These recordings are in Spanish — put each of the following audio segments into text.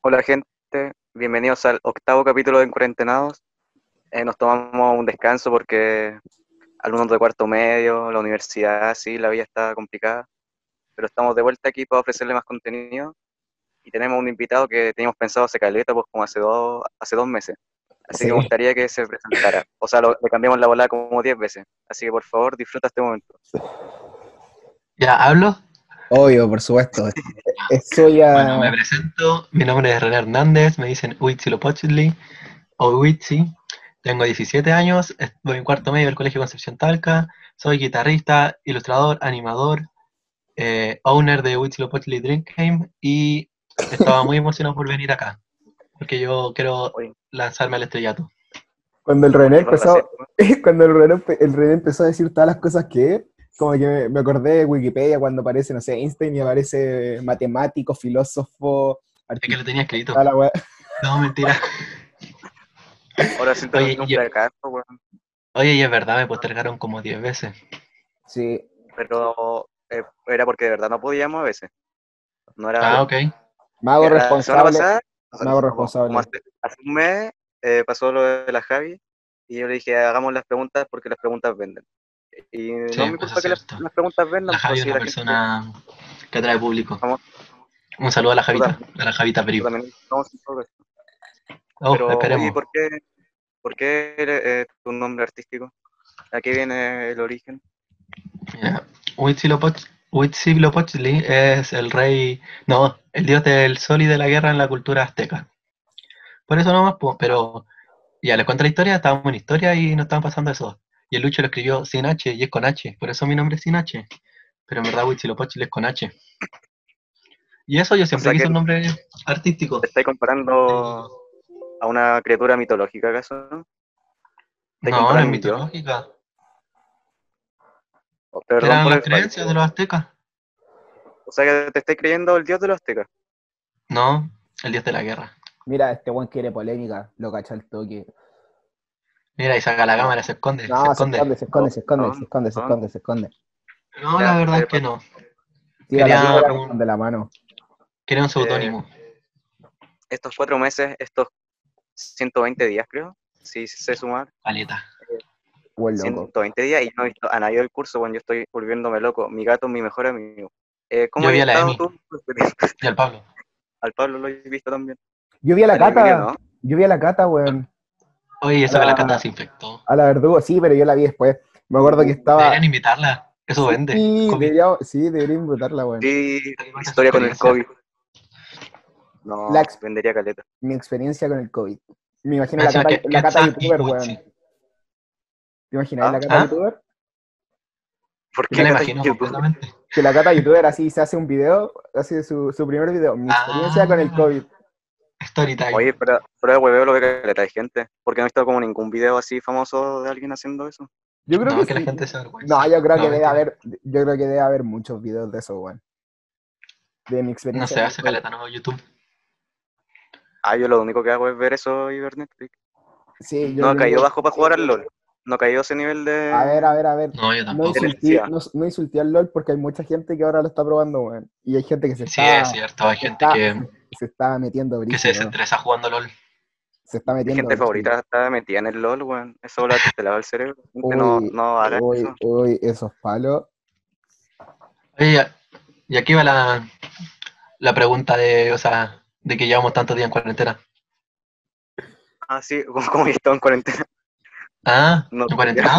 Hola gente, bienvenidos al octavo capítulo de Encuarentenados. Eh, nos tomamos un descanso porque alumnos de cuarto medio, la universidad, sí, la vida está complicada, pero estamos de vuelta aquí para ofrecerle más contenido y tenemos un invitado que teníamos pensado hace caleta, pues como hace dos, hace dos meses. Así que me gustaría que se presentara. O sea, lo- le cambiamos la bola como diez veces. Así que por favor, disfruta este momento. Ya, ¿hablo? Obvio, por supuesto. Eso ya. Bueno, me presento. Mi nombre es René Hernández. Me dicen Huitzilopochtli o Huitzi. Tengo 17 años. Estoy en cuarto medio del Colegio Concepción Talca. Soy guitarrista, ilustrador, animador, eh, owner de Huitzilopochtli Drink Game y estaba muy emocionado por venir acá. Porque yo quiero lanzarme al estrellato. Cuando el René empezó, cuando el René, el René empezó a decir todas las cosas que es, como que me, acordé de Wikipedia cuando aparece, no sé, Einstein y aparece matemático, filósofo, Es que lo tenía escrito. la. No, mentira. Ahora siento Oye, que es un yo- fracaso, weón. Oye, y es verdad, me postergaron como 10 veces. Sí, Pero eh, era porque de verdad no podíamos a veces. No era. Ah, ok. me hago era responsable. pasada, me hago como- responsable. como hace, hace un mes eh, pasó lo de la Javi y yo le dije, hagamos las preguntas porque las preguntas venden. Y Sí, no me es que las, preguntas vendan. La Javi pues, es si una gente- persona que atrae público. Vamos. Un saludo a la Javita, a la Javita Perico. Oh, Pero, esperemos. oye, ¿por qué, por qué eh, tu nombre artístico? ¿A qué viene el origen? Huitzilopoch- Huitzilopochtli es el rey, no, el dios del sol y de la guerra en la cultura azteca. Por eso nomás, pero ya les cuento la historia, estábamos en historia y nos estaban pasando eso. Y el Lucho lo escribió sin H y es con H, por eso mi nombre es sin H. Pero en verdad Huitzilopochtli es con H. Y eso yo siempre sea quise que- un nombre artístico. ¿Te estáis comparando a una criatura mitológica acaso? ¿no? ¿Te No, no es mitológica. Oh, Perdón Eran las creencias de los aztecas. O sea que te estáis creyendo el dios de los aztecas. No, el dios de la guerra. Mira, este weón quiere polémica, lo cacha el toque. Mira, y saca la cámara, se esconde, No, se se esconde. esconde, se esconde, se esconde, No, se esconde, se no. esconde, se esconde. No, Ya, la verdad eh, es que no. Tira Quería de la mano. Quería un seudónimo. Estos cuatro meses, estos 120 días creo, si sé sumar, loco. 120 días y no he visto a nadie del curso, bueno, yo estoy volviéndome loco. Mi gato es mi mejor amigo. Eh, ¿Cómo Yo vi a la Emi. tú? Y al Pablo. Al Pablo lo he visto también. Yo vi a la cata, ¿no? yo vi a la cata, weón. Oye, que Ah. la cata se infectó. A la verdugo, sí, pero yo la vi después. Me acuerdo que estaba. Deberían invitarla. Eso vende. Sí, debería, sí, debería invitarla, weón. Sí, Además, historia con el experiencia. COVID. No, La ex- vendería caleta. Mi experiencia con el COVID. Me imagino Ah, la sí, cata, que- la cata youtuber, weón. ¿Te imaginas Ah, la cata ¿ah? youtuber? ¿Por Yo la imagino completamente. Que la cata youtuber así se hace un video, hace su, su primer video. Mi experiencia Ah. con el COVID. Story time. Oye, pero, pero de hueveo lo ve caleta de gente. Porque no he visto como ningún video así famoso de alguien haciendo eso. Yo creo no, que, que, la sí. gente se avergüenza. No, yo creo No, que debe haber, yo creo que debe haber muchos videos de eso, weón. De mi No experiencia. se con hace el caleta, no, YouTube. Ah, yo lo único que hago es ver eso y ver Netflix. Sí, yo No he creo caído que- bajo para jugar al LOL. No he caído ese nivel de. A ver, a ver, a ver. No, yo No tampoco. insulté, Denuncia. no, no insulté al LOL porque hay mucha gente que ahora lo está probando, weón. Y hay gente que se Sí, está, es cierto. Hay gente está- que, se está metiendo que brillo, se desinteresa jugando LOL. Se está Mi metiendo gente brígido. favorita está metida en el LOL, weón. Eso la te lava el cerebro. Gente, no, Uy, no haga uy, eso. uy, esos palos. Oye, y aquí va la, la pregunta de, o sea, de que llevamos tantos días en cuarentena. Ah, sí, como, como he estado en cuarentena. Ah, No, ¿en cuarentena?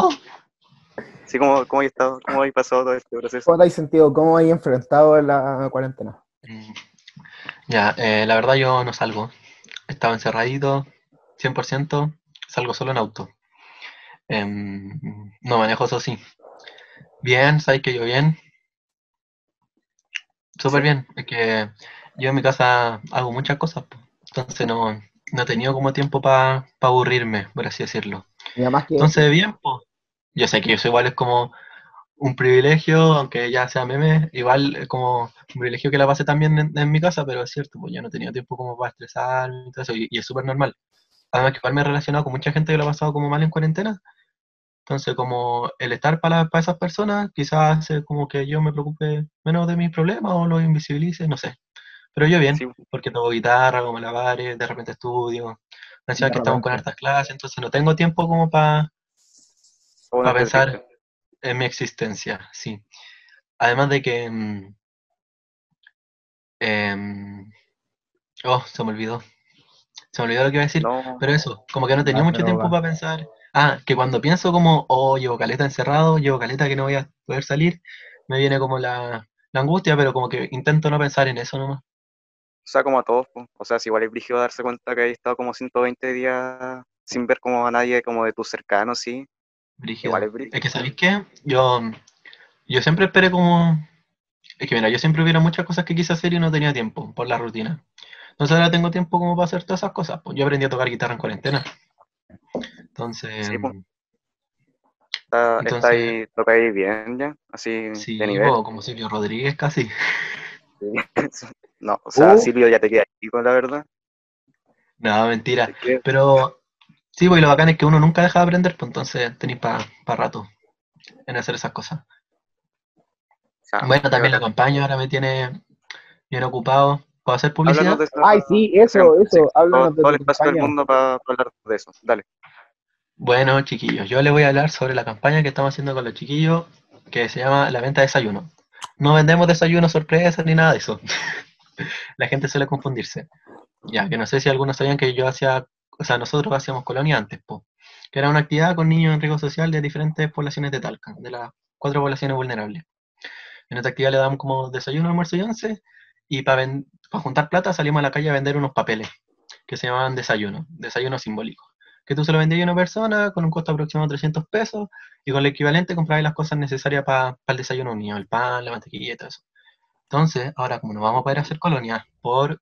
Sí, como, como he estado, cómo he pasado todo este proceso. ¿Cómo te has sentido? ¿Cómo has enfrentado la cuarentena? Mm, Ya, eh, la verdad yo no salgo. Estaba encerradito, 100%, salgo solo en auto. Em, no manejo eso sí. Bien, sabes que yo bien. Súper bien. Es que yo en mi casa hago muchas cosas, entonces no, no he tenido como tiempo para aburrirme, por así decirlo. Y además que Entonces, bien, pues. Yo sé que eso igual es como un privilegio, aunque ya sea meme, igual como un privilegio que la pasé también en, en mi casa, pero es cierto, pues yo no he tenido tiempo como para estresarme y todo eso, y, y es súper normal. Además que igual me he relacionado con mucha gente que lo ha pasado como mal en cuarentena. Entonces, como el estar para, para esas personas, quizás hace como que yo me preocupe menos de mis problemas o los invisibilice, no sé. Pero yo bien, Sí. porque toco guitarra, como malabares, de repente estudio. De que estamos con hartas clases, entonces no tengo tiempo como para ¿Cómo Pa' te pensar. En mi existencia, sí. Además de que... mm, em, oh, se me olvidó. Se me olvidó lo que iba a decir. No, Pero eso, como que no tenía Ya, mucho tiempo va. para pensar. Ah, que cuando pienso como, oh, llevo caleta encerrado, llevo caleta que no voy a poder salir, me viene como la, la angustia, pero como que intento no pensar en eso nomás. o sea, como a todos, po. o sea, si igual es brígido darse cuenta que hay estado como 120 días sin ver como a nadie como de tus cercanos, sí, Brígido. igual es brígido. Es que, ¿sabéis qué? Yo, yo siempre esperé como... Es que mira, yo siempre hubiera muchas cosas que quise hacer y no tenía tiempo por la rutina. Entonces ahora tengo tiempo como para hacer todas esas cosas. Pues yo aprendí a tocar guitarra en cuarentena. Entonces, Sí, pues. Está, está Entonces- ahí, toca ahí bien ya, así sí, de nivel. como Silvio Rodríguez casi. No, o sea, Uh. Silvio ya te queda chico, la verdad. No, mentira. Pero sí, pues y lo bacán es que uno nunca deja de aprender, pues entonces tenéis para rato en hacer esas cosas. Bueno, también la pero- campaña ahora me tiene bien ocupado. ¿Puedo hacer publicidad? Ay, sí, eso, sí, eso, háblanos todo, de todo tu el espacio del campaña. mundo para hablar de eso. Dale. Bueno, chiquillos, yo les voy a hablar sobre la campaña que estamos haciendo con los chiquillos, que se llama la venta de desayuno. No vendemos desayuno sorpresa ni nada de eso. la gente suele confundirse. Ya, que no sé si algunos sabían que yo hacía, o sea, nosotros hacíamos colonia antes, po, que era una actividad con niños en riesgo social de diferentes poblaciones de Talca, de las cuatro poblaciones vulnerables. En esta actividad le damos como desayuno, almuerzo y once, y para juntar plata salimos a la calle a vender unos papeles que se llamaban desayuno, desayuno simbólico que tú se lo vendías a una persona con un costo aproximado de 300 pesos y con el equivalente comprabas las cosas necesarias para el desayuno de un niño, el pan, la mantequilla y todo eso. Entonces, ahora como no vamos a poder hacer colonias por,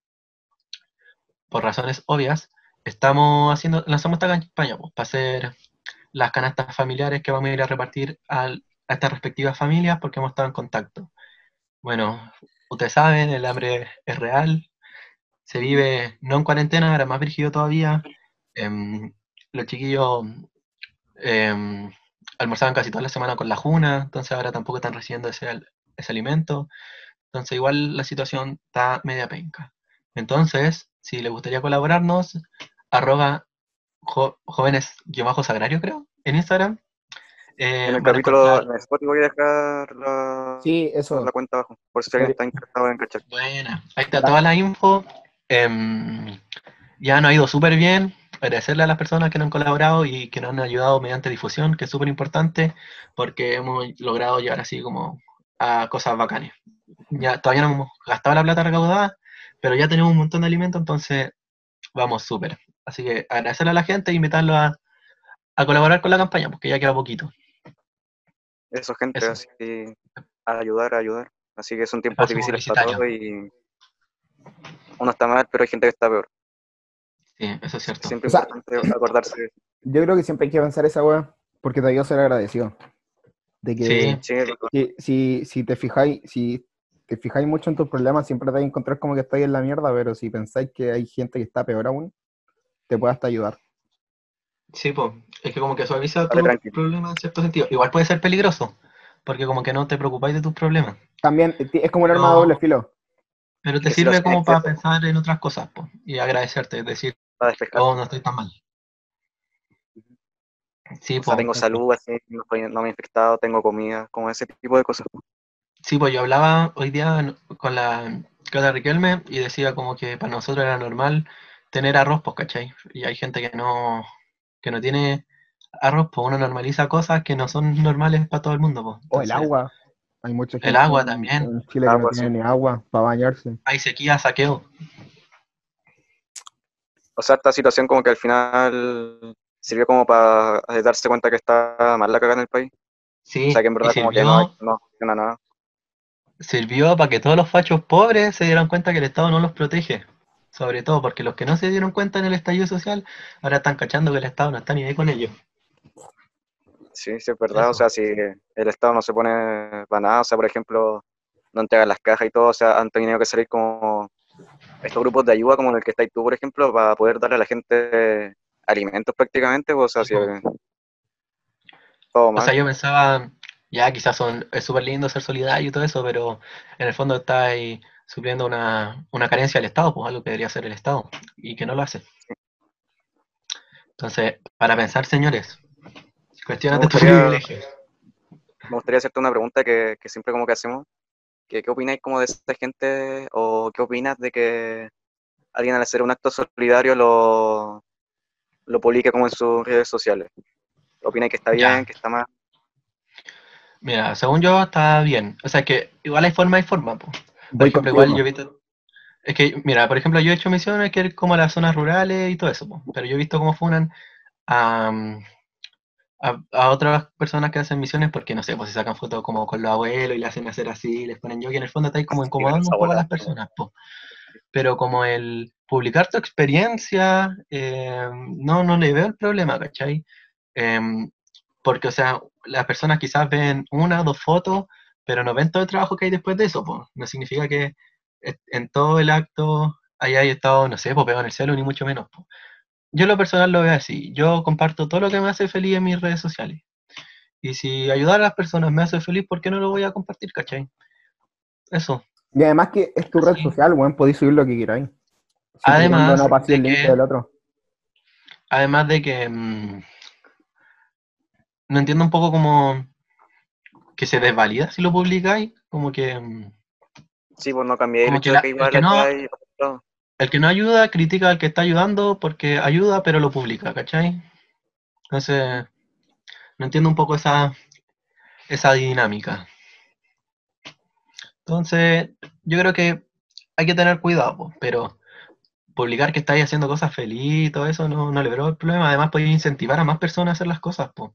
por razones obvias, estamos haciendo, lanzamos esta campaña pues, para hacer las canastas familiares que vamos a ir a repartir a estas respectivas familias porque hemos estado en contacto. Bueno, ustedes saben, el hambre es real, se vive no en cuarentena, ahora más brígido todavía. Em, los chiquillos em, almorzaban casi toda la semana con la juna, entonces ahora tampoco están recibiendo ese, ese alimento. Entonces igual la situación está media penca. Entonces, si les gustaría colaborarnos, arroba jo- jóvenes bajo sagrario, creo, en Instagram. eh, En el capítulo encontrar- en Spotify voy a dejar la, Sí, eso. la cuenta abajo, por si alguien está interesado en cachar. Buena, ahí está toda la info. Em, ya nos ha ido súper bien. Agradecerle a las personas que nos han colaborado y que nos han ayudado mediante difusión, que es súper importante, porque hemos logrado llegar así como a cosas bacanas. Ya, todavía no hemos gastado la plata recaudada, pero ya tenemos un montón de alimentos, entonces vamos súper. Así que agradecerle a la gente e invitarlos a, a colaborar con la campaña, porque ya queda poquito. Eso, gente, Eso. así a ayudar, a ayudar. Así que son tiempos difíciles para todos y uno está mal, pero hay gente que está peor. Sí, eso es cierto. Siempre O sea, importante acordarse de eso. Yo creo que siempre hay que avanzar esa weá, porque te ayuda a ser agradecido. De que Sí. Sí, si, si, si te fijáis, si te fijáis mucho en tus problemas, siempre te vais a encontrar como que estáis en la mierda, pero si pensáis que hay gente que está peor aún, te puede hasta ayudar. Sí, pues, es que como que suaviza Dale, tu tranqui. problema en cierto sentido. Igual puede ser peligroso, porque como que no te preocupáis de tus problemas. También eh, es como un arma de No. doble filo. Pero te sirve como para pensar en otras cosas, pues, y agradecerte, es decir, oh, no estoy tan mal. Sí, o sea, pues, tengo salud, así, no, estoy- no me he infectado, tengo comida, como ese tipo de cosas. sí, pues yo hablaba hoy día con la Cata Riquelme y decía como que para nosotros era normal tener arroz, pues, ¿cachai? Y hay gente que no, que no tiene arroz, pues uno normaliza cosas que no son normales para todo el mundo, pues. O el agua. Hay mucha gente agua en- también. en Chile que Agua, no tiene sí. ni agua para bañarse. Hay sequía, saqueo. O sea, esta situación como que al final sirvió como para darse cuenta que está mal la caga en el país. Sí, O sea, que en verdad como que no, no funciona nada. sirvió para que todos los fachos pobres se dieran cuenta que el Estado no los protege. Sobre todo porque los que no se dieron cuenta en el estallido social ahora están cachando que el Estado no está ni ahí con ellos. Sí, sí, es verdad. O sea, si el Estado no se pone para nada, o sea, por ejemplo, no entregan las cajas y todo, o sea, han tenido que salir como estos grupos de ayuda, como en el que estáis tú, por ejemplo, para poder darle a la gente alimentos prácticamente, pues, o sea, Sí, si todo O mal. sea, yo pensaba, ya quizás son, es súper lindo ser solidario y todo eso, pero en el fondo está ahí supliendo una, una carencia del Estado, pues algo que debería hacer el Estado y que no lo hace. Entonces, para pensar, señores, cuestionate tus privilegios. Me gustaría hacerte una pregunta que, que siempre como que hacemos. Que, ¿Qué opináis como de esta gente o qué opinas de que alguien al hacer un acto solidario lo, lo publique como en sus redes sociales? ¿Opináis que está Ya. bien, que está mal? Mira, según yo está bien. O sea que igual hay forma y forma, pues. Por ejemplo, igual yo he visto. Es que, mira, por ejemplo, yo he hecho misiones que como a las zonas rurales y todo eso, po, pero yo he visto cómo funan a, a, a otras personas que hacen misiones porque, no sé, pues se sacan fotos como con los abuelos y le hacen hacer así, les ponen yo, y en el fondo está ahí como incomodando un poco a las personas, po. Pero como el publicar tu experiencia, eh, no, no le veo el problema, ¿cachai? Em, porque, o sea, las personas quizás ven una o dos fotos, pero no ven todo el trabajo que hay después de eso, pues. No significa que en todo el acto haya estado, no sé, pues pegado en el celo, ni mucho menos. po. Yo lo personal lo veo así. Yo comparto todo lo que me hace feliz en mis redes sociales. Y si ayudar a las personas me hace feliz, ¿por qué no lo voy a compartir, cachai? Eso. Y además que es tu red Sí. social, weón, podéis subir lo que queráis. Además no el de que- del otro. Además de que mm, no entiendo un poco como que se desvalida si lo publicáis, como que mm, Sí, pues no cambié el que de la- que el que no- el que no ayuda critica al que está ayudando porque ayuda pero lo publica, ¿cachai? Entonces, no entiendo un poco esa, esa dinámica. Entonces, yo creo que hay que tener cuidado, po, pero publicar que estáis haciendo cosas feliz y todo eso no, no le veo el problema. Además, podéis incentivar a más personas a hacer las cosas, pues,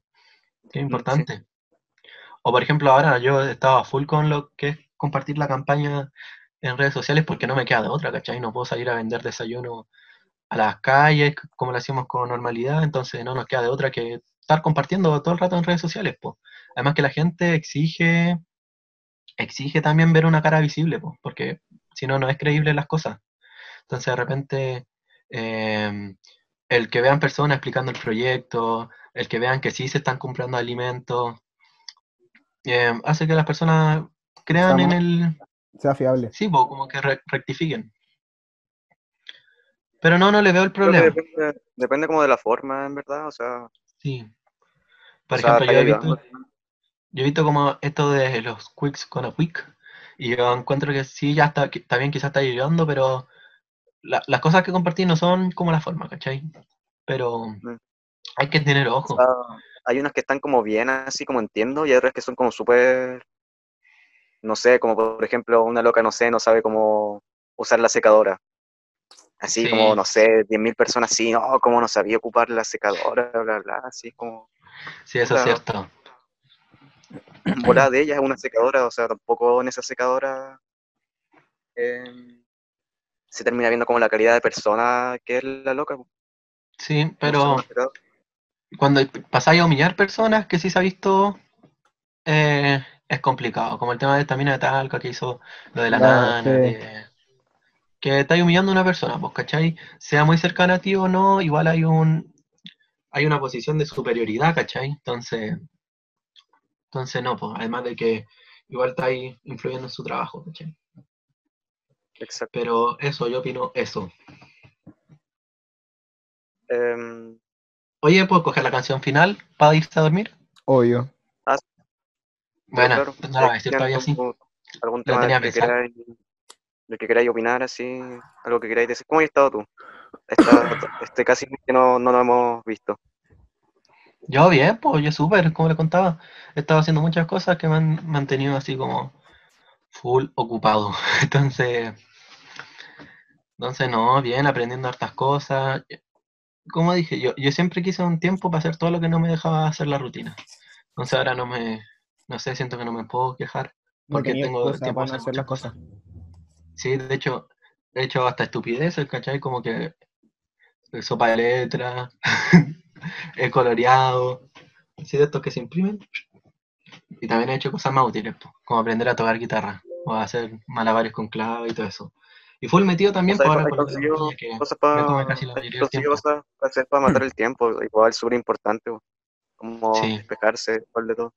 que es importante. O, por ejemplo, ahora yo estaba full con lo que es compartir la campaña en redes sociales porque no me queda de otra, ¿cachai? No puedo salir a vender desayuno a las calles como lo hacíamos con normalidad, entonces no nos queda de otra que estar compartiendo todo el rato en redes sociales, pues. Además que la gente exige exige también ver una cara visible, po, porque si no, no es creíble las cosas. Entonces, de repente, eh, el que vean personas explicando el proyecto, el que vean que sí se están comprando alimentos, eh, hace que las personas crean en el... Sea fiable. Sí, po, como que re- rectifiquen. Pero no, no le veo el problema. depende, depende como de la forma, en verdad. O sea, Sí. Por sea, ejemplo, yo he visto... Yo he visto como esto de los quicks con a quick y yo encuentro que sí, ya está, está bien, quizás está ayudando, pero la- las cosas que compartí no son como la forma, ¿cachai? Pero Mm. hay que tener O ojo. sea, hay unas que están como bien, así como entiendo, y hay otras que son como súper, no sé, como por ejemplo, una loca, no sé, no sabe cómo usar la secadora. Así Sí. como, no sé, 10.000 personas, sí, no, cómo no sabía ocupar la secadora, bla, bla, así como, Sí, eso es cierto. volada de ella es una secadora, o sea, tampoco en esa secadora eh, se termina viendo como la calidad de persona que es la loca. Sí, como pero. Cuando pasáis a humillar personas que sí se ha visto, eh, es complicado. Como el tema de esta mina de Talca que hizo lo de la Ya, nana, sí. de- que estáis humillando a una persona, pues, ¿cachai? Sea muy cercana a ti o no, igual hay un hay una posición de superioridad, ¿cachai? Entonces, entonces no, pues, además de que igual estáis influyendo en su trabajo, ¿cachai? Exacto. Pero eso, yo opino eso. Em, Oye, ¿puedo coger la canción final para irse a dormir? Obvio. pero Bueno, claro, pues no la voy a decir todavía así. algún tema tenía que queráis, del que queráis opinar, así, algo que queráis decir. ¿Cómo has estado tú? Esta- este casi que no, no lo hemos visto. Yo bien, pues yo súper, como le contaba. He estado haciendo muchas cosas que me han mantenido así como full ocupado. Entonces, entonces no, bien, aprendiendo hartas cosas. Como dije, yo, yo siempre quise un tiempo para hacer todo lo que no me dejaba hacer la rutina. Entonces ahora no me, no sé, siento que no me puedo quejar porque tengo tiempo para hacer las cosas. Sí, de hecho, de hecho hasta estupideces, ¿cachai? Como que sopa de letra, he coloreado, así de estos que se imprimen. Y también he hecho cosas más útiles, como aprender a tocar guitarra, o a hacer malabares con clave y todo eso. Y full metido también O sea, que cosas para casi la cosas para hacer para matar el tiempo, igual súper importante, po. como Sí. despejarse, igual de todo.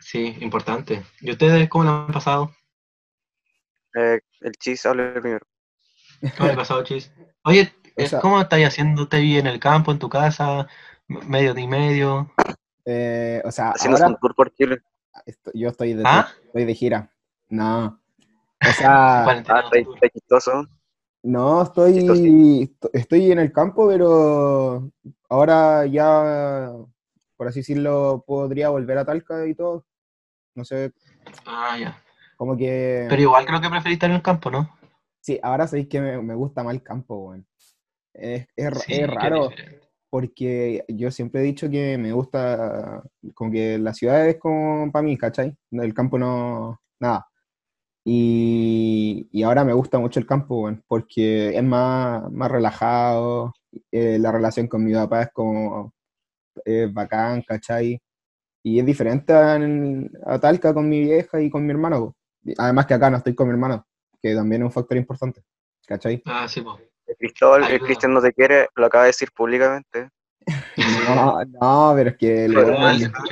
Sí, importante. ¿Y ustedes cómo lo han pasado? Eh, el chis hable primero. ¿Cómo le pasado, Chis? Oye, O eh, sea- ¿cómo estás haciendo? ¿Te vi en el campo, en tu casa? ¿Medio de y medio? Eh, o sea, Haciéndose ahora un tour por Chile. yo estoy de, ¿Ah? estoy de gira. No. O sea, Ah, chistoso. no, estoy, estoy en el campo, pero ahora ya, por así decirlo, podría volver a Talca y todo. No sé, Ah, ya. como que... Pero igual creo que preferís estar en el campo, ¿no? Sí, ahora sabéis que me, me gusta más el campo, weón. Es, es, ra- Sí, es qué raro, porque yo siempre he dicho que me gusta, como que la ciudad es como para mí, ¿cachai? El campo no, nada. Y, y ahora me gusta mucho el campo, porque es más, más relajado, eh, la relación con mi papá es como, es bacán, ¿cachai? Y es diferente a, a Talca con mi vieja y con mi hermano. Además que acá no estoy con mi hermano, que también es un factor importante, ¿cachai? Ah, sí, pues. El Cristóbal, el. Cristian no te quiere, lo acaba de decir públicamente. No, no, pero es que Pero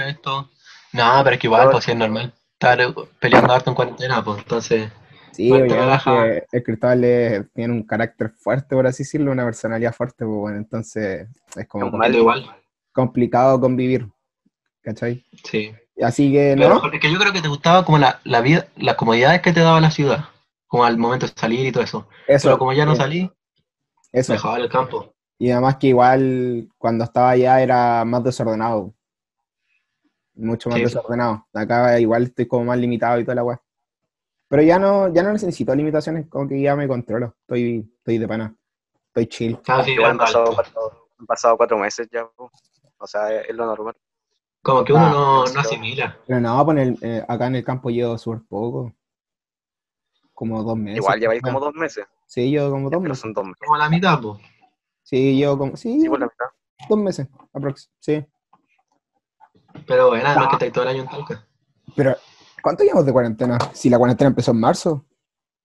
esto. No, pero es que igual, pues sí es normal. Estar eh, peleando harto en cuarentena, pues entonces. Sí, relaja. el Cristóbal es- tiene un carácter fuerte, por así decirlo, una personalidad fuerte, pues bueno, entonces es como igual. complicado convivir, ¿cachai? Sí. Así que, Pero ¿no? es que yo creo que te gustaba como la, la vida, las comodidades que te daba la ciudad. Como al momento de salir y todo eso. Eso, Pero como ya no sí, salí, eso. dejaba el campo. Y además que igual cuando estaba allá era más desordenado. Mucho más Sí. desordenado. Acá igual estoy como más limitado y toda la weá. Pero ya no, ya no necesito limitaciones, como que ya me controlo. Estoy, estoy de pana. Estoy chill. Ah, sí, Igual han pasado, han pasado cuatro meses ya. O sea, es, lo normal. Como que uno Ah, no, no asimila. Pero no, pues en el- eh, acá en el campo llevo súper poco. Como dos meses. Igual lleváis como dos meses. Sí, llevo como dos meses. son dos meses. Como la mitad, pues. Sí, llevo como. Sí, Sí, por la mitad. dos meses, aprox. Sí. Pero bueno, además que estáis todo el año en Talca. Pero, ¿cuánto llevamos de cuarentena? Si la cuarentena empezó en marzo.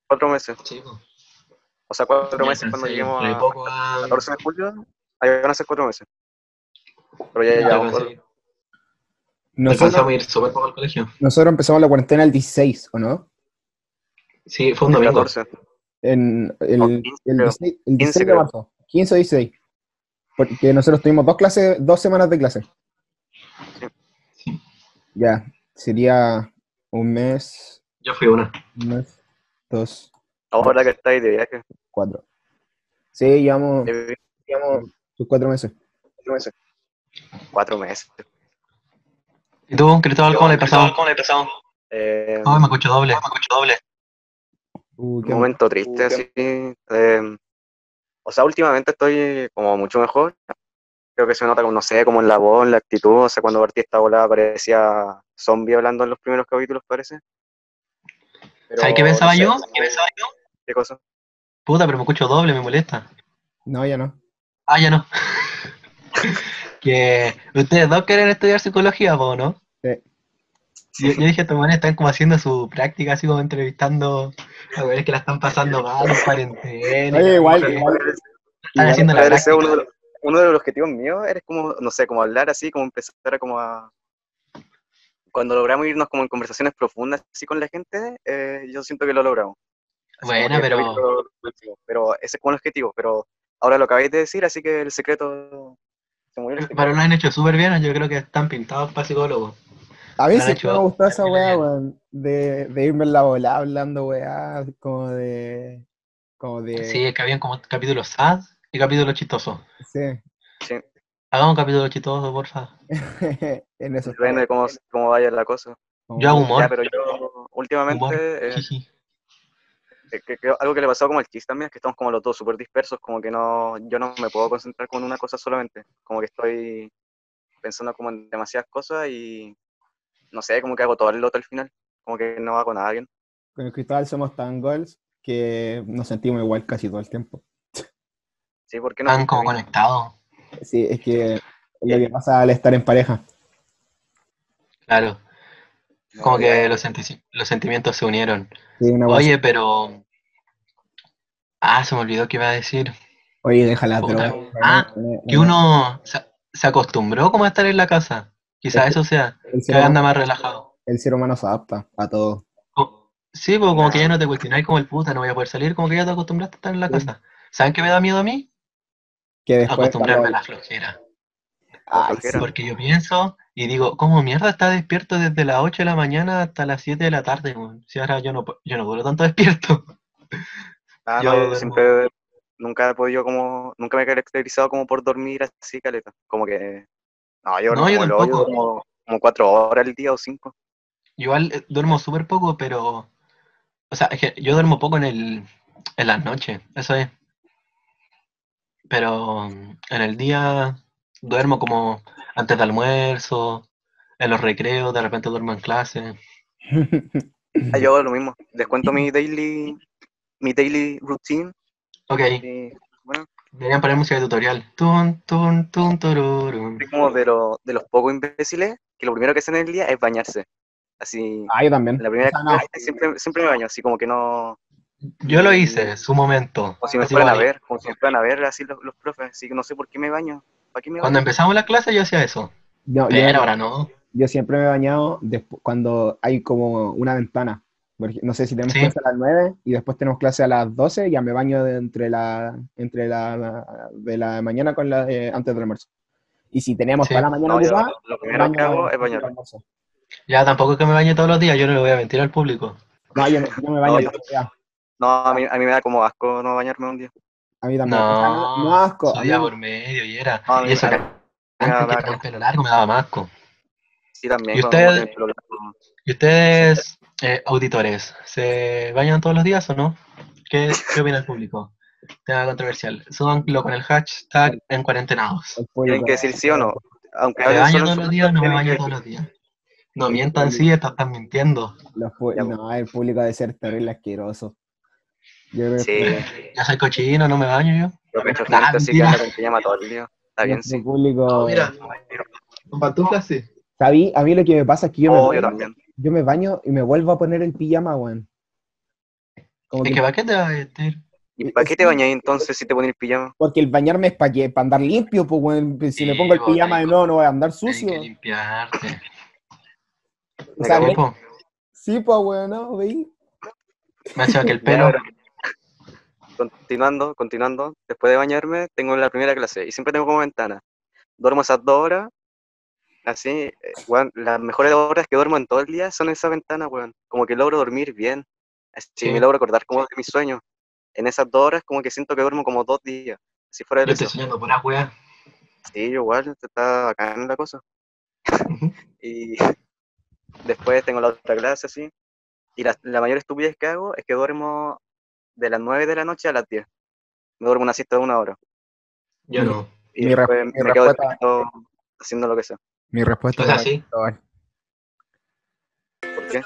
Cuatro meses. Sí, pues. O sea, cuatro Ya meses cuando lleguemos a poco a- 14 de julio. Ahí van a ser cuatro meses. Pero ya ya llevamos alcancé- cuatro. Nosotros, ir súper poco al colegio. nosotros empezamos la cuarentena el 16, ¿o no? Sí, fue un domingo. 14. En el, No, el 15 16, creo. el 16 15 de marzo. 15 o 16. Porque nosotros tuvimos dos clases, dos semanas de clase. Ya, sería un mes, Yo fui una. un mes, dos, Ahora que estáis de viaje. cuatro. Sí, llevamos, llevamos sus cuatro meses. Cuatro meses. Cuatro meses. ¿Y tú, Cristóbal, cómo le pasado? ¿Cómo le pasado? Eh, Oh, me escucho doble. Me escucho doble. Uh, un qué- momento triste, así. eh, o sea, últimamente estoy como mucho mejor. Creo que se nota, como, no sé, como en la voz, en la actitud. O sea, cuando partí esta volada parecía zombie hablando en los primeros capítulos, parece. Pero, ¿Sabes qué pensaba no sé, yo? ¿Qué pensaba yo? ¿Qué cosa? Puta, pero me escucho doble, me molesta. No, ya no. Ah, ya no. que ustedes dos quieren estudiar psicología, ¿o no? Sí. Yo, yo dije, estos manes están como haciendo su práctica, así como entrevistando a ver que la están pasando mal en cuarentena. Oye, igual, igual. Están haciendo la práctica. uno, de los, uno de los objetivos míos eres como, no sé, como hablar así, como empezar a como a... Cuando logramos irnos como en conversaciones profundas así con la gente, eh, yo siento que lo logramos. Así Bueno, pero- capítulo último. Pero ese es como el objetivo, pero ahora lo acabáis de decir, así que el secreto... Se murió el secreto. Pero lo han hecho súper bien, yo creo que están pintados para psicólogos. A mí hecho me gustó esa weá, weón, de, de irme en la bola hablando weá, como de... Como de... Sí, es que habían como capítulos sad y capítulos chistosos. sí. Sí, Hagamos un capítulo chistoso, porfa. en eso. depende de cómo, cómo vaya la cosa. Yo hago humor. Ya, pero yo últimamente... Humor. eh, jiji. que- que creo- algo que le pasó como al Chis también es que estamos como los dos súper dispersos, como que no, yo no me puedo concentrar con una cosa solamente, como que estoy pensando como en demasiadas cosas y no sé, como que hago todo el loto al final, como que no hago nada bien. Con el Cristóbal somos tan goals que nos sentimos igual casi todo el tiempo. Sí, ¿por qué no? Están como conectados. Sí, es que lo que pasa al estar en pareja. Claro. No, Como que los, senti- los sentimientos se unieron. Sí, una weá Oye, pero. Ah, se me olvidó qué iba a decir. Oye, drogas. Ah, weón. Que uno se, se acostumbró como a estar en la casa. Quizás eso sea, el que anda más relajado. el ser humano se adapta a todo. Co- Sí, pues como que ya no te cuestionáis como el puta, no voy a poder salir, como que ya te acostumbraste a estar en la Sí. casa. ¿Saben qué me da miedo a mí? Que después. Acostumbrarme a la flojera. Ay, flojera. Porque yo pienso y digo, ¿cómo mierda está despierto desde las 8 de la mañana hasta las 7 de la tarde? Si ahora yo no, yo no duro tanto despierto. Ah, Yo no, yo siempre, nunca he podido como, nunca me he caracterizado como por dormir así, caleta. Como que, no, yo No, yo como, lo- como, como cuatro horas al día o cinco. Igual eh, duermo súper poco, pero... O sea, es que yo duermo poco en el en las noches, eso es. Pero en el día duermo como antes de almuerzo, en los recreos, de repente duermo en clase. Ah, yo hago lo mismo, les cuento mi daily, mi daily routine. Ok, Y, bueno, deberían poner música de tutorial. Tun, tun, tun, como de, lo- de los pocos imbéciles que lo primero que hacen en el día es bañarse. Así, Ah, yo también. la primera O sea, no, siempre, siempre me baño, así como que no, Yo lo hice, su momento. como si me fueran a ver, como si me fueran a ver así los, los profes, así que no sé por qué me baño, ¿para qué me Cuando baño? empezamos la clase yo hacía eso, yo, yo- pero ahora no. yo siempre me he bañado cuando hay como una ventana. No sé si tenemos Sí. clase a las 9 y después tenemos clase a las 12, ya me baño de entre la, entre la, de la mañana con la de- antes del almuerzo. Y si tenemos Sí. toda la mañana No, yo ocupada, lo primero que hago es bañarme. Ya tampoco es que me bañe todos los días, yo no le voy a mentir al público. No, yo, yo me baño No, yo- todos los días. No, a mí, a mí me da como asco no bañarme un día. A mí también. O sea, No, no, no asco. a soy mí- día por medio y era. No, y eso que antes me que el pelo largo me daba más asco. Sí, también. ¿Y cuando usted- uno tiene el pelo largo. ¿Y ustedes, eh, auditores, se bañan todos los días o no? ¿Qué, qué opina el público? Tema controversial. Súbanlo con el hashtag en cuarentenados. Tienen que decir sí o no. Aunque ¿Me baño todos los días o no me baño todos los días? No mientan, sí, están mintiendo. los pu- Ya, no, el público debe ser terrible asqueroso. Yo Sí, que Ya soy cochino, no me baño yo. yo Nah, gente así que anda con pijama todo el día. Está bien, sí. público. con pantuflas sí. ¿Sabí? A mí lo que me pasa es que yo, Oh, me yo baño, también. yo me baño y me vuelvo a poner el pijama, weón. Como Es que- que ¿para qué te vas a vestir? ¿Y para qué te bañáis entonces si te pones el pijama? porque el bañarme es para andar limpio, pues, weón. Si me Sí, pongo el vos, pijama de nuevo, no voy a andar sucio. que limpiarte. O sea, Me me- sí, pues, weón, ¿no? ¿Veí? me ha que el pelo. Continuando, continuando. Después de bañarme, tengo la primera clase y siempre tengo como ventana. Duermo esas dos horas. Así, eh, weón, las mejores horas que duermo en todo el día son en esa ventana, weón. Como que logro dormir bien. Así Sí. me logro acordar como de mis sueños. En esas dos horas como que siento que duermo como dos días. Si fuera Yo de estoy eso. soñando por. Sí, igual, está bacán la cosa. Y después tengo la otra clase así. Y la, la mayor estupidez que hago es que duermo de las 9 de la noche a las 10. Me duermo una siesta de una hora. Yo no. Y Mi después mi me quedo respuesta- haciendo lo que sea. Mi respuesta es sí. Cristóbal. ¿Por qué?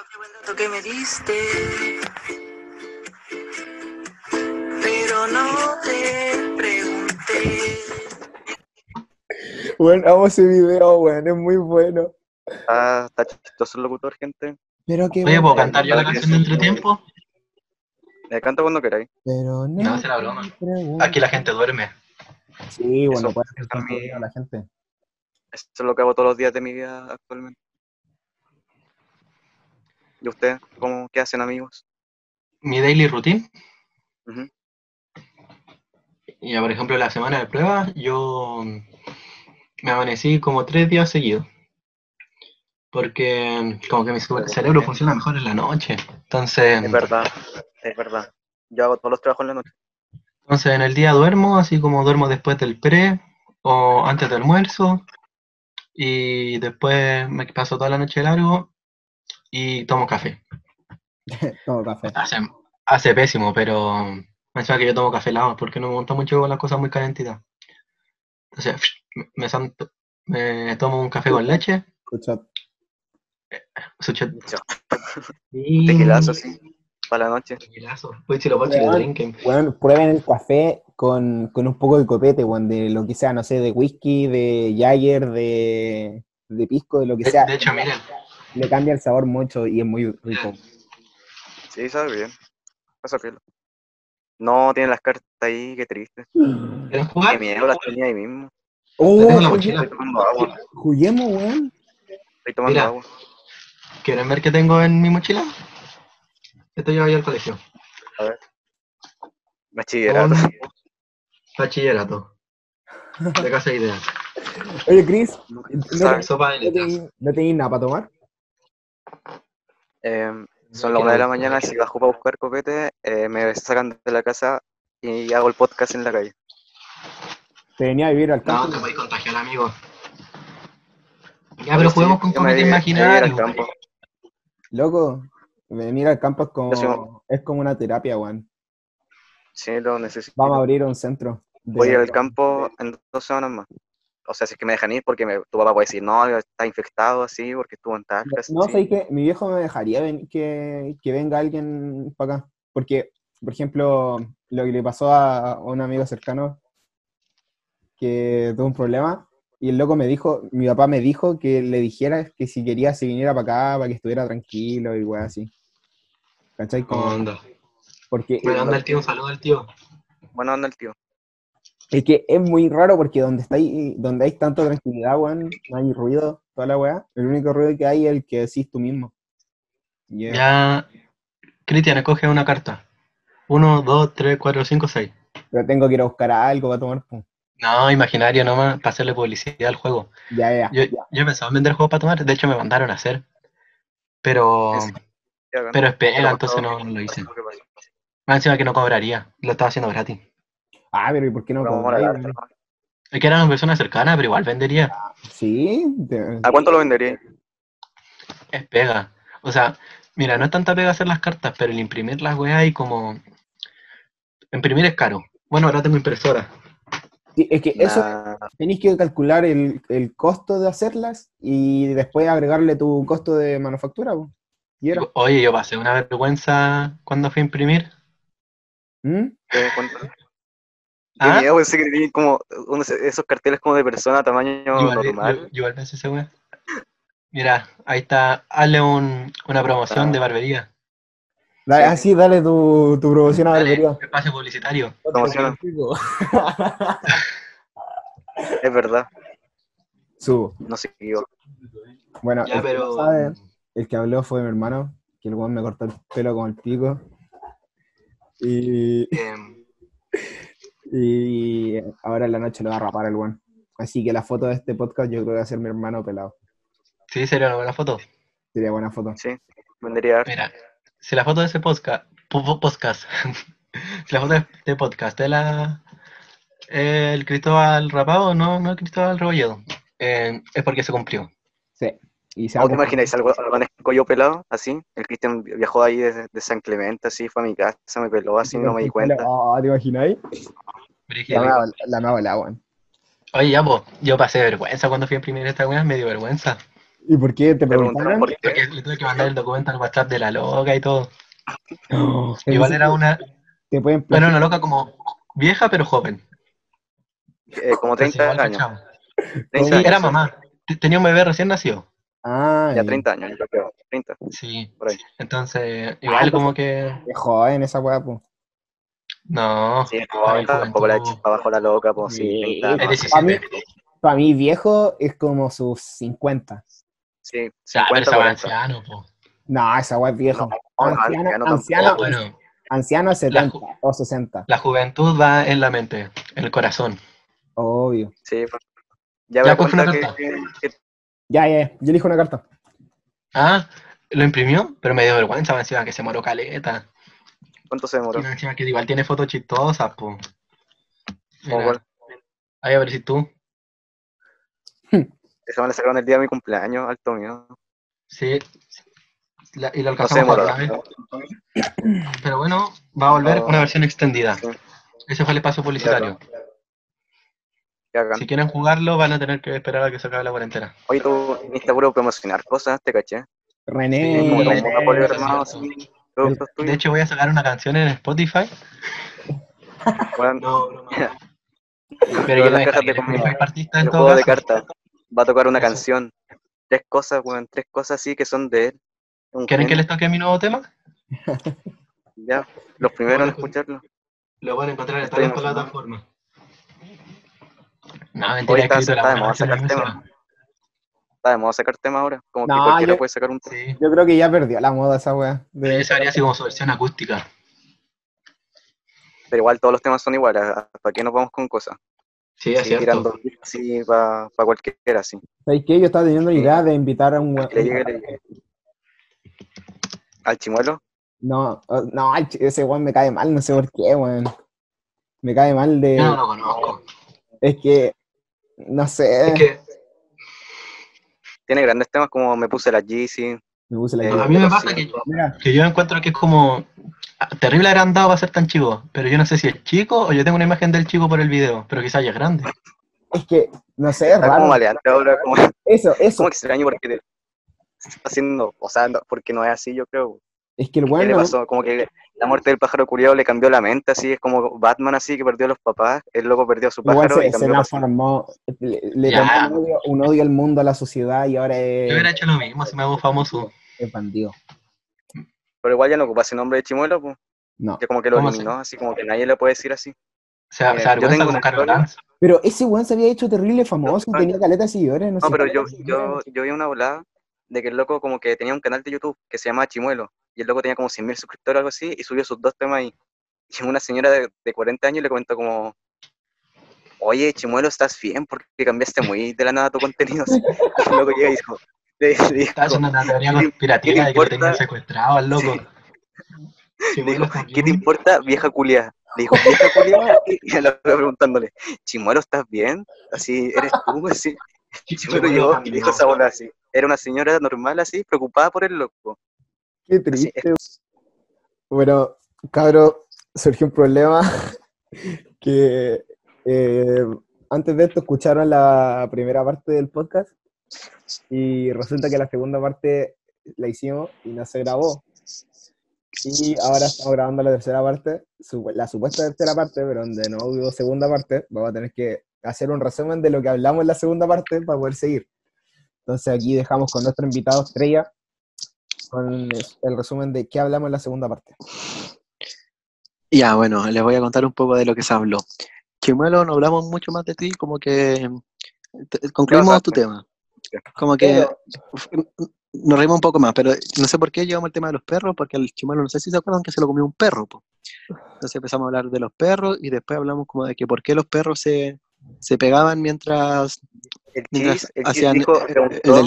Que me diste. Pero no te pregunté. Bueno, amo ese video, weón, es muy bueno. Está, está chistoso el locutor, gente. Pero qué Oye, bueno. ¿puedo cantar yo la canción de entretiempo? Me canta cuando queráis. Pero no. No, será broma. Aquí la gente duerme. Sí, bueno, puede a la gente. Eso es lo que hago todos los días de mi vida actualmente. ¿Y usted? ¿Cómo, ¿Qué hacen, amigos? Mi daily routine. Ujú. Ya, por ejemplo, la semana de prueba, yo me amanecí como tres días seguidos. Porque como que mi ce- cerebro funciona mejor en la noche. Entonces, Es verdad, es verdad. Yo hago todos los trabajos en la noche. entonces en el día duermo, así como duermo después del pre o antes del almuerzo. Y después me paso toda la noche largo y tomo café. Todo café. Hace, hace pésimo, pero me encima que yo tomo café helado porque no me gusta mucho con las cosas muy calentitas. Entonces, me, me santo- me tomo un café con leche, Escucha, su Tequilazo así, para la noche. Tequilazo. Uy, si lo lo drinken. weón, prueben el café con, con un poco de copete, weón, de lo que sea, no sé, de whisky, de Jagger, de, de pisco, de lo que De, sea. de hecho, miren, Le cambia el sabor mucho y es muy rico. Sí, sabe bien. Pasa pelo. No, tiene las cartas ahí, qué triste. ¿quieren Qué miedo, las tenía ahí mismo. ¡Oh! tengo la mochila. Estoy tomando agua. Juguemos, weón. Estoy tomando Mira. agua. ¿Quieren ver qué tengo en mi mochila? Esto yo al colegio. Bachillerato. Un bachillerato. De casa de ideas. Oye, Chris, ¿Sabes? Sopa de ¿no no tenéis nada para tomar? Eh, son las una de la mañana, si bajo para buscar copete, eh, me sacan de la casa y hago el podcast en la calle. Te venía a vivir al No, campo. te podéis contagiar, amigo. Ya, pero juguemos con copete imaginario. Loco, venir al campo es como, es como una terapia, weón. Sí, lo necesito. Vamos a abrir un centro. de- Voy al campo en dos semanas más. O sea, si es que me dejan ir, porque me- tu papá puede decir, no, está infectado así, porque estuvo en Talca. No, sí. sé que mi viejo me dejaría ven- que, que venga alguien para acá. Porque, por ejemplo, lo que le pasó a, a un amigo cercano que tuvo un problema y el loco me dijo, mi papá me dijo que le dijera que si quería se viniera para acá, para que estuviera tranquilo y weá así. ¿Cachai? ¿Cómo Como- anda? porque Bueno, anda el tío, un saludo al tío. Bueno, anda el tío. es que es muy raro porque donde está ahí, donde hay tanta tranquilidad, weón, no hay ruido, toda la weá. El único ruido que hay es el que decís tú mismo. Ya, Cristian, escoge una carta. Uno, dos, tres, cuatro, cinco, seis. Pero tengo que ir a buscar algo para tomar. pum. No, imaginario nomás, para hacerle publicidad al juego. Ya, ya, Yo, ya. yo pensaba en vender juegos para tomar, de hecho me mandaron a hacer. Pero, Es- Ya, pero es pega, Pero entonces no, no lo hice. Más encima que no cobraría, lo estaba haciendo gratis. Ah, pero ¿y por qué no Vamos a cobráis, la weón? carta. Es que era una persona cercana, pero igual vendería. Sí, de- ¿A cuánto lo vendería? Es pega. O sea, mira, no es tanta pega hacer las cartas, pero el imprimir las weas y como... Imprimir es caro. Bueno, ahora tengo impresora. Es que eso Nah, tenéis que calcular el, el costo de hacerlas y después agregarle tu costo de manufactura. Y era. Oye, yo pasé una vergüenza cuando fui a imprimir. ¿Mm? Ah, miedo, pensé que tenía como unos- esos carteles como de persona tamaño igual, normal. yo- yo. Mira, ahí está. Hazle un, una promoción Ah. de barbería. Dale, Sí. Así, dale tu, tu promoción a Dale, barbería. espacio publicitario. Es verdad, Subo. no sé qué yo. Bueno, Ya, el, que pero... no sabe, el que habló fue mi hermano, que el weón me cortó el pelo con el pico. Y, y ahora en la noche lo va a rapar el weón. Así que la foto de este podcast yo creo que va a ser mi hermano pelado. sí, sería una buena foto. Sería buena foto. Sí, vendería harto. Mira, si la foto de ese podcast, po- po- podcast, si la foto de este podcast es la el Cristóbal rapado, no, no el Cristóbal Rebolledo, eh, es porque se cumplió. Sí. Y se ¿O va te imagináis algo, yo pelado, así? El Cristian viajó ahí de, de San Clemente, así, fue a mi casa, me peló, así, no me di cuenta. Oh, ¿Te imagináis? La nueva, la weón. Oye, ya, pues, yo pasé vergüenza cuando fui a imprimir esta weá, me dio vergüenza. ¿Y por qué te preguntaron por qué. Porque le tuve que mandar el documento al WhatsApp de la loca y todo. No, Igual era una, Te pueden bueno, una loca como vieja pero joven. Eh, como Entonces, 30 igual años. cachaba. 30 Sí, era mamá. Tenía un bebé recién nacido. Ah, Ya 30 años, yo creo. 30, Sí. por ahí. Entonces, igual como que. Es joven esa weá, po. No. Sí, Ay, no, tampoco la para abajo la loca, pues sí, Sí, 30 Es años. Para mí, 17. para mí viejo es como sus 50. Sí, Ya, pero 50, estaba 40. anciano, po. No, esa weá es viejo. No, anciano, anciano anciano. Bueno, anciano es 70 ju- o 60. la juventud va en la mente, en el corazón. Obvio. Sí, pues. Ya Ya, me coge una carta. que, Ya, ya, ya. yo elijo una carta. Ah, lo imprimió, pero me dio vergüenza encima que se moró caleta. ¿Cuánto se demoró? Encima que igual tiene fotos chistosas, po. ¿Cómo Mira, cuál? ahí a ver si tú. Esa me la sacaron el día de mi cumpleaños, alto mío. Sí. La- y lo No alcanzamos a ver vez. Pero bueno, va a volver No. una versión extendida. Sí. Ese fue el espacio publicitario. Si quieren jugarlo, van a tener que esperar a que se acabe la cuarentena. Oye, tú viniste puro promocionar cosas, te caché. René. Sí, como así, productos De hecho, voy a sacar una canción en Spotify. Bueno, No, no, no. Pero yo la de juego de caso. cartas va a tocar una Eso. canción. Tres cosas, weón, tres cosas así que son de él. Un ¿Quieren que les toque mi nuevo tema? Ya, los primeros en escucharlo. Lo van a encontrar en todas las plataformas. No, mentira, Hoy está, está de moda sacar música. está de moda sacar temas ahora. Como que cualquiera yo- puede sacar un tema. Sí. Yo creo que ya perdió la moda esa weá. Pero De... esa haría así como su versión acústica. Pero igual todos los temas son iguales. ¿Para qué nos vamos con cosas? Sí, es Así, cierto. tirando así para cualquiera, así. ¿Sabes qué? Yo estaba teniendo la idea de invitar a un. Al chimuelo. No, oh, no, ese weón me cae mal, no sé por qué, weón. Me cae mal de. No lo conozco. Es que. No sé. Es que Tiene grandes temas como Me puse la Yeezy. Me puse la eh, idea. a mí me pasa que, Mira, que yo encuentro que es como ah, terrible agrandado para ser tan chico. Pero yo no sé si es chico o yo tengo una imagen del chico por el video. Pero quizás ya es grande. es que. No sé, es como raro. maleante ahora, como, Eso, eso. como extraño porque te- se está haciendo, o sea, porque no es así, yo creo. Es que el ¿Qué weón. le no- pasó? Como que la muerte del pájaro curiado le cambió la mente, así es como Batman, así que perdió a los papás, el loco perdió a su pájaro se, y se cambió para- transformó, le, le tomó un odio, un odio al mundo, a la sociedad y ahora es, Yo hubiera hecho lo mismo si me hago famoso. es bandido. Pero igual ya no ocupa ese nombre de chimuelo, pues, No. ya como que lo ¿Cómo eliminó, así como que nadie le puede decir así. Se, se Mira, yo tengo como Carlos. Pero ese weón se había hecho terrible famoso, No, tenía caleta de seguidores, no, No, sé pero qué yo, yo, yo vi una volada de que el loco como que tenía un canal de YouTube que se llamaba Chimuelo, y el loco tenía como 100.000 suscriptores o algo así, y subió sus dos temas ahí. Y una señora de, de 40 años le comentó como, oye, Chimuelo, ¿estás bien? Porque cambiaste muy de la nada tu contenido. así. Y el loco llega y dijo, le, le dijo, Está haciendo una teoría ¿qué te- conspirativa te de que importa? tenían secuestrado al loco. Sí, le dijo, ¿qué te importa, vieja culia? Le dijo, vieja culia, y loco preguntándole, Chimuelo, ¿estás bien? Así, ¿eres tú? Así. Chimuelo llegó y dijo esa bola así. Era una señora normal así, preocupada por el loco. Qué triste. Bueno, cabro, surgió un problema que eh, antes de esto escucharon la primera parte del podcast y resulta que la segunda parte la hicimos y no se grabó. Y ahora estamos grabando la tercera parte, la supuesta tercera parte, pero donde no hubo segunda parte, vamos a tener que hacer un resumen de lo que hablamos en la segunda parte para poder seguir. Entonces aquí dejamos con nuestro invitado estrella con el resumen de qué hablamos en la segunda parte. Ya, bueno, les voy a contar un poco de lo que se habló. Chimuelo, no hablamos mucho más de ti, como que concluimos tu tema. Como que nos reímos un poco más, pero no sé por qué llevamos el tema de los perros, porque el chimuelo, no sé si se acuerdan que se lo comió un perro. po. Entonces empezamos a hablar de los perros y después hablamos como de que por qué los perros se, se pegaban mientras, El mientras hacían dijo, el- el preguntó,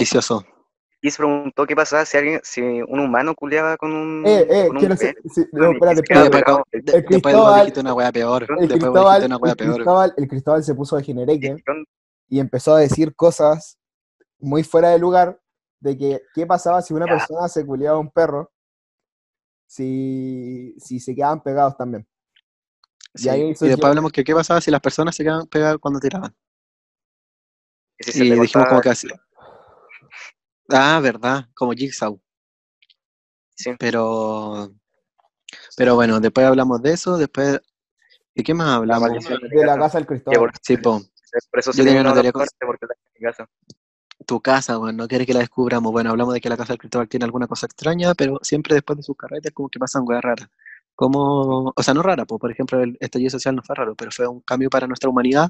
delicioso. Chis preguntó qué pasaba si alguien, si un humano culeaba con un, Eh, eh, con un quiero sí, no, y espérate, se espérate. el después vos Cristóbal- dijiste una wea peor. El Después vos Cristóbal, dijiste una wea el, peor. Cristóbal, el Cristóbal se puso de genereque y empezó a decir cosas muy fuera de lugar de que qué pasaba si una Ya. persona se culiaba a un perro si, si se quedaban pegados también. Y ahí Y después hablamos que qué pasaba si las personas se quedaban pegadas cuando tiraban. si se Y dijimos como que así. Ah, verdad, como Jigsaw. Sí. Pero, pero bueno, después hablamos de eso, después, ¿de qué más la hablamos? de De la casa. del Cristóbal. Sí, po, por eso Yo tenía una teoría parte porque la mi casa. tu casa, bueno, no quieres que la descubramos. Bueno, hablamos de que la casa del Cristóbal tiene alguna cosa extraña, pero siempre después de sus carretes como que pasan weas raras. Como, o sea, no rara, pues, por ejemplo, el estallido social no fue raro, pero fue un cambio para nuestra humanidad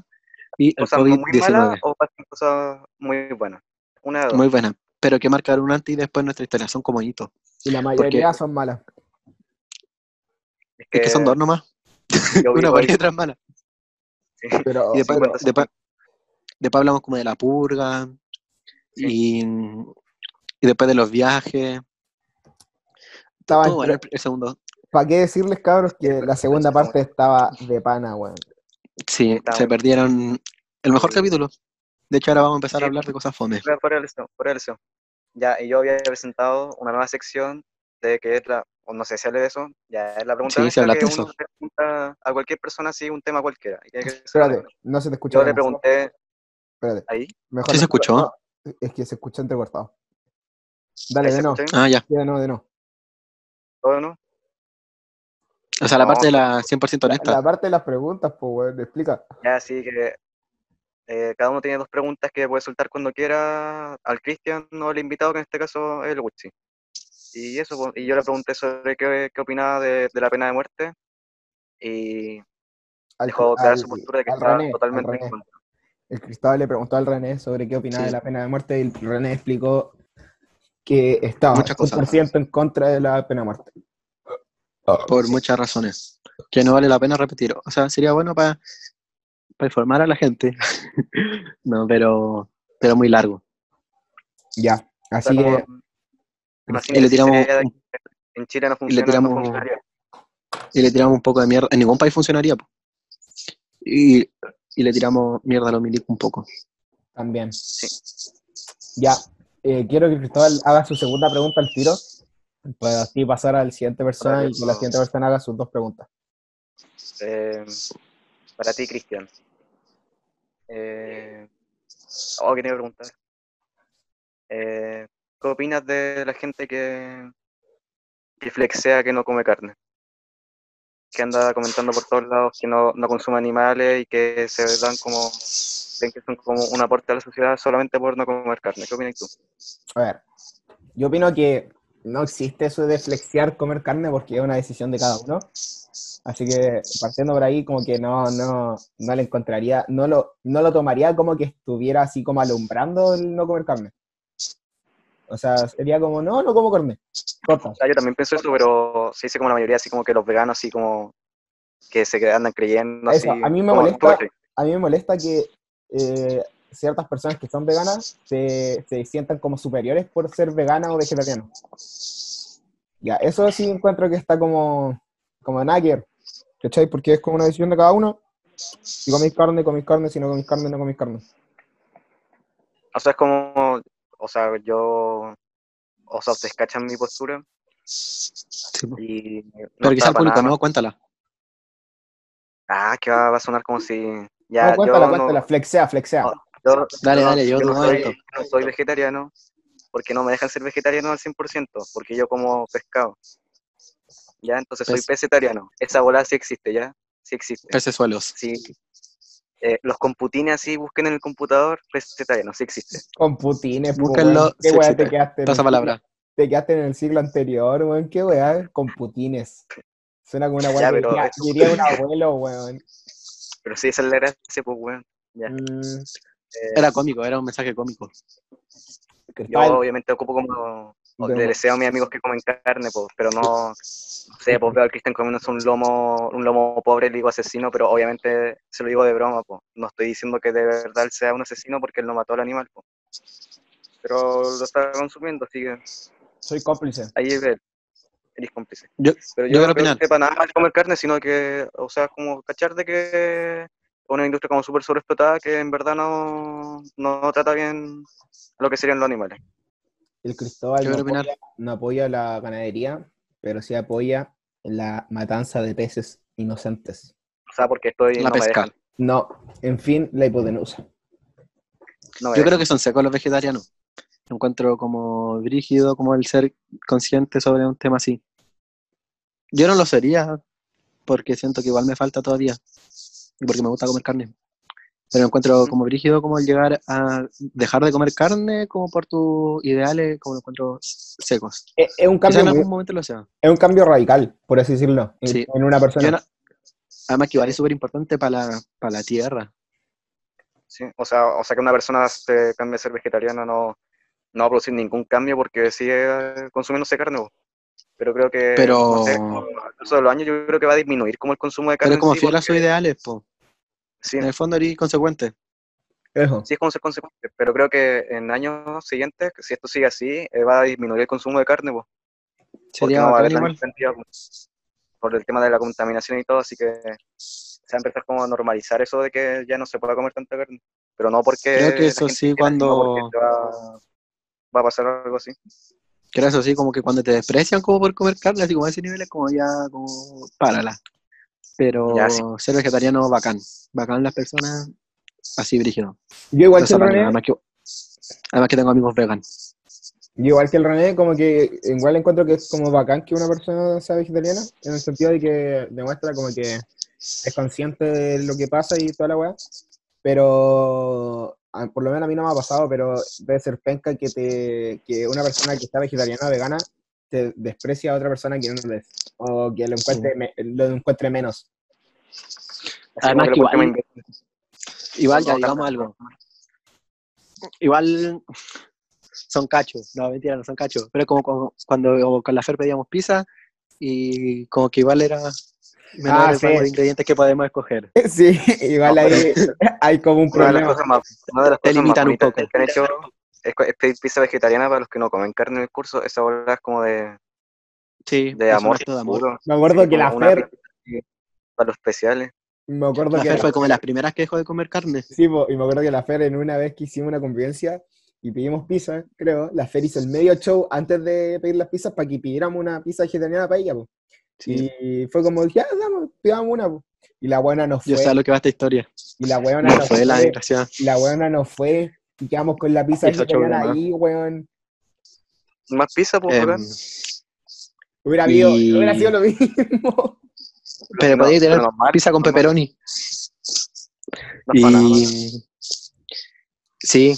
y el ¿Cosas muy COVID-19. o pasan cosas muy buenas? Una de dos. Muy buena, pero que marcaron un antes y después en nuestra historia, son como hitos. Y la mayoría son malas. Es Es que son dos nomás, yo una buena y otra mala. sí. Pero Y después, 50, después, después hablamos como de la purga y, y después de los viajes. estaba Todo entre- el, el segundo. ¿Para qué decirles, cabros, que la segunda parte estaba de pana, weón? Sí, Está se perdieron el mejor capítulo. De hecho, ahora vamos a empezar Sí. a hablar de cosas fome. Fuera de eso, de eso. Ya, y yo había presentado una nueva sección de que es la, o no sé si hablé de eso, ya es la pregunta Sí, sí nuestra hablaste que de eso. uno le pregunta a cualquier persona así un tema cualquiera. y que Espérate, no se te escucha. Yo le pregunté Espérate, ahí, mejor ¿Sí se escuchó? no, es que se escucha entrecortado. Dale, de se no. Ah, ya. De no, de no. todo, ¿no? O sea, la No, parte de la 100% La, honesta. la parte de las preguntas, pues, weón, explica. Ya, así que eh, cada uno tiene dos preguntas que puede soltar cuando quiera al Cristian o al invitado, que en este caso es el Witsi. Y eso, pues, y yo le pregunté sobre qué, qué opinaba de, de la pena de muerte y Al, dejó clara su postura de que estaba René, totalmente en contra. el Cristóbal le preguntó al René sobre qué opinaba Sí. de la pena de muerte y el René explicó que estaba Muchas cosas. 100% en contra de la pena de muerte. por muchas razones que no vale la pena repetir. O sea, sería bueno para informar a la gente. no, pero, pero muy largo. Ya, así que Y le tiramos en Chile no y le funciona, tiramos- no funcionaría. y le tiramos un poco de mierda. En ningún país funcionaría. po. Y, y le tiramos mierda a los milicos un poco. también. Sí. Ya, eh, quiero que Cristóbal haga su segunda pregunta al tiro, para así pasar a la siguiente persona y que la siguiente persona haga sus dos preguntas. Eh, para ti, Cristian. Eh, oh, quería preguntar. Eh, ¿Qué opinas de la gente que, que flexea que no come carne? Que anda comentando por todos lados que no, no consume animales y que se dan como, ven que son como un aporte a la sociedad solamente por no comer carne. ¿Qué opinas tú? A ver, yo opino que no existe eso de flexear comer carne porque es una decisión de cada uno. Así que partiendo por ahí, como que no, no, no le encontraría, no lo, no lo tomaría como que estuviera así como alumbrando el no comer carne. O sea, sería como, no, no como carne. Corta. Yo también pienso eso, pero se dice como la mayoría, así como que los veganos, así como que se andan creyendo. Eso, a mí me molesta- A mí me molesta que eh, ciertas personas que son veganas se, se sientan como superiores por ser vegana o vegetariano. Ya, eso sí encuentro que está como, como nagger, ¿cachai? Porque es como una decisión de cada uno. Si coméis carne, coméis carne, si no coméis carne, no coméis carne. O sea, es como, o sea, yo, o sea, ustedes cachan mi postura Sí, y... no pero quizá el público nada no, cuéntala. Ah, que va, va a sonar como si... Ya, no, cuéntala, yo, cuéntala, no, flexea, flexea. no, yo- Dale, yo dale, yo no dudo soy, esto. no soy vegetariano porque no me dejan ser vegetariano al 100%, porque yo como pescado. Ya, entonces soy Pez. pescetariano. Esa bola sí existe, ¿ya? Sí existe. Peces suelos. Sí. Eh, los computines así, busquen en el computador, vegetariano, sí existe. Con putines, po, Búsquenlo. ¿Qué sí weá te quedaste? el palabra. Te quedaste en el siglo anterior, weón. ¿Qué weá? Con putines. Suena como una weá Ya, que pero diría, un abuelo, weón. Pero sí, esa es la gracia, pues, weón. Ya. Mm, Era cómico, era un mensaje cómico. Yo obviamente ocupo como le deseo a mis amigos que comen carne, pues, pero no, no sé, pues veo al Cristian comiéndose un lomo, un lomo pobre, le digo asesino, pero obviamente se lo digo de broma, pues. No estoy diciendo que de verdad él sea un asesino porque él no mató al animal, pues. Pero lo está consumiendo, así que soy cómplice. ahí es él. Él es cómplice. Yo, Pero Yo no creo que para nada mal comer carne, sino que, o sea, como cachar de que una industria como súper sobreexplotada que en verdad no, no trata bien lo que serían los animales. El Cristóbal no apoya, no apoya la ganadería, pero sí apoya la matanza de peces inocentes. O sea, porque estoy... la no me pesca. No, en fin, la hipotenusa. no me Yo creo que son secos los vegetarianos. Encuentro como brígido como el ser consciente sobre un tema así. Yo no lo sería porque siento que igual me falta todavía y porque me gusta comer carne. Pero encuentro como brígido como el llegar a dejar de comer carne como por tus ideales, como lo encuentro secos. Es, es un Quizá cambio en muy- algún momento lo sea. es un cambio radical, por así decirlo, en, Sí. en una persona. No- además que igual es súper importante para la, para la tierra. Sí, o sea, o sea que una persona se cambie a ser vegetariana no, no va a producir ningún cambio porque sigue consumiéndose carne. Pero creo que Pero- no sé, de los años yo creo que va a disminuir como el consumo de carne. Pero como sí, fiel a sus ideales, po. Sí, En el fondo eres consecuente. Eso. sí es como ser consecuente, pero creo que en años siguientes, si esto sigue así, eh, va a disminuir el consumo de carne, po, porque Sería no va a haber cantidad, po, por el tema de la contaminación y todo, así que se va a empezar como a normalizar eso de que ya no se pueda comer tanta carne, pero no porque Creo que eso sí, cuando- va a pasar algo así. Creo eso sí, como que cuando te desprecian como por comer carne, así como a ese nivel es como ya, como, párala. Pero Ya, sí. ser vegetariano, bacán. Bacán las personas, así brígido. Yo igual De que el René, Además que, además que tengo amigos veganos. yo igual que el René, como que igual encuentro que es como bacán que una persona sea vegetariana, en el sentido de que demuestra como que es consciente de lo que pasa y toda la weá. Pero a- por lo menos a mí no me ha pasado, pero debe ser penca que te que una persona que está vegetariana o vegana te desprecia a otra persona que no lo es, o que lo encuentre, me- lo encuentre menos. Así Además como que igual- Igual, ya digamos algo. Igual son cachos, no, mentira, no son cachos. Pero como cu- cuando con la Fer pedíamos pizza y como que igual era menor Ah, el sí. de ingredientes que podemos escoger. Sí, igual No, ahí hay como un Una de las problema. cosas más, una de las Te cosas más limitan un bonitas poco. que han hecho es, es pedir pizza vegetariana para los que no comen carne en el curso. Esa bola es como de, Sí, de amor. de. Me acuerdo que la Fer, para los especiales. me acuerdo La que Fer la- fue como de las primeras que dejó de comer carne. Sí, po, y me acuerdo que la Fer en una vez que hicimos una convivencia y pedimos pizza, creo, la Fer hizo el medio show antes de pedir las pizzas para que pidiéramos una pizza vegetariana para ella, po. Sí. Y fue como, ya, damos, pidamos una, po. Y la buena nos Yo fue, sé a lo que va esta historia. y la buena No nos fue la desgraciada. y la buena nos fue, y quedamos con la pizza vegetariana más. ahí, weón. Más pizza, pues, Em, bacán. Hubiera, habido- Y- hubiera sido lo mismo. pero No, podía tener normal, pizza con normal, pepperoni. Y sí,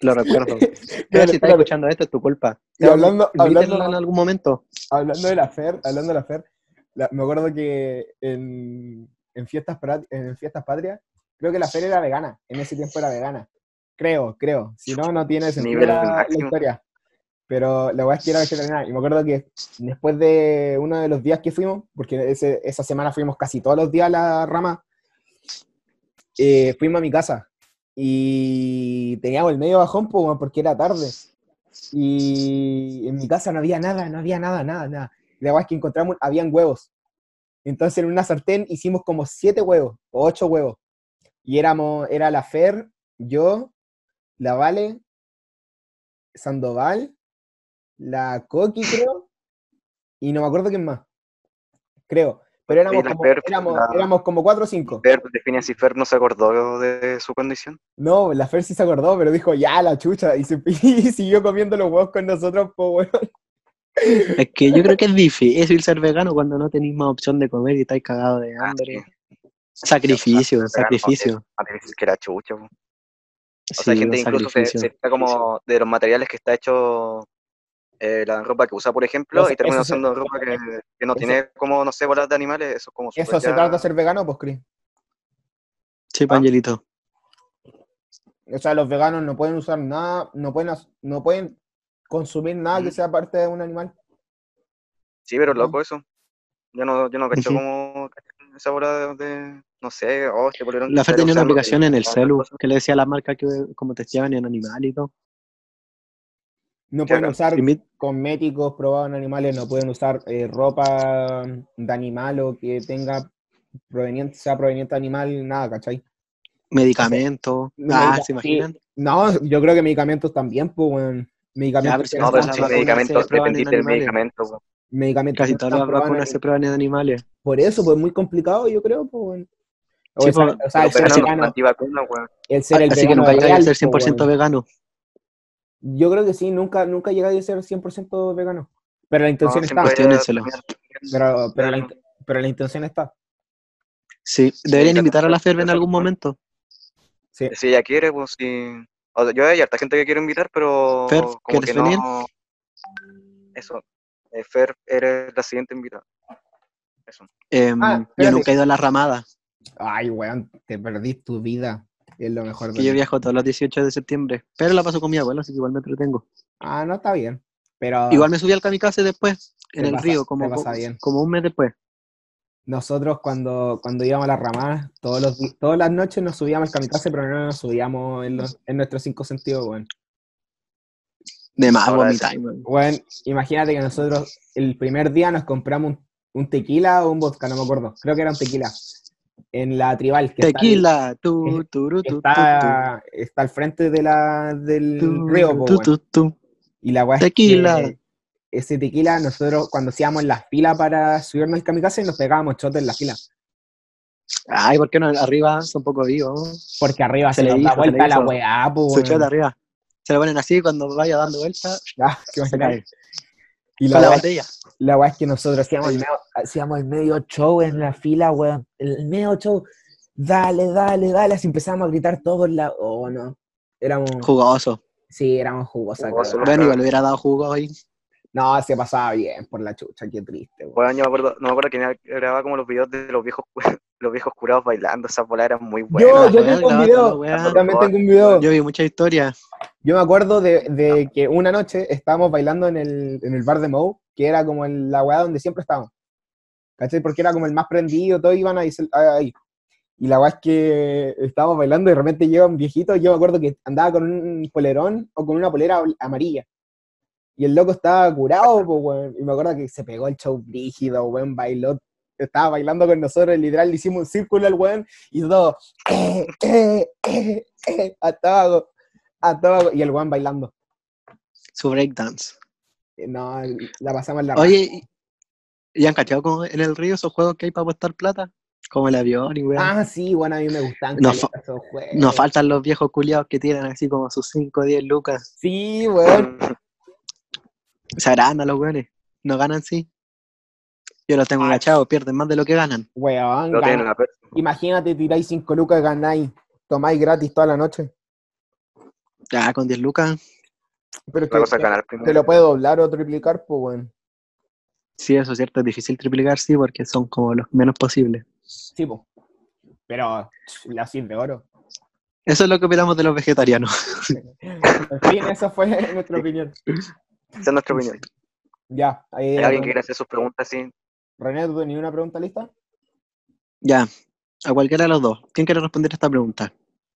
lo recuerdo. Pero si estás escuchando esto es tu culpa. Y hablando, hablando, en algún momento. hablando de la Fer, hablando de la Fer, la- me acuerdo que en, en fiestas en fiestas patrias, creo que la Fer era vegana, en ese tiempo era vegana. Creo, creo. Si no, no tiene sentido la, la historia. Pero la verdad es que era vegetariana. Y me acuerdo que después de uno de los días que fuimos, porque ese- esa semana fuimos casi todos los días a la rama, eh, fuimos a mi casa. Y teníamos el medio bajón weón, porque era tarde. Y en mi casa no había nada, no había nada, nada, nada. La verdad es que encontramos, habían huevos. Entonces en una sartén hicimos como siete huevos, o ocho huevos. Y éramos, era la Fer, yo, la Vale, Sandoval, la Coqui, creo, y no me acuerdo quién más. Creo. Pero éramos, como, Fer, éramos, la- éramos como cuatro o cinco. Fer, define si Fer no se acordó de su condición. No, la Fer sí se acordó, pero dijo, ya, la chucha, y, se, y siguió comiendo los huevos con nosotros, pues. Es que yo creo que es difícil ser vegano cuando no tenéis más opción de comer y estáis cagados de Ah, hambre. sí. Sacrificio, Vegano, sacrificio. Más difícil que era chucho. O Sí, sea, hay gente incluso se, se está como de los materiales que está hecho eh, la ropa que usa, por ejemplo, Eso- y termina se- usando ropa que, que no eso- tiene como, no sé, bolas de animales, eso es como Eso se ya- trata de ser vegano, pues, Cris. Sí, Ah. Pangelito. O sea, los veganos no pueden usar nada, no pueden, no pueden consumir nada que sea parte de un animal. Sí, pero loco eso. Yo no, yo no cacho como esa bola de, de- no sé, oh, este polerón La Fer tenía una aplicación en el celu cosas. que le decía a la marca que como testeaban en animal y todo. No pueden usar cosméticos probados en animales, no pueden usar eh, ropa de animal o que tenga proveniente, sea proveniente de animal, nada, ¿cachai? medicamentos. No, Ah, ¿se imaginan? No, yo creo que medicamentos también, pues, weón. Medicamentos, pero si No, no pero medicamentos, dependís del medicamento. Medicamentos Casi que todas las vacunas se prueban en animales. Por eso, pues muy complicado, yo creo, pues, weón. O, Sí, esa- pues, o sea, el ser vegano, el ser el Así que vegano nunca llegáis a ser pues, 100% weón. vegano. Yo creo que sí, nunca, nunca llegáis a ser 100% vegano. Pero la intención No, está. Pero, pero, la, pero la intención está. Sí, deberían Sí, invitar a la sí, Ferbe en algún momento. Sí. Si ella quiere, pues sí. O sea, yo hay harta gente que quiero invitar, pero Fer, como ¿quieres que no. venir? Eso. Eh, Fer, eres la siguiente invitada. Eso. Ah, yo nunca he ido a la ramada, Ay, weón, te perdí tu vida. Es lo mejor que de yo mí. viajo todos los 18 de septiembre, pero la paso con mi abuelo, así que igual me entretengo. Ah, no está bien. Pero Igual me subí al kamikaze después, en el pasa- río, como, pasa bien. como un mes después. nosotros cuando, cuando íbamos a las ramadas, todos los, todas las noches nos subíamos al kamikaze, pero no nos subíamos en, los- en nuestros cinco sentidos, weón. De más vomitar. Weón, imagínate que nosotros el primer día nos compramos un, un tequila o un vodka, no me acuerdo. Creo que era un tequila. En la tribal, que está- Tequila, tu, turu, que tu, está, está al frente de la, del río, po, tu, weón. tu, tu. Y la weá es que Tequila. ese tequila, nosotros cuando hacíamos la fila para subirnos al kamikaze, nos pegábamos chotes en la fila. Ay, ¿por qué no? Arriba son poco vivos. Porque arriba Se se, le da vuelta la weá, po, Su arriba. Se lo ponen así cuando vaya dando vuelta, Ah, qué se cae. Y la la weá, botella. la weá es que nosotros hacíamos el, medio, hacíamos el medio show en la fila, weón. El medio show. Dale, dale, dale. Así empezamos a gritar todos la. Oh, no. Éramos. Jugoso. Sí, éramos jugosos. Jugoso. Bueno, igual le hubiera dado jugo ahí. No, se pasaba bien por la chucha, qué triste, weón. Bueno, yo me acuerdo, no me acuerdo que grababa como los videos de los viejos, los viejos curados bailando, esas bolas eran muy buenas. Yo, yo tengo un video, también tengo un video. Yo vi mucha historia. Yo me acuerdo de, que una noche estábamos bailando en el, en el bar de Moe, que era como en la weá donde siempre estábamos. ¿Cachai? Porque era como el más prendido, todos iban ahí. ahí. Y la weá es que estábamos bailando y de repente llega un viejito, yo me acuerdo que andaba con un polerón o con una polera amarilla. Y el loco estaba curado, pues, weón. Y me acuerdo que se pegó el show brígido, weón, bailó. Estaba bailando con nosotros, literal, le hicimos un círculo al weón y todo. Eh, eh, eh, eh, a todo, a todo. Y el weón bailando. Su breakdance. Eh, No, la pasamos la Oye, ¿y- ¿y han cachado como en el río esos juegos que hay para apostar plata? Como el avión y weón. Ah, sí, bueno, a mí me gustan No caleta fa- esos juegos. Nos faltan los viejos culiados que tienen así como sus 5 o 10 lucas. Sí, weón. Se agrandan los weones. No ganan, sí. Yo los tengo Ah. agachados, pierden más de lo que ganan. Weón, No tienen gana- una persa. imagínate, tiráis 5 lucas y ganáis. Tomáis gratis toda la noche. Ya, con 10 lucas. Pero es La que cosa es te, lo puede doblar o triplicar, pues, weón. Sí, eso es cierto, es difícil triplicar, sí, porque son como los menos posibles. Sí, pues. Pero la 100 de oro. Eso es lo que opinamos de los vegetarianos. En fin, esa fue nuestra opinión. Esa es nuestra opinión. Ya, ahí, ¿Hay alguien que quiera hacer sus preguntas así? René, ¿tú tenías una pregunta lista? Ya, a cualquiera de los dos. ¿Quién quiere responder esta pregunta?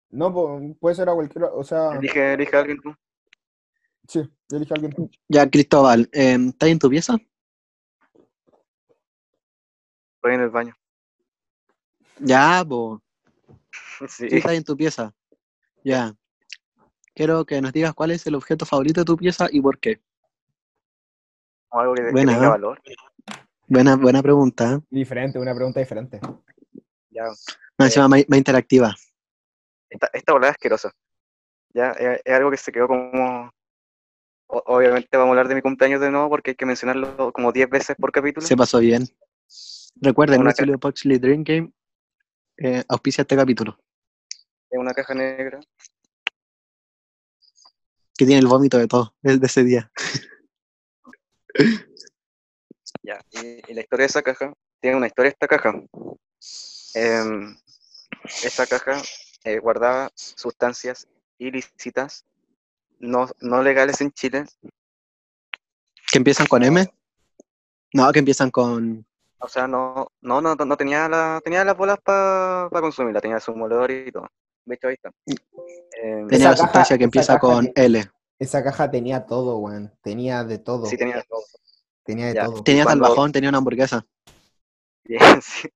No, pues, puede ser a cualquiera, o sea, Elige, elige a alguien tú. sí, elige a alguien. Ya, Cristóbal, eh, ¿estás en tu pieza? Estoy en el baño. Ya, po. Sí. Sí, estás en tu pieza. Ya. Quiero que nos digas cuál es el objeto favorito de tu pieza y por qué. O algo que, que Buena, tenga ¿no? valor. Buena, buena pregunta. ¿eh? Diferente, una pregunta diferente. Ya. Más encima más, más interactiva. Esta, esta volada es asquerosa. Ya, es, es algo que se quedó como. o- obviamente vamos a hablar de mi cumpleaños de nuevo porque hay que mencionarlo como 10 veces por capítulo. Se pasó bien. Recuerden, Una Lucio Poxley Dream Game eh, auspicia este capítulo, Es una caja negra. que tiene el vómito de todo, desde ese día. Ya. Y, y la historia de esa caja. Tiene una historia esta caja. Em, esa caja eh, guardaba sustancias ilícitas, no, no legales en Chile. ¿Que empiezan con M? No, que empiezan con... O sea, no, no, no, no tenía la, tenía las bolas para consumirla, tenía su moledor y todo. De hecho, ahí está. Em, Tenía la caja- sustancia que empieza con L. Esa caja tenía todo, weón. Tenía de todo. sí, tenía todo. Tenía de Ya. todo. Tenía cuando- salvajón, tenía una hamburguesa. Bien, sí.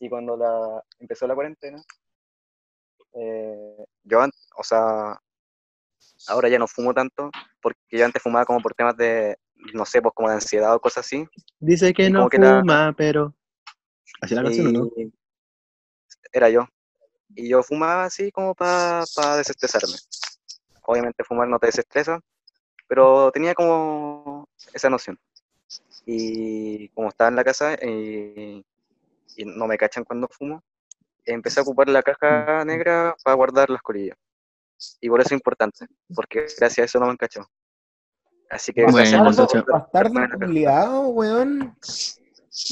Y cuando la, empezó la cuarentena, eh, yo, o sea, ahora ya no fumo tanto, porque yo antes fumaba como por temas de, no sé, pues como de ansiedad o cosas así. Dice que Y no que la- fuma, pero... ¿Así la canción o no? era yo. Y yo fumaba así como para desestresarme. Obviamente fumar no te desestresa, pero tenía como esa noción. Y como estaba en la casa y, y no me cachan cuando fumo, empecé a ocupar la caja negra para guardar las colillas. Y por eso es importante, porque gracias a eso no me han cachado. Así que Bueno, gracias, José, Bastardo weón.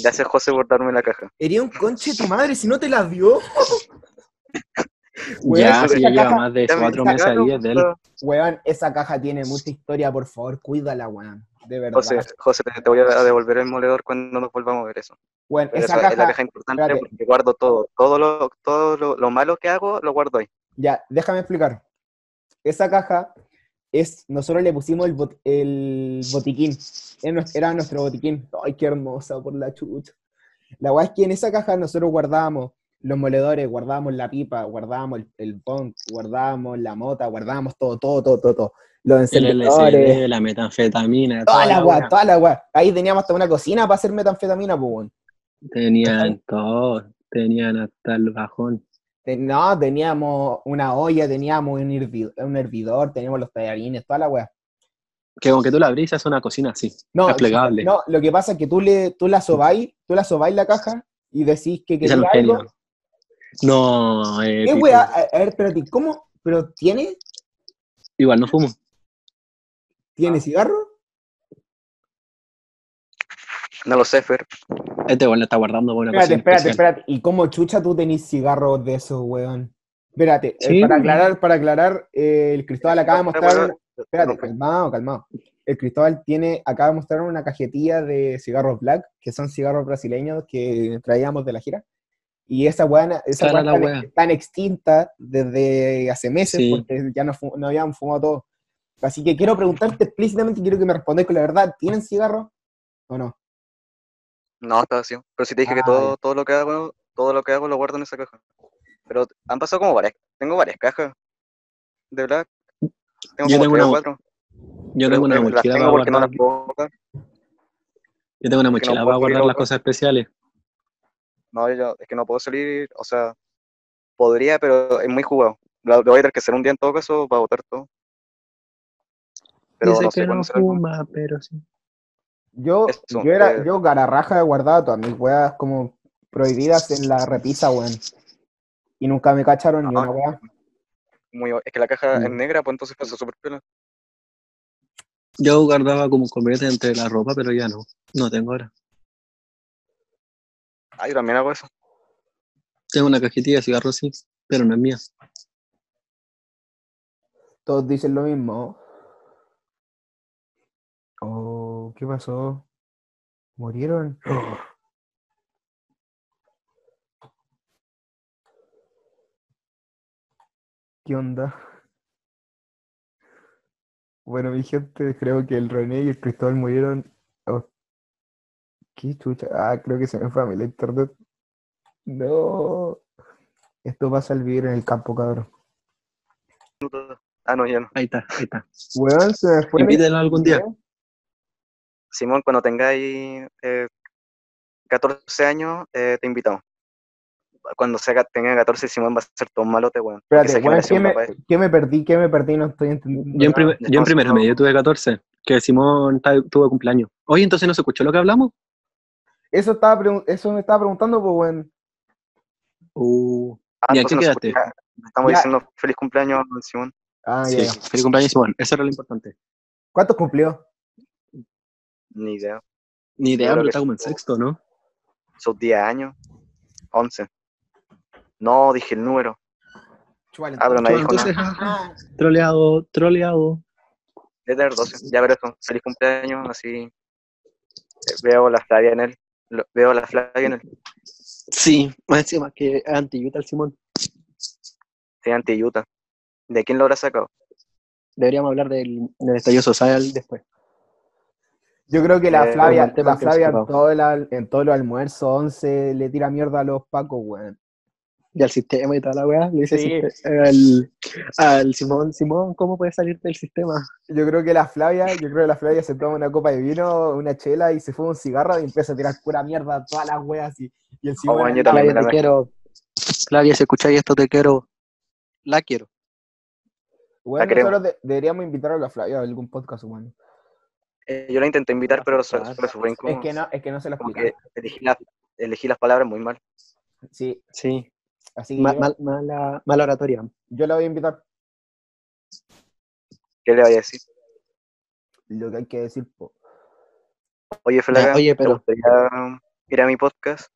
Gracias, José, por darme la caja. Sería un conche tu madre si no te la dio. Weón, ya, si ya lleva más de cuatro meses de él. Weón, esa caja tiene mucha historia, por favor, cuídala, weón. De verdad. José, José, te, voy a devolver el moledor cuando nos volvamos a ver eso. Pero esa esa es la caja, caja importante espérate. porque guardo todo. Todo lo, todo lo, lo malo que hago lo guardo ahí. ya, déjame explicar. Esa caja es, nosotros le pusimos el, bot- el botiquín. Era nues- Era nuestro botiquín. Ay, qué hermosa por la chucha. La weá es que en esa caja nosotros guardábamos los moledores, guardábamos la pipa, guardábamos el, el punk, guardábamos la mota, guardábamos todo, todo, todo, todo, todo. Los El encendedores, LSD, la metanfetamina, toda la weá, weá. toda la weá. Ahí teníamos hasta una cocina para hacer metanfetamina, pues. Tenían todo, tenían hasta el bajón. No, teníamos una olla, teníamos un, hervi- un hervidor, teníamos los tallarines, toda la weá. Que como que tú la abrís, es una cocina así, No, es plegable. no, lo que pasa es que tú, le, tú la sobáis, tú la sobáis la caja y decís que quería algo. No, ¿Qué épico. weá? A, a ver, espérate, ¿cómo? ¿Pero tiene? Igual no fumo. ¿Tiene cigarro? No lo sé, Fer. Este weón lo está guardando por una Espérate, espérate, especial. espérate. ¿Y cómo chucha tú tenés cigarros de esos, weón? Espérate, eh, para aclarar, para aclarar, eh, el Cristóbal acaba de mostrar. Espérate, calmado, calmado. El Cristóbal tiene, acaba de mostrar una cajetilla de cigarros black, que son cigarros brasileños que traíamos de la gira. Y esa weá, esa weá están extinta desde hace meses Sí. porque ya no, no habían fumado todos. Así que quiero preguntarte explícitamente, quiero que me respondáis con la verdad, ¿tienen cigarros o no? No, está vacío. Pero si te dije que Ah, todo, todo lo que hago, todo lo que hago lo guardo en esa caja. Pero han pasado como varias, tengo varias cajas de black. Tengo Yo como tengo tres o una- cuatro. Yo tengo una mochila para no guardar. las puedo botar. Yo tengo una no mochila para guardar las cosas especiales. No, yo, es que no puedo salir, o sea, podría, pero es muy jugado. Lo, lo voy a tener que hacer un día en todo caso para botar todo. Pero Dice no que no fuma, pero sí. Yo, Eso, yo era, eh. yo gararraja he guardado todas mis weas como prohibidas en la repisa, weón. Y nunca me cacharon ni Ah. una wea. Muy, es que la caja es Mm. negra, pues entonces pasa súper piola. Yo guardaba como cometa entre la ropa, pero ya no. No tengo ahora. Ah, yo también hago eso. Tengo una cajetilla de cigarros, sí, pero no es mía. Todos dicen lo mismo. Oh, ¿qué pasó? ¿Murieron? ¿Qué onda? Bueno, mi gente, creo que el René y el Cristóbal murieron. ¿Qué chucha? Ah, creo que se me fue a mí la internet. No. Esto pasa al vivir en el campo, cabrón. Ah, no, ya no. Ahí está, ahí está. Weón, se me fue. la Invítelo algún día. Simón, cuando tengáis eh, 14 años, eh, te invitamos. Cuando sea, tenga 14, Simón va a ser todo un malote, weón. Espérate, weón, ¿qué me, qué perdí? ¿Qué me perdí? No estoy entendiendo. Yo en, primer, yo en no. medio tuve 14, que Simón tuvo cumpleaños. Oye, entonces no se escuchó lo que hablamos. Eso, estaba eso me estaba preguntando, pues, weón. Uh, Ah, ¿Y a entonces qué no se quedaste? Estamos Ya. diciendo feliz cumpleaños, Simón. Ah, sí, ya, ya. feliz cumpleaños, Simón. Eso era lo importante. ¿Cuántos cumplió? Ni idea. Ni idea, pero está como en sexto, ¿no? Sus 10 años. 11. No, dije el número. Chúbale, Ah, pero nadie dijo Entonces, nada. ajá, troleado, troleado. Debe tener 12. Ya, eso. Feliz cumpleaños, así. Veo la Flavia en él. Lo- Veo la Flavia en él. Sí, más encima que anti-Utah el Simón. Sí, anti Utah. ¿De quién lo habrá sacado? Deberíamos hablar del, del estallido social después. Yo creo que la Eh, Flavia, el tema la Flavia en todo el, en todos los almuerzos 11 le tira mierda a los pacos, weón. Y al sistema y toda la weá. Le dice Sí. al, al Simón, Simón, ¿cómo puedes salir del sistema? Yo creo que la Flavia, yo creo que la Flavia se toma una copa de vino, una chela y se fuma un cigarro y empieza a tirar pura mierda a todas las weas y, y el Simón bueno, al yo Flavia, te la quiero. Flavia, si escucháis esto, te quiero. La quiero. Weón, La queremos. nosotros de- deberíamos invitar a la Flavia a algún podcast humano. Eh, yo la intenté invitar, pero fue Claro. fue súper Es incómodo. que no, es que no se Como explica. elegí, la- elegí las palabras muy mal. Sí, Sí. Así que Ma- yo, mal- mala, mala oratoria. yo la voy a invitar. ¿Qué le voy a decir? Lo que hay que decir, po. Oye, Flavia, oye, ¿te pero- gustaría ir a mi podcast?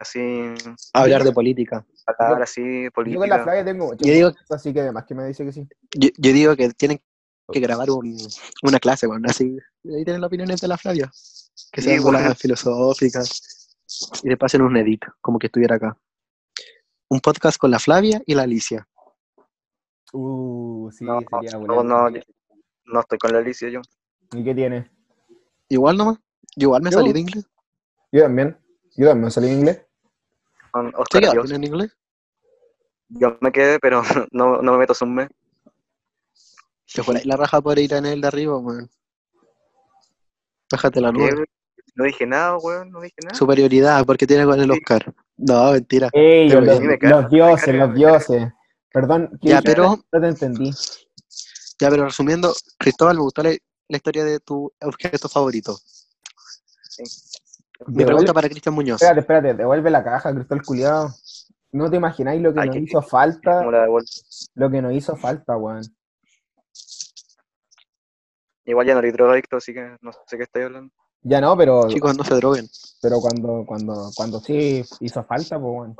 Así, Hablar de política. hablar así, Yo con la política. Flavia tengo mucho Yo digo- así que además que me dice que sí. Yo, yo digo que tienen que grabar un- una clase, bueno, así. Ahí tienen las opiniones de la Flavia. Que Sí, sean bueno. bolas filosóficas. Y le pasen un edit, como que estuviera acá. Un podcast con la Flavia y la Alicia. Uh, sí, No, sería no, bueno. no, no estoy con la Alicia yo. ¿Y qué tiene? Igual nomás. Yo igual me Yo- salí de inglés. Yo también. Yo también salí en inglés. Con ¿Se Oscar quedó Dios. en inglés? Yo me quedé, pero no, no me meto un mes. Te juráis la raja por ir en el de arriba, weón. Bájate la nube. No dije nada, weón, no dije nada. Superioridad, porque tiene con el Oscar. No, mentira. Los, me dioses, me los dioses. Perdón, ¿qué Ya, pero- No te entendí. Ya, pero resumiendo, Cristóbal, me gustó la, la historia de tu objeto favorito. Mi Devuelve- pregunta para Cristian Muñoz. Espérate, espérate, devuelve la caja, Cristóbal Culiado. No te imagináis lo que Ay, nos hizo falta, lo que nos hizo falta, weón. Igual ya no eres drogadicto, así que no sé qué estoy hablando. Ya no, pero, Chicos, no se droguen. pero cuando, cuando, cuando sí hizo falta, pues bueno.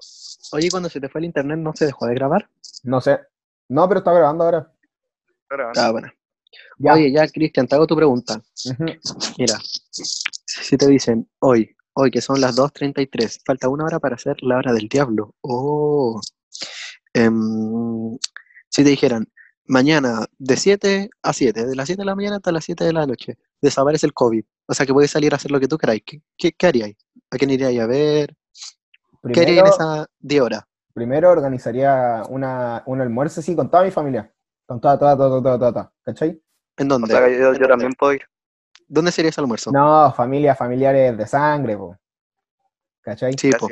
Oye, cuando se te fue el internet, ¿no se dejó de grabar? No sé. No, pero está grabando ahora. Pero, Ah, bueno. Ya. Oye, ya, Cristian, te hago tu pregunta. Mira, si te dicen hoy, hoy que son las 2.33, falta una hora para hacer la hora del diablo. Oh. Em, si te dijeran, mañana de 7 a 7, de las 7 de la mañana hasta las 7 de la noche, desaparece el COVID. O sea que puedes salir a hacer lo que tú queráis. ¿Qué, qué, qué haríais? ¿A quién iríais a ver? ¿Qué haríais en esas 10 horas? primero organizaría una, un almuerzo así con toda mi familia. Con toda, toda, toda, toda, toda, toda. ¿Cachai? ¿En o dónde? sea, yo, yo también puedo ir. ¿Dónde sería ese almuerzo? No, familia, familiares de sangre, po. ¿Cachai? Sí, po.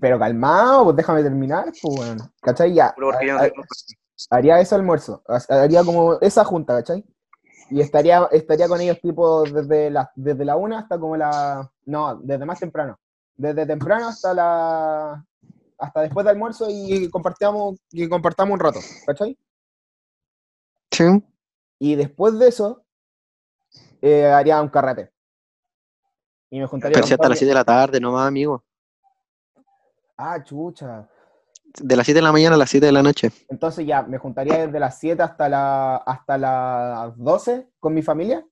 Pero calmado, pues déjame terminar, pues bueno. ¿Cachai? Ya. Haría ese almuerzo, ha- haría como esa junta, ¿cachai? Y estaría, estaría con ellos tipo desde la, desde la una hasta como la... No, desde más temprano. Desde temprano hasta la... hasta después del almuerzo y compartíamos, y compartamos un rato, ¿cachai? Sí. Y después de eso, eh, haría un carrete. Y me juntaría Pero si hasta las mi- 7 de la tarde, no más, amigo. Ah, chucha. De las 7 de la mañana a las 7 de la noche. Entonces ya, me juntaría desde las 7 hasta, la, hasta las 12 con mi familia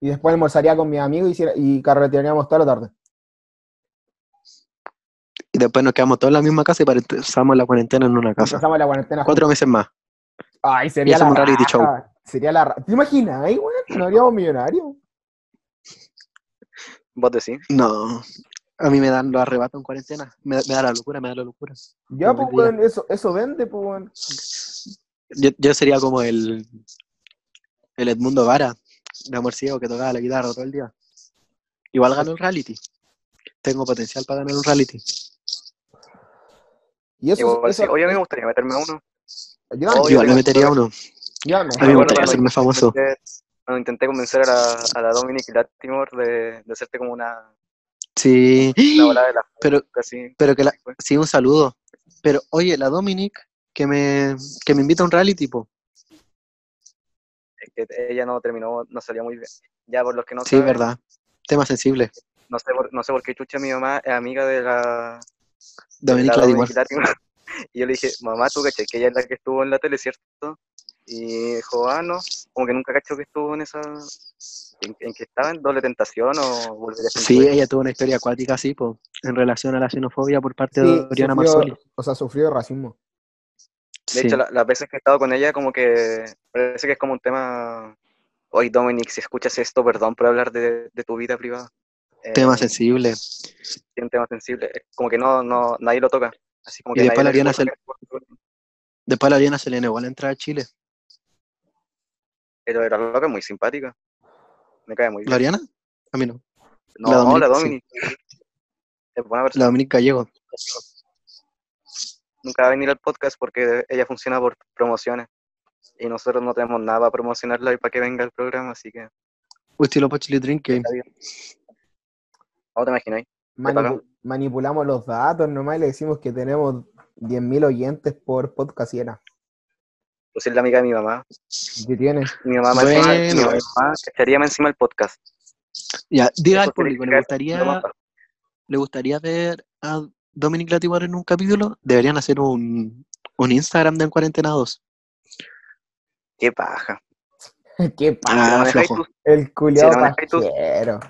y después almorzaría con mis amigos y, y carretearíamos toda la tarde. Y después nos quedamos todos en la misma casa y pasamos la cuarentena en una casa. Empezamos la cuarentena. Cuatro meses más. Ay, sería hacemos la un reality raja. Sería la ¿Te imaginas, eh, weón? ¿No haríamos millonarios? Vos decís. No. A mí me dan los arrebatos en cuarentena. Me, me da la locura, me da la locura. Ya, pues, weón, eso, eso vende, pues, weón. Yo, yo sería como el, el Edmundo Vara, de Amor Ciego, que tocaba la guitarra todo el día. Igual gano el reality. Tengo potencial para ganar un reality. Y eso, Igual, eso sí. Oye, a mí me gustaría meterme a uno. yo, Oye, Yo igual me metería uno. yo no. A mí me gustaría cuando hacerme famoso. intenté- Cuando intenté convencer a la, a la Dominic Latimore de, de hacerte como una, Sí. bola de la Pero, casi. pero que la, sí, un saludo. Pero, oye, la Dominic, que me, que me invita a un reality, tipo. Es que ella no terminó, no salió muy bien. Ya por los que no Sí, saben, verdad. Tema sensible. No sé, por, no sé por qué chucha mi mamá es amiga de la, Dominic la Latimore. Dominic Latimore. Y yo le dije, mamá, tú caché que ella es la que estuvo en la tele, ¿cierto? Y dijo, ah, no, como que nunca cachó que estuvo en esa. ¿En, en que estaba? ¿En doble tentación o volvería a Sí, ella tuvo una historia acuática así, po, en relación a la xenofobia por parte Sí, de Oriana Marsoli. O sea, sufrió racismo. De Sí. hecho, la- las veces que he estado con ella, como que parece que es como un tema. Oye, Dominic, si escuchas esto, perdón por hablar de, de tu vida privada. Eh, Tema sensible. sí, un tema sensible. Como que no, no, nadie lo toca. Así como Y que después la Ariana que- Después la Oriana se le negó la entrada a Chile. Pero era loca, muy simpática. Me cae muy ¿La bien. Oriana? A mí no. No, la Dominic, la sí. Dominic. Es buena La persona. Dominic Gallego. Nunca va a venir al podcast porque ella funciona por promociones. Y nosotros no tenemos nada para promocionarla y para que venga el programa, así que. Estilo Pochili Drink Game. ¿Cómo te imagináis? Manipu- manipulamos los datos nomás y le decimos que tenemos 10.000 oyentes por podcast y era. Pues es la amiga de mi mamá. ¿Qué tiene? Mi mamá, me encima, mi Bueno. mamá cacharía más encima el podcast. Ya, diga al público, ¿le gustaría. ¿le gustaría ver a Dominic Latimore en un capítulo? Deberían hacer un, un Instagram de En Cuarentena 2. Qué paja. ¿Qué la Ah, flojo. El tú. pajero.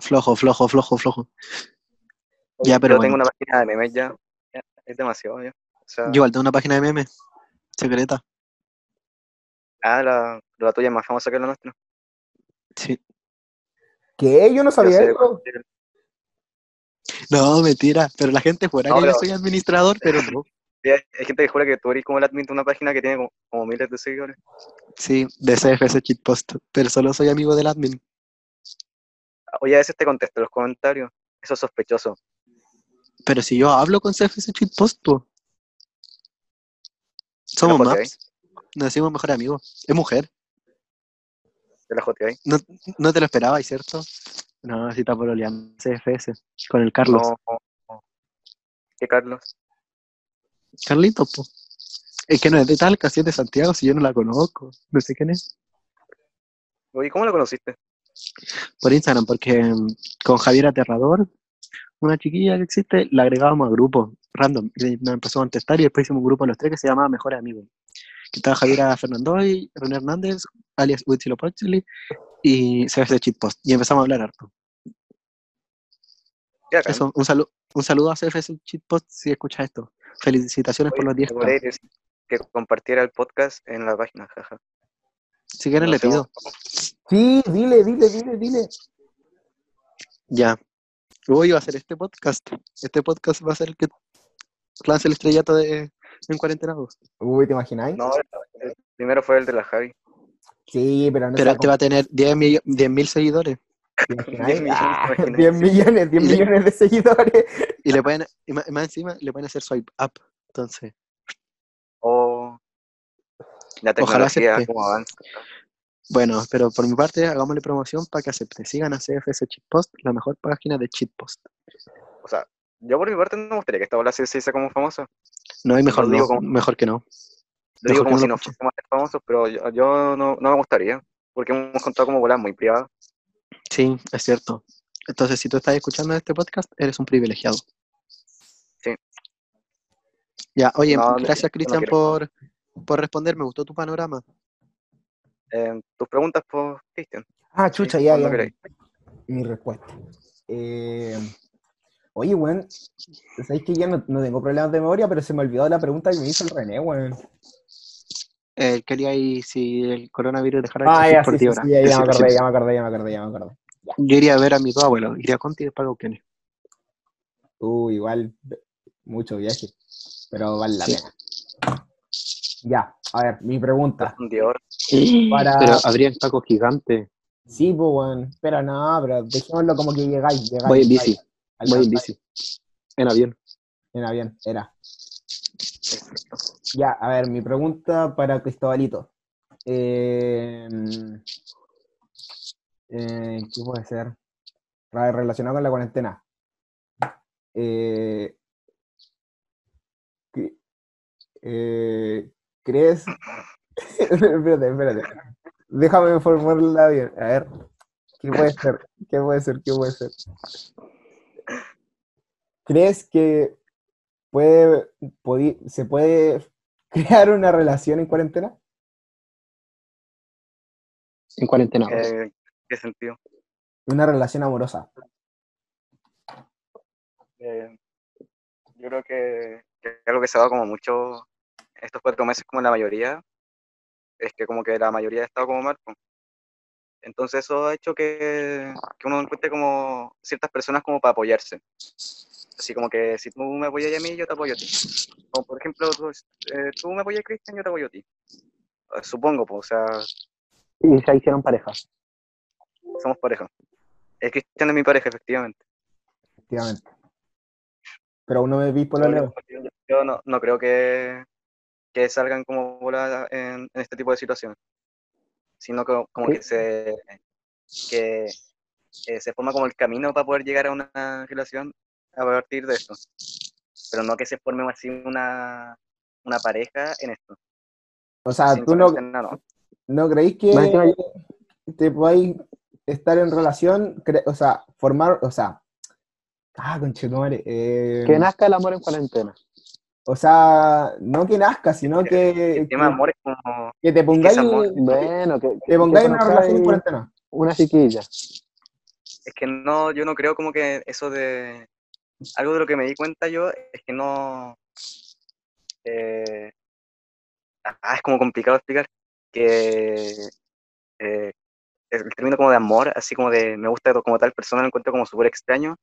Flojo, flojo, flojo, flojo. Ya, pero yo bueno. tengo una página de memes ya. ya, Es demasiado ya. O sea, Yo igual tengo una página de memes secreta. Ah, la, la tuya es más famosa que la nuestra. Sí. ¿Qué? Yo no Yo sabía sé, eso. No, mentira. Pero la gente fuera No, que yo soy administrador, pero no. Hay, hay gente que jura que tú eres como el admin de una página que tiene como, como miles de seguidores. Sí, de CFS Cheat Post. Pero solo soy amigo del admin. Oye, a veces te contesto los comentarios. Eso es sospechoso. Pero si yo hablo con CFS Cheat Post, po. Somos ¿Te la joteáis? maps. Nos decimos mejor amigos. Es mujer. De la joteáis. No, no te lo esperabas, ¿cierto? No, si está por oleando. CFS. Con el Carlos. No. ¿Qué Carlos? Carlitos, po. Es que no es de Talca, si es de Santiago, si yo no la conozco. No sé quién es. Oye, ¿cómo lo conociste? Por Instagram, porque mm, con Javier Aterrador, una chiquilla que existe, la agregábamos a grupo, random. Y nos empezó a contestar y después hicimos un grupo los tres que se llamaba Mejores Amigos. Estaba Javiera Fernandoy, René Hernández, alias Huitzilo Pochli y CBC Cheatpost. Y empezamos a hablar harto. Eso, un, saludo un saludo a CFS Cheatpost si escuchas esto. Felicitaciones por los 10 Me podría decir que compartiera el podcast en la página, jaja. Si quieren No le pido. Sí, dile, dile, dile, dile. Ya. Hoy va a ser este podcast. Este podcast va a ser el que lance el estrellato de en cuarentenados. Uy, ¿te imagináis? No, el primero fue el de la Javi. Sí, pero no Pero sé este va a tener 10 millo- 10.000 seguidores. ¿te imagináis? 10 millones, Ah, ¿te imagináis? 10 millones, 10 millones de seguidores. Y le pueden, y más, encima, le pueden hacer swipe up. Entonces, O la Ojalá tecnología, acepte. cómo avanza. bueno, pero por mi parte, hagámosle promoción para que acepte. Sigan a CFS Cheatpost, la mejor página de Cheatpost. O sea, yo por mi parte no me gustaría que esta bola se se hizo como famosa. No hay mejor, Lo digo no, como- mejor que no. Lo digo como no si lo no escuche. fuésemos a ser famosos, pero yo, yo no, no me gustaría. Porque hemos contado como bolas muy privadas. Sí, es cierto. Entonces, si tú estás escuchando este podcast, eres un privilegiado. Sí. Ya, oye, gracias Cristian por, por responder, me gustó tu panorama. Eh, tus preguntas, pues, Cristian. Ah, chucha, Sí, ya, ya. Mi respuesta. Eh, oye, weón, ¿sabéis que ya no, no tengo problemas de memoria, pero se me olvidó la pregunta que me hizo el René, weón? Eh, quería ir si el coronavirus dejara Ah, de ya, existir por sí, sí, ahora. sí, ya, ya me acordé, ya me acordé, ya me acordé, ya me acordé. Yo iría a ver a mis dos abuelos, iría contigo y después a Cauquenes. Uh, igual, mucho viaje, pero vale la pena. Ya, a ver, mi pregunta. Para- Pero habrían tacos gigantes. Sí, pues, weón, pero no, pero dejémoslo como que llegáis, llegáis. Voy en bici, voy en bici. En avión. En avión, era. Ya, a ver, mi pregunta para Cristobalito. Eh, eh, ¿Qué puede ser? Ra- Relacionado con la cuarentena. Eh, ¿qué- eh, ¿Crees? espérate, espérate. Déjame formularla bien. A ver, ¿qué puede ser? ¿Qué puede ser? ¿Qué puede ser? ¿Crees que puede, se puede crear una relación en cuarentena? En cuarentena. Eh, ¿Qué sentido? Una relación amorosa. Eh, yo creo que, que algo que se ha dado como mucho estos cuatro meses, como la mayoría, es que como que la mayoría ha estado como mal. Entonces eso ha hecho que, que uno encuentre como ciertas personas como para apoyarse. Así como que si tú me apoyas a mí, yo te apoyo a ti. Como por ejemplo, tú, eh, tú me apoyas a Cristian, yo te apoyo a ti. Eh, Supongo, pues, o sea, Y se hicieron pareja. somos pareja. El Cristian es mi pareja, efectivamente. Efectivamente. Pero aún no me vi por la yo no, no creo que, que salgan como bolas en, en este tipo de situaciones, sino que como que se que eh, se forma como el camino para poder llegar a una relación a partir de esto, pero no que se forme así una, una pareja en esto. O sea, Sin ¿tú no, cuarentena, no. no creéis que te podáis estar en relación, cre- o sea, formar, o sea, ah, conchetumare, eh, Que nazca el amor en cuarentena. O sea, no que nazca, sino que, El tema de que, amor es como que te pongáis, amor- Bueno, que, te pongáis en una relación en cuarentena. Una chiquilla. es que no, yo no creo como que eso de algo de lo que me di cuenta yo es que no eh, ah, es como complicado explicar que eh, el término como de amor, así como de me gusta como tal persona, lo encuentro como súper extraño.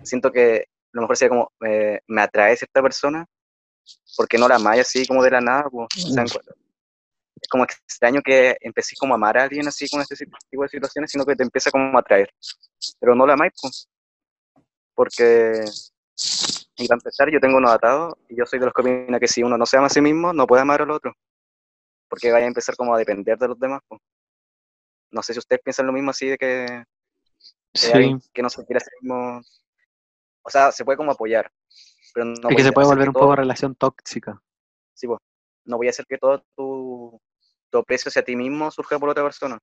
Siento que a lo mejor sería como eh, me atrae cierta persona porque no la amáis así como de la nada. pues, o sea, encu- es como extraño que empecéis como a amar a alguien así con este tipo de situaciones, sino que te empieza como a atraer. Pero no la amáis, pues. Porque, y para empezar, yo tengo uno atado y yo soy de los que opina que si uno no se ama a sí mismo, no puede amar al otro. Porque vaya a empezar como a depender de los demás. pues. No sé si ustedes piensan lo mismo así de que, que Sí. alguien que no se quiere a sí mismo. O sea, se puede como apoyar. Pero no es que se puede volver un todo- poco relación tóxica. sí, pues, no voy a hacer que todo tu, tu aprecio hacia ti mismo surja por otra persona.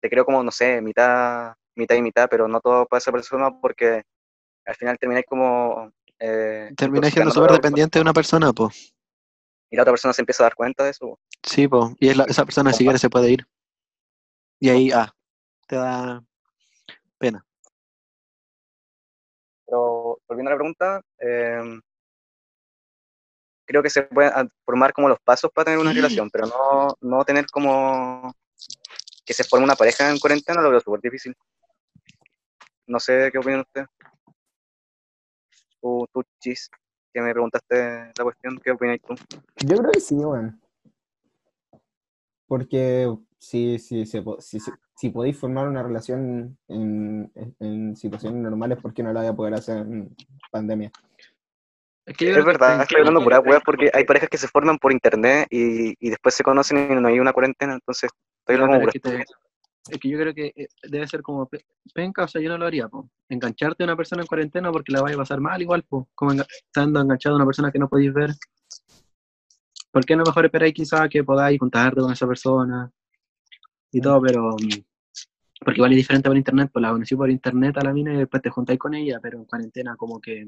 te creo como, no sé, mitad, mitad y mitad, pero no todo para esa persona porque al final termináis como... Eh, Terminas siendo súper dependiente de una persona, persona, Y la otra persona se empieza a dar cuenta de eso. po. Sí, po. Y es la- esa persona si quiere se puede ir. Y ahí, ah, te da pena. Volviendo a la pregunta, eh, creo que se pueden ah, formar como los pasos para tener una relación, pero no, no tener como que se forme una pareja en cuarentena, lo veo súper difícil. No sé qué opinan ustedes. Tú, tú, Chis, que me preguntaste la cuestión, ¿qué opinas tú? Yo creo que sí, weón. Porque si, si, se po- si, si, si podéis formar una relación en, situaciones normales, ¿por qué no la voy a poder hacer en pandemia? Es que yo Es creo que- verdad, estoy hablando pura weá porque hay parejas que se forman por internet y, y después se conocen y no hay una cuarentena, entonces estoy hablando pura te- es que yo creo que eh, debe ser como pe- penca, o sea, yo no lo haría, po. Engancharte a una persona en cuarentena porque la vaya a pasar mal igual, po. Como enga- estando enganchado a una persona que no podéis ver. ¿Por qué no mejor esperáis quizás que podáis juntarte con esa persona y todo, pero... Porque igual es diferente por internet, pues la conocí por internet a la mina y después te juntáis con ella, pero en cuarentena como que...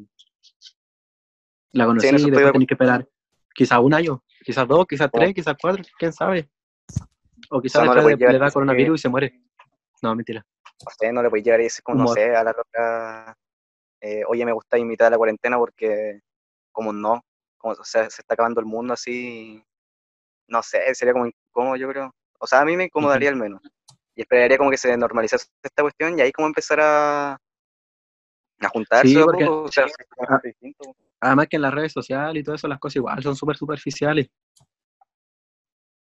La conocí y de después que esperar quizás un año, quizás dos, quizás Oh. tres, quizás cuatro, quién sabe. O quizás sea, no le le, a da coronavirus que- y se muere. No, mentira. no sé, no le puedes llegar y decir como, no sé, a la loca, eh, oye, me gusta mitad de la cuarentena porque, como no, como, o sea, se está acabando el mundo así, no sé, sería como incómodo, yo creo. O sea, a mí me incomodaría al menos. Y esperaría como que se normalizase esta cuestión y ahí como empezar a, a juntarse Sí, de a porque- poco, o sea, Ah. Además que en las redes sociales y todo eso las cosas igual son súper superficiales.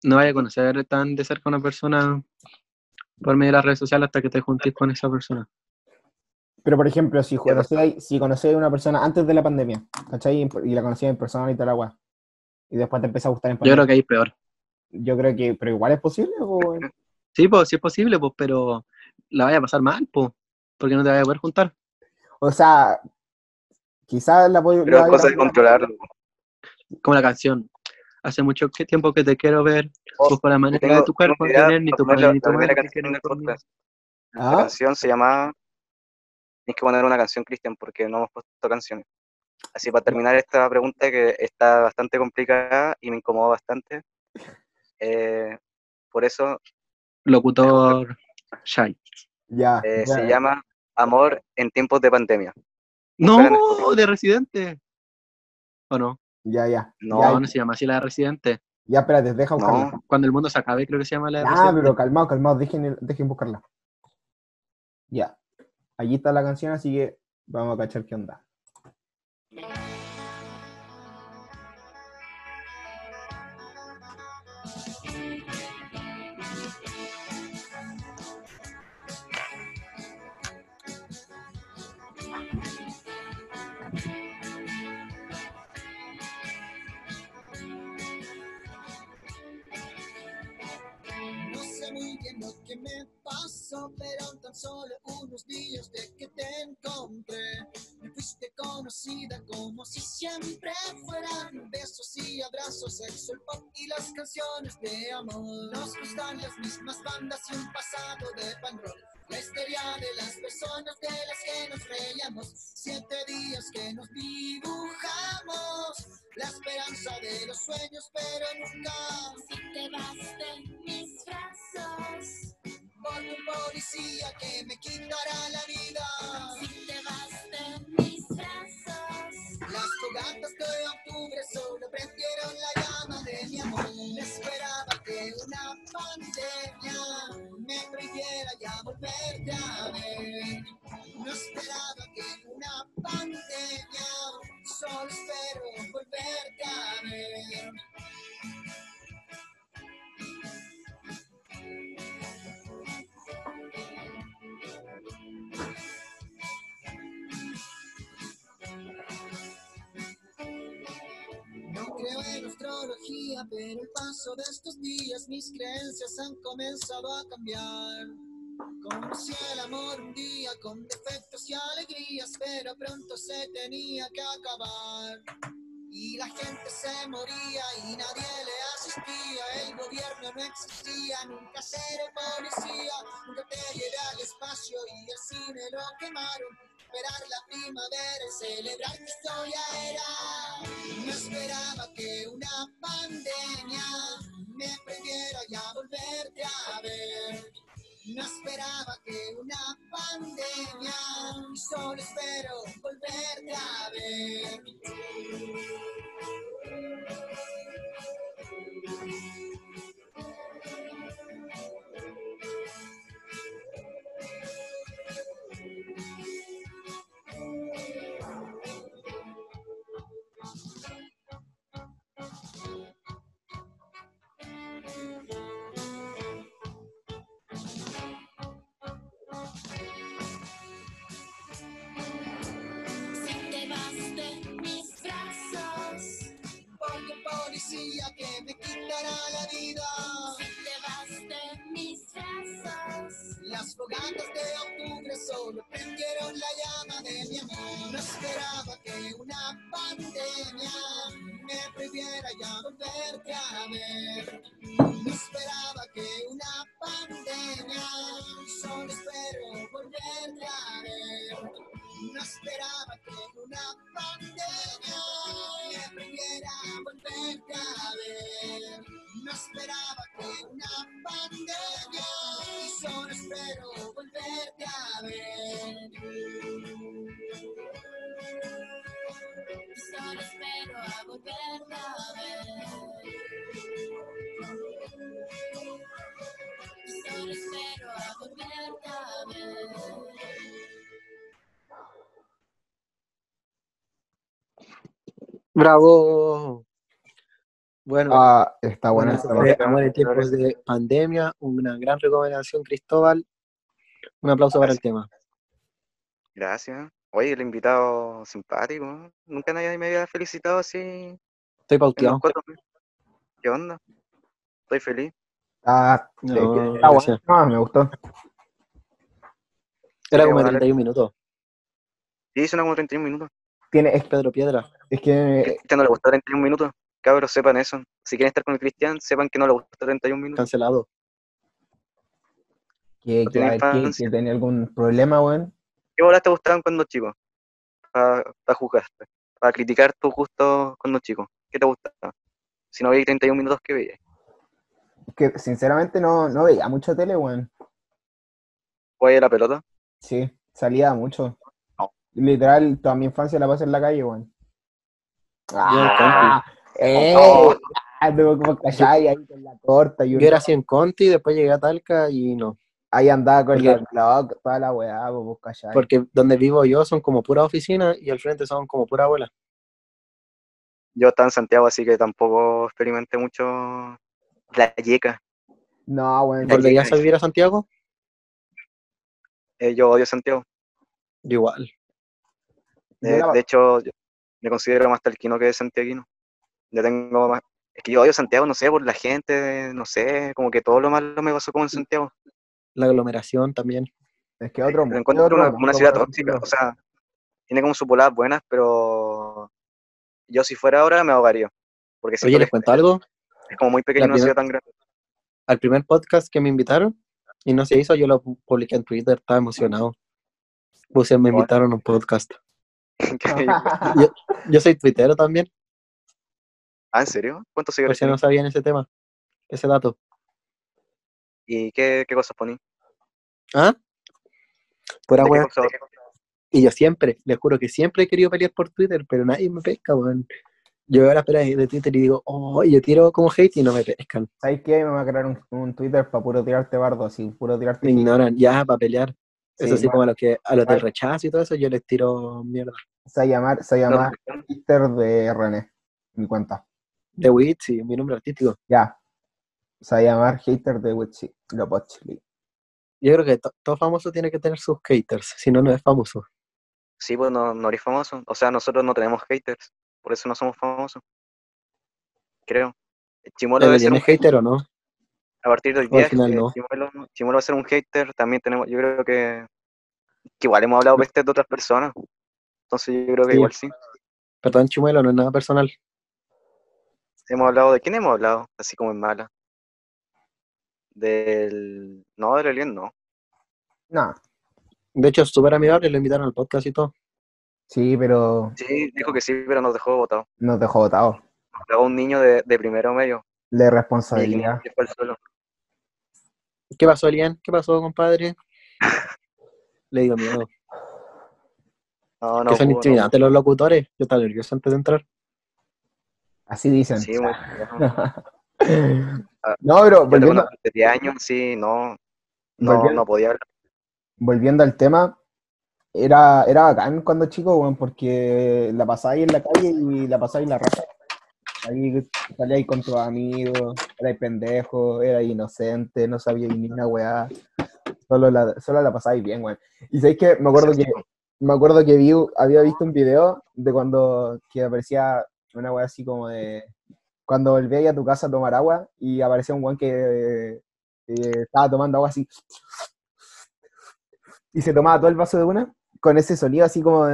No vaya a conocer tan de cerca a una persona por medio de las redes sociales hasta que te juntes con esa persona. Pero, por ejemplo, si conocéis, si conocéis a una persona antes de la pandemia, ¿cachai? Y la conocías en persona y la weá, y después te empieza a gustar en Yo pandemia, creo que ahí es peor. Yo creo que, pero igual es posible, o- Sí, pues sí es posible, pues, pero la vaya a pasar mal, pues, porque no te vaya a poder juntar. o sea, quizás la voy Pero la es cosa de controlarlo. Como la canción. Hace mucho que- tiempo que te quiero ver, Oh, busco la Yo manera tengo- de tu cuerpo, tener ni tu la- ni la tu. La ¿Ah? canción se llama. Tienes que poner una canción, Cristian, porque no hemos puesto canciones. Así para terminar esta pregunta que está bastante complicada y me incomodó bastante. Eh, por eso Locutor Shy. Ya, eh, ya. se llama Amor en tiempos de pandemia. No, de Residente. ¿O no? Ya, ya. No, ya, No, no se llama así la de Residente. ya, espérate, deja buscarla. No, Cuando el mundo se acabe, creo que se llama la de Ah, Residente. pero calmado, calmado, dejen, dejen buscarla. Ya. Allí está la canción, así que vamos a cachar qué onda. Pero tan solo unos días de que te encontré, me fuiste conocida como si siempre fueran besos y abrazos, sexo, el pop y las canciones de amor. Nos gustan las mismas bandas y un pasado de rock. La historia de las personas de las que nos reíamos, siete días que nos dibujamos, la esperanza de los sueños, pero nunca Si te vas de mis brazos, por un policía que me quitará la vida. si te vas de mis brazos, Las fogatas de octubre solo prendieron la llama de mi amor. Me esperaba que una pandemia me prohibiera ya volverte a ver. No esperaba que una pandemia, solo espero volverte a ver. Creo en astrología, pero el paso de estos días mis creencias han comenzado a cambiar. Conocí el amor un día con defectos y alegrías, pero pronto se tenía que acabar. Y la gente se moría y nadie le hacía existía, el gobierno no existía, nunca seré policía, nunca te llevé al espacio y el cine lo quemaron. Esperar la primavera y celebrar que historia era. No esperaba que una pandemia me prohibiera ya volverte a ver. No esperaba que una pandemia, solo espero volverte a ver. Yeah. No esperaba que una pandemia me prohibiera volverte a ver. No esperaba que una pandemia, solo espero volverte a ver. ¡Bravo! Bueno, Ah, está buena bueno, esta fue parte. Amor en tiempos de pandemia, una gran recomendación, Cristóbal. Un aplauso para el tema. Gracias. Oye, el invitado simpático. ¿no? Nunca nadie me había felicitado así Estoy pauteado. ¿Qué onda? Estoy feliz. Ah, No, está bueno. No, me gustó. Era Sí, como de vale. 31 minutos. Sí, una como 31 minutos. Tiene, es, Pedro Piedra. es que Cristian no le gustó 31 minutos. Cabros, sepan eso. Si quieren estar con el Cristian, sepan que no le gustó 31 minutos. Cancelado. que, No tiene ver, tenía algún problema, weón. ¿Qué bolas te gustaban cuando chico? Para juzgarte. Para criticar tus gustos cuando chico. ¿Qué te gustaba? Si no veis 31 minutos, ¿qué veías? Que sinceramente no, no veía mucha tele, weón. ¿Juegas la pelota? Sí, salía mucho. Literal, toda mi infancia la pasé en la calle, weón. ¡Ah! ¡Eh! Oh. Ah, como ahí con la corta y Yo era así en Conti, después llegué a Talca y no. ahí andaba con Porque- el blog, toda la weá, pues. Porque donde vivo yo son como pura oficina y al frente son como pura abuela. Yo estaba en Santiago, así que tampoco experimenté mucho la yeca. No. Porque- ¿Volverías a vivir a Santiago? Eh, yo odio Santiago. Igual. De hecho, yo me considero más talquino que santiaguino. Yo tengo más... Es que yo odio Santiago, no sé, por la gente, no sé, como que todo lo malo me pasó como en Santiago. La aglomeración también. Es que otro, es encuentro otro una, ciudad por tóxica, o sea, tiene como sus poladas buenas, pero yo si fuera ahora me ahogaría. Porque Oye, que les cuento algo. es como muy pequeño primera- ciudad tan grande. Al primer podcast que me invitaron y no se hizo, yo lo pu- publiqué en Twitter, estaba emocionado. Puse, me invitaron a un podcast. Yo, yo soy tuitero también, ah, ¿en serio? ¿Cuántos seguidores si no sabían ese tema, ese dato. ¿Y qué, qué cosas poní? ¿Ah? Pura ¿De cosas? Y yo siempre, les juro que siempre he querido pelear por Twitter, pero nadie me pesca, weón. Yo veo la pelea de Twitter y digo, oh, yo tiro como hate y no me pescan. ¿Sabes qué? Me voy a crear un, un Twitter para puro tirarte bardo, así, puro tirarte. Me ignoran, ya, para pelear. Eso Sí, sí, va- como a los, que, a los del rechazo y todo eso, yo les tiro mierda. Se va a llamar, se va a No, llamar Twitter de René, mi cuenta. De Witsi, mi nombre artístico. Ya. Se va a llamar Hater de Witchy, Lopochli. Yo creo que to- todo famoso tiene que tener sus haters, si no, no es famoso. Sí, pues no, no eres famoso. O sea, nosotros no tenemos haters, por eso no somos famosos. Creo. Chimuelo ¿El debe ser un hater o no? A partir del día no. Chimuelo, Chimuelo va a ser un hater, también tenemos, yo creo que, que igual hemos hablado peste de otras personas. Entonces yo creo que Sí. igual sí. Perdón, Chumuelo, no es nada personal. hemos hablado de quién hemos hablado, así como en mala. Del. No, del Alien, no. No, De hecho, es súper amigable, lo invitaron al podcast y todo. sí, pero Sí, dijo que sí, pero nos dejó votado. nos dejó botados. Nos pegó un niño de, de primero medio. De Y responsabilidad. que fue. ¿Qué pasó, Elian? ¿Qué pasó, compadre? Le dio miedo. No, no. que son pudo, no intimidantes los locutores. Yo estaba nervioso antes de entrar. Así dicen. Sí, bueno. no, pero Yo tengo volviendo, una de 10 años, sí, no. No, Volviendo- no podía hablar. volviendo al tema, era, era bacán cuando chico, weón, porque la pasáis en la calle y la pasáis en la raza. Ahí salíais con tus amigos, erais pendejo, erais inocente, no sabíais ni una weá. Solo la, solo la pasáis bien, weón. Y sabéis que me acuerdo que me acuerdo que vi, había visto un video de cuando que aparecía una weá así como de cuando volvíais a tu casa a tomar agua y aparecía un weón que eh, estaba tomando agua así y se tomaba todo el vaso de una con ese sonido así como,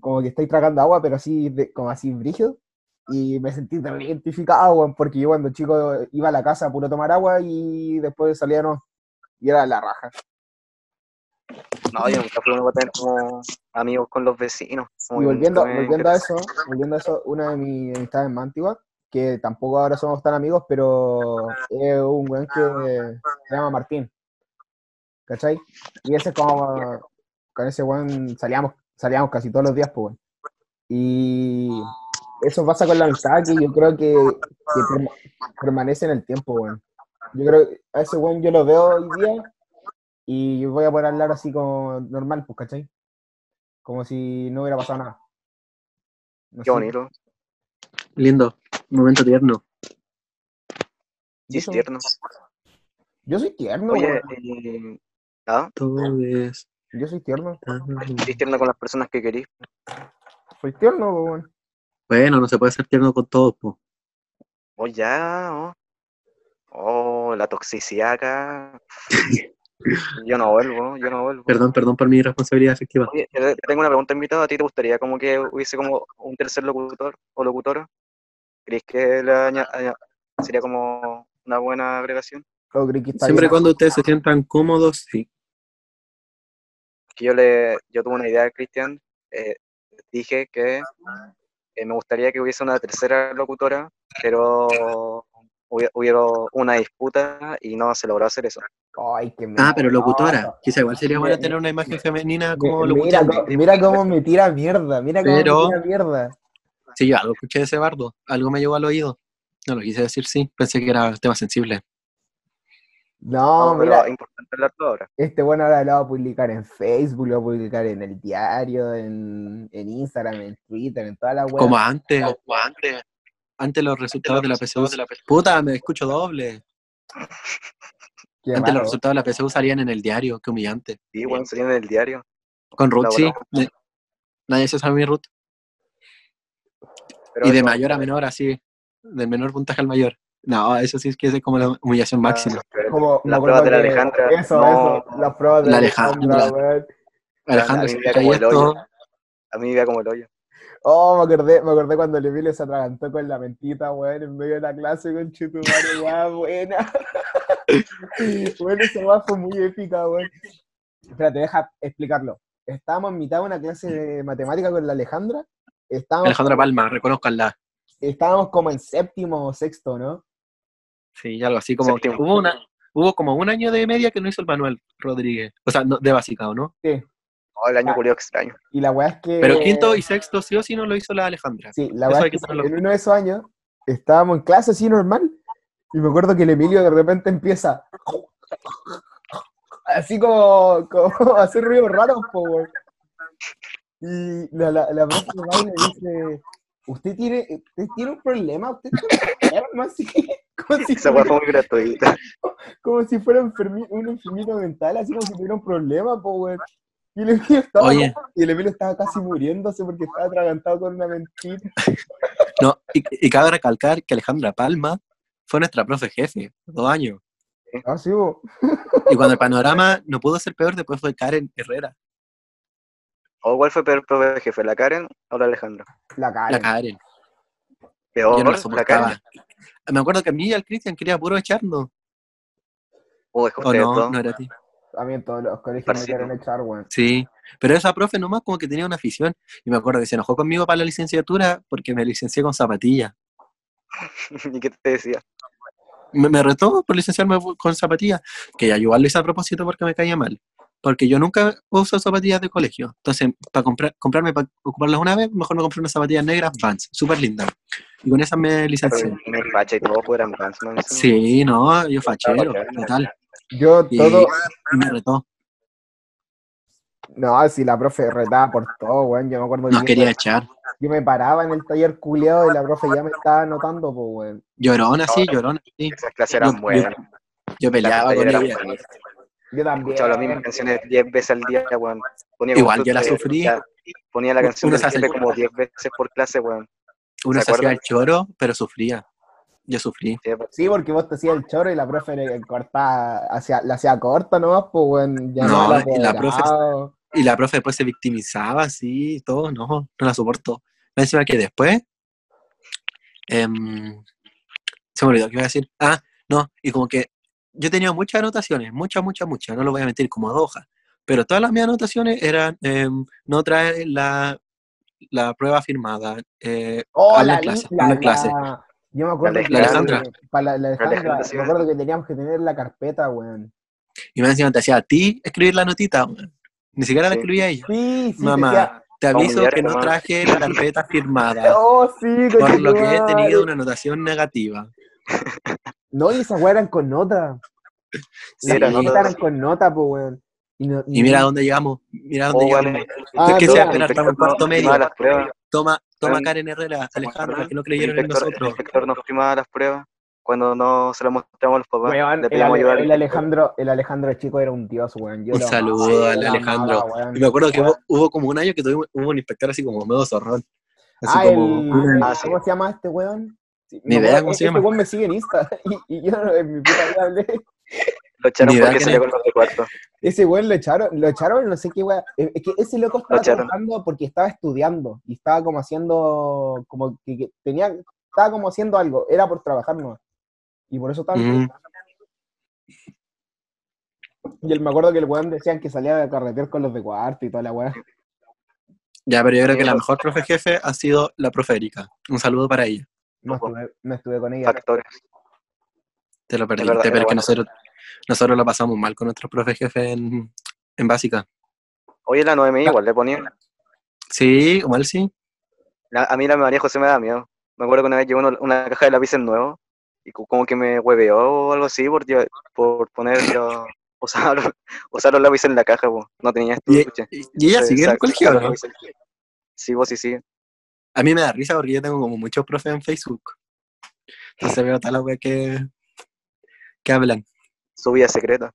como que estáis tragando agua, pero así como así brígido. Y me sentí tan identificado, weón, porque yo cuando chico iba a la casa a puro tomar agua y después salía no. Y era la raja. No, yo nunca fui uno tener como amigos con los vecinos. Y volviendo, volviendo a eso, volviendo a eso, una de mis amistades más antiguas, que tampoco ahora somos tan amigos, pero es un weón que se llama Martín. ¿Cachai? Y ese como con ese weón salíamos, salíamos casi todos los días, pues weón. Y eso pasa con la amistad que yo creo que, que perma- permanece en el tiempo, weón. Yo creo que a ese weón yo lo veo hoy día y voy a poder hablar así como normal, pues, ¿cachai? Como si no hubiera pasado nada. No Qué sé. bonito. Lindo. Momento tierno. ¿Y Sí, tierno. Yo soy tierno, Oye, weón. eh, ¿ah? Todo es Yo soy tierno. ¿Sí tierno con las personas que querís? Soy tierno, weón. Bueno, no se puede ser tierno con todos, po. Oh, ya, oh. Oh, la toxicidad acá. Yo no vuelvo, yo no vuelvo. Perdón, perdón por mi responsabilidad efectiva. Oye, te- te tengo una pregunta invitada. ¿A ti te gustaría como que hubiese como un tercer locutor o locutora? ¿Crees que aña- sería como una buena agregación? Siempre y cuando ustedes se sientan cómodos, sí. Que yo le, yo tuve una idea, Cristian. eh, dije que eh, me gustaría que hubiese una tercera locutora, pero hubiera una disputa y no se logró hacer eso. Ay, qué Ah, pero locutora. Quizá igual sería bueno tener una imagen femenina como Mira, locutora. mira cómo me tira mierda, mira cómo Pero- me tira mierda. Sí, yo algo escuché de ese bardo. Algo me llegó al oído. No lo quise decir, sí. Pensé que era tema sensible. No, No, pero mira, es importante hablarlo ahora. este bueno ahora lo va a publicar en Facebook, lo va a publicar en el diario, en, en Instagram, en Twitter, en toda la web. Como antes. Como antes. Antes los resultados de la PSU. Puta, me escucho doble. Qué Antes los resultados de la PSU salían en el diario. Qué humillante. Sí, bueno, sería en el diario. Con Ruth, La sí. Nadie se sabe mi Ruth. Pero Y de mayor a menor, así. De menor puntaje al mayor. No, eso sí es que es como la humillación máxima. Como, Las pruebas de la Alejandra, Eso, no. eso, las pruebas de La Alejandra, Alejandra. weón. Alejandro, a si mí me escucháis como el hoyo. esto, A mí me como el hoyo. Oh, me acordé, me acordé cuando el Emilio se atragantó con la mentita, weón, en medio de la clase con Chetumare, weón, buena. bueno, esa weón fue muy épica, weón. Espérate, deja explicarlo. Estábamos en mitad de una clase de matemática con la Alejandra. Estábamos, Alejandra Palma, reconozcanla. estábamos como en séptimo o sexto, ¿no? Sí, algo así como. Séptimo. Hubo, una, hubo como un año de media que no hizo el Manuel Rodríguez. O sea, no, de básica, ¿o no? Sí. Oh, el año Ah. culiao extraño. Y la weá es que. Pero quinto y sexto sí o sí no lo hizo la Alejandra. Sí, la hay es que en uno de esos años estábamos en clase así normal y me acuerdo que el Emilio de repente empieza así como, como a hacer ruidos raros, po, weón. Y la, la, la profe le dice, ¿usted tiene, usted tiene un problema? ¿Usted está enfermo así? Como si, Esa weá fue muy gratuita. como si fuera enfermi- un enfermito mental, así como si tuviera un problema, po, weón. Y el Emilio estaba, Oye. y el Emilio estaba casi muriéndose porque estaba atragantado con una mentira. No, y, y cabe recalcar que Alejandra Palma fue nuestra profe jefe, dos años. Ah, sí. Y cuando el panorama no pudo ser peor, después fue Karen Herrera. ¿O cuál fue peor profe jefe, la Karen o la Alejandra? La Karen. Peor, Yo no la me acuerdo que a mí y al Cristian quería puro echarnos. O es que ¿O ustedes no? No era a ti. A mí en todos los colegios me quieren echar, weón. Sí. Pero esa profe nomás como que tenía una afición. Y me acuerdo que se enojó conmigo para la licenciatura porque me licencié con zapatillas. ¿Y qué te decía? Me, me retó por licenciarme con zapatillas. Que ya yo igual lo hice a propósito porque me caía mal. Porque yo nunca uso zapatillas de colegio. Entonces, para comprar, comprarme, para ocuparlas una vez, mejor me compré unas zapatillas negras Vans, súper lindas. Y con esas me licencié. Pero me facha y todo fuera en Vans, Sí, no, yo fachero, total. Yo todo, y me retó. no, si la profe retaba por todo, weón. Yo me acuerdo que Nos yo, quería echar. yo me paraba en el taller culeado y la profe ya me estaba anotando, pues, weón. Llorona, sí, llorona, sí. Esas clases eran Yo- buenas. Yo peleaba con eran ella. Yo también. Escuchaba las mismas canciones 10 veces al día, weón. Ponía Igual yo la sufrí. ya, Ponía la canción Uno del jefe como 10 veces por clase, weón. Uno ¿Se hacía el choro, pero sufría. Yo sufrí. Sí, pues, Sí, porque vos te hacías el choro y la profe le cortaba, hacía, la hacía corta nomás, pues, weón. llamaba No, al y la profe-. Y la profe después se victimizaba, así, y todo, no, no la soporto. Más Encima que después, em, se me olvidó qué iba a decir. Ah, no, y como que yo tenía muchas anotaciones, muchas, muchas, muchas, no lo voy a mentir, como dos hojas. Pero todas las mis anotaciones eran, em, no trae la, la prueba firmada, eh, Oh, habla la, clase, la- Yo me acuerdo La que- para la, la Alejandra, me acuerdo que teníamos que tener la carpeta, weón. Y me encima te hacía a ti escribir la notita, weón. ni siquiera la escribía ella. Sí, sí, Mamá, decía- te a aviso que no traje la carpeta firmada. Oh, sí, Por lo que he tenido una anotación negativa. No, y esas weas eran con nota. Sí, Las era carpetas nota. eran con nota, pues, weón. Y, no- Y mira dónde llegamos. Mira dónde Oh, llegamos. vale. Ah, ¿Qué pero- sea? Estamos en cuarto medio. firmaba las pruebas. Toma, toma Karen Herrera, ¿se Alejandra, acuerdan? que no El creyeron en inspector, el nosotros. inspector nos firmaba las pruebas cuando no se las mostramos a los papás. Weón, le el, pedíamos Ale- ayuda al el. Alejandro, el Alejandro chico era un dios, weón. Yo Un lo saludo amaba, al lo Alejandro. amaba. Y me acuerdo que hubo, hubo como un año que tuvimos, hubo un inspector así como medio zorrón. Así Ah, como. el, Ah, sí. ¿cómo se llama este weón? Sí, Ni idea cómo se ese llama. weón me sigue en Insta y, y yo no- en mi puta vida hablé. Lo echaron porque salió es. con los de cuarto. Ese weón lo echaron, lo echaron, no sé qué weón. Es que ese loco estaba trabajando porque estaba estudiando y estaba como haciendo, como que, que tenía, estaba como haciendo algo, era por trabajar no. Y por eso estaba. Ujú. Y él me acuerdo que el weón decían que salía de carreter con los de cuarto y toda la weá. Ya, pero yo creo que la Sí, mejor profe jefe ha sido la profe Erika. Un saludo para ella. No estuve, no estuve con ella. Factores. Te lo perdiste, verdad, es que nosotros, nosotros lo pasamos mal con nuestro profe jefe en, en básica. Oye, la 9 igual le ponía. Sí, igual sí. La- a mí la María José me da miedo. Me acuerdo que una vez llegó una caja de lápices nuevo y co- como que me hueveó o algo así por, por poner los, usar, los, usar los lápices en la caja. po. No tenía Y, estuche. y- y ella sigue en el colegio, ¿o ¿no? Sí, vos sí, sí. A mí me da risa porque yo tengo como muchos profes en Facebook. Entonces veo tal la wea que, que hablan. Su vida secreta.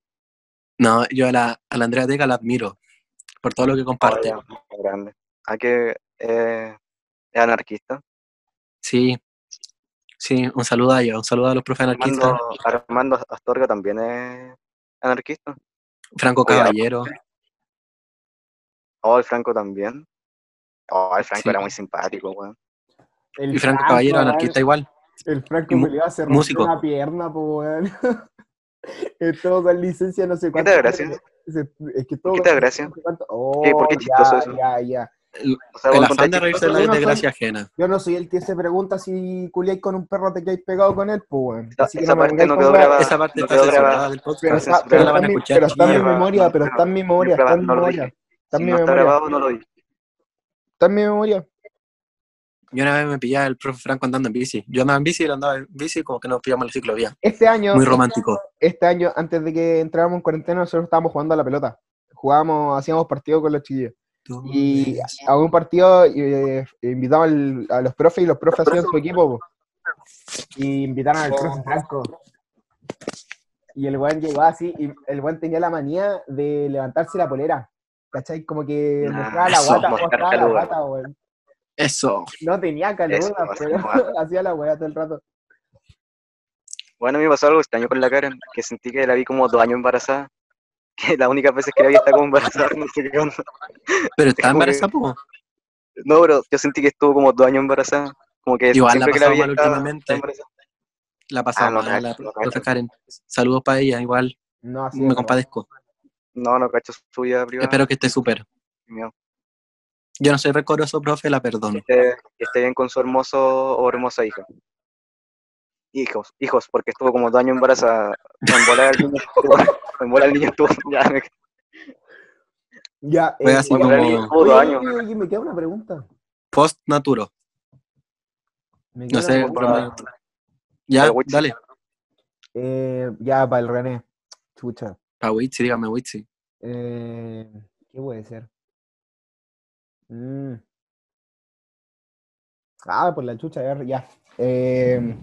No, yo a la, a la Andrea Teca la admiro por todo lo que comparte. Oh, ya, grande. ¿A que eh, es anarquista? Sí, sí, un saludo a ella, un saludo a los profes anarquistas. Armando, Armando Astorga también es anarquista. Franco. Caballero. Oh, el Franco también. Oh, el Franco Sí. era muy simpático, weón. El Y Franco Caballero, anarquista igual. El Franco me le iba a hacer una pierna, pues weón. Estuvo con licencia no sé ¿Qué cuánto. te da gracia? Ese- Es que todo ¿Qué te da gracia? Oh, ¿Qué? ¿Por qué ya, chistoso eso? Ya, ya. El, O sea, el afán de reírse de chistoso, la Yo no soy- desgracia ajena. Yo no soy el que se pregunta si culiáis con un perro te quedáis pegado con él, pues weón. Esa- Así que esa no parte no quedó grabada. Esa parte no está quedó grabada. del Pero podcast. está, pero en mi- escuchar pero está en mi chiquillos. memoria, pero está en mi memoria, está en mi No lo memoria. Está Si no grabado, no lo dije. Está en mi memoria. Yo una vez me pillaba el profe Franco andando en bici. Yo andaba en bici y él andaba en bici como que nos pillamos en la ciclovía. Este año, Muy romántico. este año, antes de que entráramos en cuarentena, nosotros estábamos jugando a la pelota. Jugábamos, hacíamos partidos con los chiquillos. Y a un partido eh, invitamos al- a los profes y los profes hacían su equipo. po. Y invitaron al profe Franco. Y el weón llegó así, y el weón tenía la manía de levantarse la polera. ¿Cachai? Como que mostraba la guata, mostraba la guata, weón. Eso. No tenía caluga, Eso, pero hacía la weá todo el rato. Bueno, a mí me pasó algo extraño con la Karen, que sentí que la vi como dos años embarazada. Que las únicas veces que la vi está como embarazada, no sé qué onda. Pero está embarazada, po. No, pero yo sentí que estuvo como dos años embarazada. Como que Igual la siempre ha que la pasado vi mal estaba- últimamente. embarazada. La pasaba Ah, no mal, la no cacho. Karen. Saludos para ella, igual No, así me compadezco. No, no cacho su vida privada. Espero que esté súper. Mío. Yo no soy recoroso, profe, la perdono. Que esté, que esté bien con su hermoso o hermosa hija. Hijos, hijos, porque estuvo como dos años embarazada. En bola el niño estuvo, en bola el niño estuvo, ya, me, Ya, eh, así como oye, años. oye, oye, me queda una pregunta. post naturo. Me queda No sé, Ya, dale. Eh, ya, para el René. Chucha. Pa' Witsi, dígame Witsi. Eh, ¿Qué puede ser? Mm. Ah, por la chucha, ya. Ya, Eh,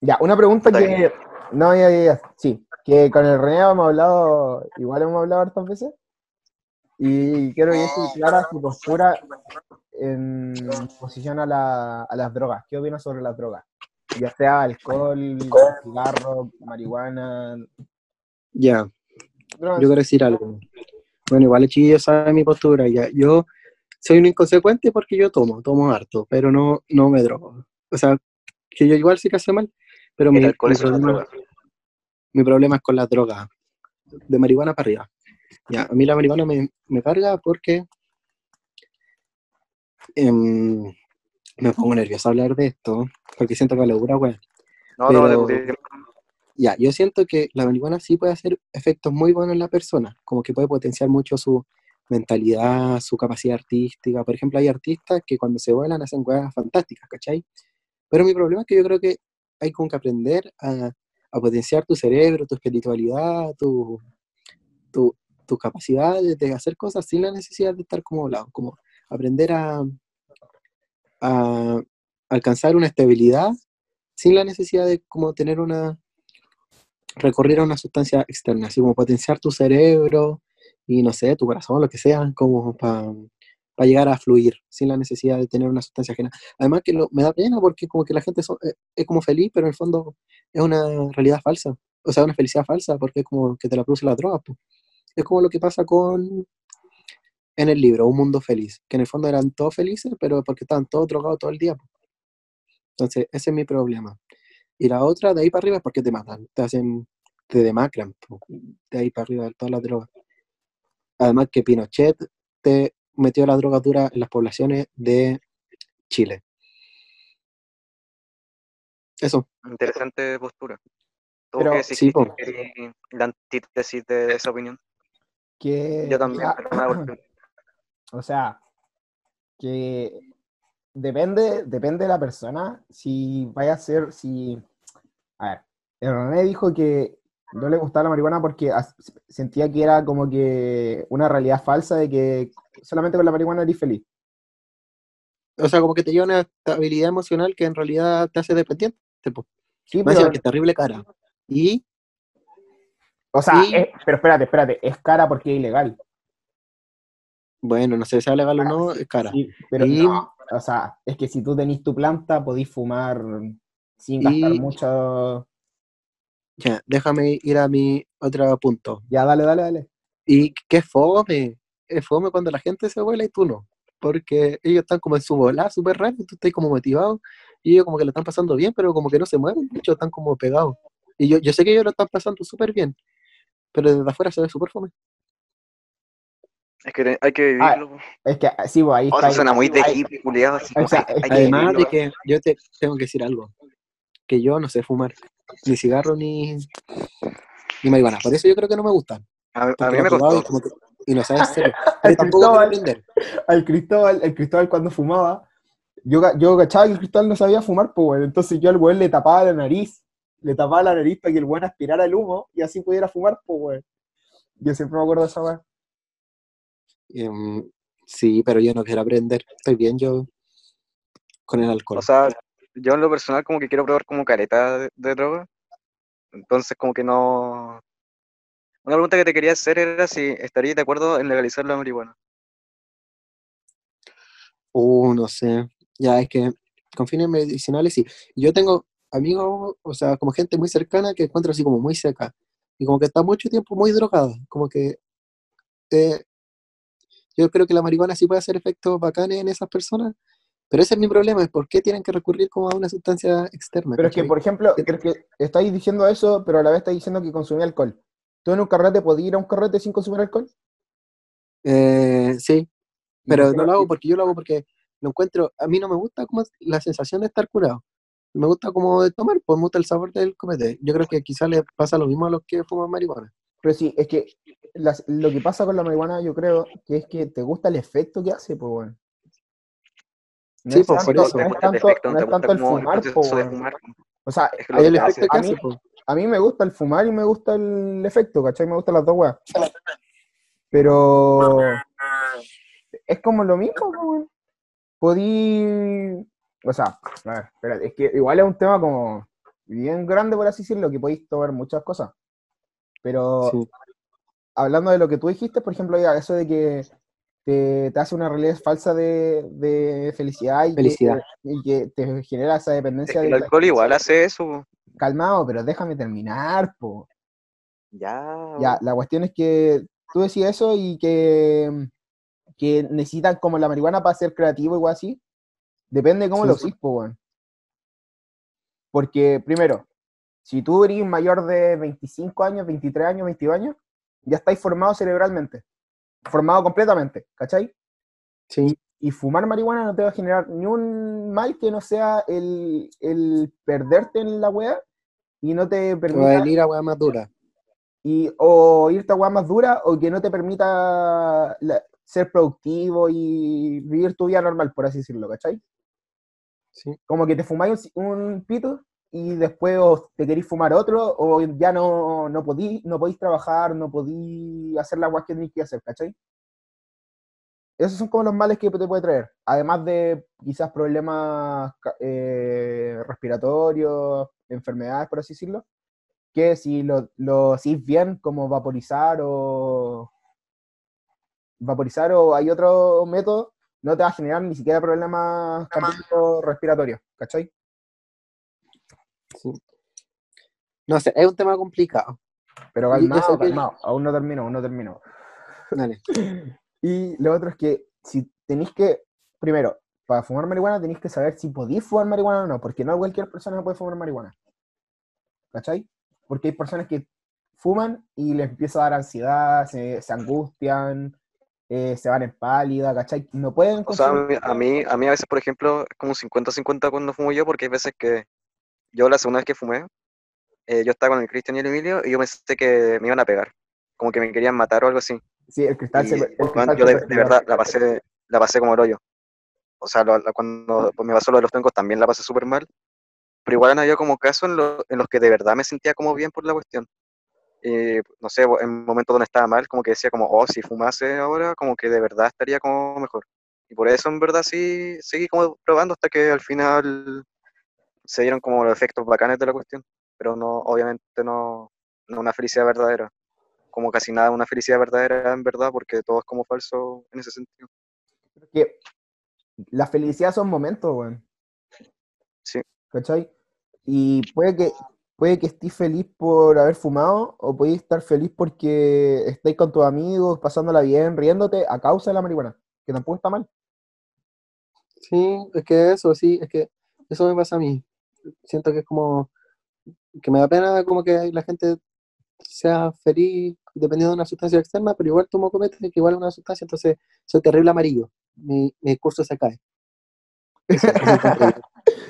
ya, una pregunta Está que. No, ya, ya, ya. Sí, que con el René hemos hablado, igual hemos hablado hartas veces. Y quiero que deje clara su postura en posición a, la- a las drogas. ¿Qué opinas sobre las drogas? Ya sea alcohol, cigarro, marihuana. Ya, yo quiero decir algo. Bueno, igual el chiquillo sabe mi postura. Ya, yo soy un inconsecuente porque yo tomo, tomo harto, pero no, no me drogo. O sea, que yo igual sí que hace mal, pero mi, El alcohol mi es una problema, droga. mi problema es con las drogas. De marihuana para arriba. Ya, a mí la marihuana me, me carga porque em, me pongo nervioso a hablar de esto, porque siento que la locura, weón. No, no, Pero- de- Ya, yo siento que la marihuana sí puede hacer efectos muy buenos en la persona, como que puede potenciar mucho su mentalidad, su capacidad artística. Por ejemplo, hay artistas que cuando se vuelan hacen cosas fantásticas, ¿cachai? Pero mi problema es que yo creo que hay como que aprender a, a potenciar tu cerebro, tu espiritualidad, tu, tu, tus capacidades de hacer cosas sin la necesidad de estar como volado, como aprender a, a alcanzar una estabilidad sin la necesidad de como tener una recurrir a una sustancia externa, así como potenciar tu cerebro y no sé, tu corazón, lo que sea, como para llegar a fluir sin la necesidad de tener una sustancia ajena. Además que me da pena porque como que la gente eh, es como feliz, pero en el fondo es una realidad falsa, o sea, una felicidad falsa porque es como que te la produce la droga. po. Es como lo que pasa con en el libro, Un Mundo Feliz, que en el fondo eran todos felices, pero porque estaban todos drogados todo el día. Entonces, ese es mi problema. Y la otra, de ahí para arriba, es porque te matan, te hacen, te demacran, de ahí para arriba, todas las drogas. Además que Pinochet te metió la drogadura en las poblaciones de Chile. Eso, interesante postura. ¿Tú Pero- sí, que eres la antítesis de esa opinión? Que, Yo también, pero no me da por qué. O sea, que depende, depende de la persona si vaya a ser, si... A ver, el René dijo que no le gustaba la marihuana porque sentía que era como que una realidad falsa de que solamente con la marihuana eres feliz. o sea, como que te lleva una estabilidad emocional que en realidad te hace dependiente. Sí, pero, que es terrible cara. Y o sea, y- es- pero espérate, espérate, es cara porque es ilegal. Bueno, no sé si sea legal o no, es cara. Sí, pero Y- no, o sea, es que si tú tenés tu planta, podís fumar sin gastar Y- mucho. Ya, déjame ir a mi otro punto. Ya, dale, dale, dale. Y qué fome. Es fome cuando la gente se vuela y tú no. Porque ellos están como en su bola súper raro y tú estás como motivado. Y ellos como que lo están pasando bien, pero como que no se mueven mucho, están como pegados. Y yo, yo sé que ellos lo están pasando súper bien. Pero desde afuera se ve súper fome. Es que hay que Ah, vivirlo. Es que sí, pues ahí Oh, está. suena muy de hippie, culiado. o sea, hay- hay que Además de que yo te tengo que decir algo. Que yo no sé fumar. Ni cigarro ni, ni marihuana. Por eso yo creo que no me gustan. A, mí me costó. y, como que- y no sabes. Al Cristóbal, aprender. al Cristóbal, el Cristóbal cuando fumaba, yo, yo cachaba que el Cristóbal no sabía fumar, pues, weón. Entonces yo al weón le tapaba la nariz, le tapaba la nariz para que el weón aspirara el humo y así pudiera fumar, pues, weón. Yo siempre me acuerdo de esa weón. Em, sí, pero yo no quiero aprender. Estoy bien yo con el alcohol. O sea, yo en lo personal como que quiero probar como careta de, de droga. Entonces como que no... Una pregunta que te quería hacer era si estarías de acuerdo en legalizar la marihuana. Uh, no sé. Ya es que con fines medicinales sí. Yo tengo amigos, o sea, como gente muy cercana que encuentro así como muy seca. Y como que está mucho tiempo muy drogada. Como que eh, yo creo que la marihuana sí puede hacer efectos bacanes en esas personas, Pero ese es mi problema, es por qué tienen que recurrir como a una sustancia externa. Pero es que, por ejemplo, pero es que estáis diciendo eso, pero a la vez estáis diciendo que consumía alcohol. ¿Tú en un carrete podías ir a un carrete sin consumir alcohol? Eh, sí, ¿Y pero no lo hago porque yo lo hago porque lo encuentro, a mí no me gusta como la sensación de estar curado. Me gusta como de tomar, pues me gusta el sabor del comete. Yo creo que quizás le pasa lo mismo a los que fuman marihuana. Pero sí, es que las- lo que pasa con la marihuana, yo creo, que es que te gusta el efecto que hace, pues, weón. No Sí, es pues, por tanto- eso. no es tanto, efecto, no no te es tanto gusta el fumar, weón. fumar. O sea, Es que que el hace. efecto que a mí- pues. a mí me gusta el fumar y me gusta el efecto, ¿cachai? Me gustan las dos weas. Pero es como lo mismo, weón. Podí. O sea, a ver, espérate, es que igual es un tema como bien grande, por así decirlo, que podéis tomar muchas cosas. Pero Sí. hablando de lo que tú dijiste, por ejemplo, eso de que te, te hace una realidad falsa de, de felicidad, y, Felicidad. Que, y que te genera esa Es dependencia que de el alcohol igual hace eso. calmado, pero déjame terminar, po. Ya. Ya, la cuestión es que tú decías eso y que, que necesitan como la marihuana para ser creativo igual así. Depende de cómo Sí, lo sí. usís, po, weón. Porque, primero, si tú eres mayor de 25 años, 23 años, 22 años, ya estáis formado cerebralmente. Formado completamente, ¿cachai? Sí, Y fumar marihuana no te va a generar ni un mal que no sea el, el perderte en la wea y no te te va a permita venir a weá más dura. y, o irte a weas más duras o que no te permita la- ser productivo y vivir tu vida normal, por así decirlo, ¿cachai? Sí. Como que te fumáis un, un pito y después o te queréis fumar otro o ya no, no, podí, no podéis trabajar, no podéis hacer las weas que tenéis que hacer, ¿cachai? Esos son como los males que te puede traer. Además de quizás problemas eh, respiratorios, enfermedades, por así decirlo que si lo, lo bien, como vaporizar o vaporizar o hay otro método, no te va a generar ni siquiera problemas respiratorios, ¿cachai? Sí. No sé, es un tema complicado. Pero calmado, que- calmado, aún no termino, aún no termino. Dale. Y lo otro es que si tenéis que, primero, para fumar marihuana tenéis que saber si podéis fumar marihuana o no, porque no cualquier persona puede fumar marihuana. ¿Cachai? Porque hay personas que fuman y les empieza a dar ansiedad, se, se angustian, eh, se van en pálida, ¿cachai? No pueden O sea, a consumir- mí, a mí, a veces, por ejemplo, es como un 50-50 cuando fumo yo, porque hay veces que yo la segunda vez que fumé, eh, yo estaba con el Cristian y el Emilio y yo pensé que me iban a pegar, como que me querían matar o algo así. Sí, el cristal Y, se... el cristal yo se de, de verdad la pasé, la pasé como el hoyo. O sea, lo- cuando pues, me pasó lo de los tuencos también la pasé súper mal. Pero igual han habido como casos en, lo- en los que de verdad me sentía como bien por la cuestión. Y, no sé, en momentos donde estaba mal, como que decía como, oh, si fumase ahora, como que de verdad estaría como mejor. Y por eso en verdad sí seguí como probando hasta que al final se dieron como los efectos bacanes de la cuestión. Pero no, obviamente no, no una felicidad verdadera. Como casi nada una felicidad verdadera en verdad, porque todo es como falso en ese sentido. que la felicidad son momentos, weón. Sí. ¿Cachai? Y puede que, puede que estés feliz por haber fumado, o podéis estar feliz porque estáis con tus amigos, pasándola bien, riéndote a causa de la marihuana, que tampoco está mal. Sí, es que eso, sí, es que eso me pasa a mí. Siento que es como que me da pena como que la gente sea feliz dependiendo de una sustancia externa, pero igual tomo comete, que igual es una sustancia, entonces soy terrible amarillo. Mi, mi discurso se cae.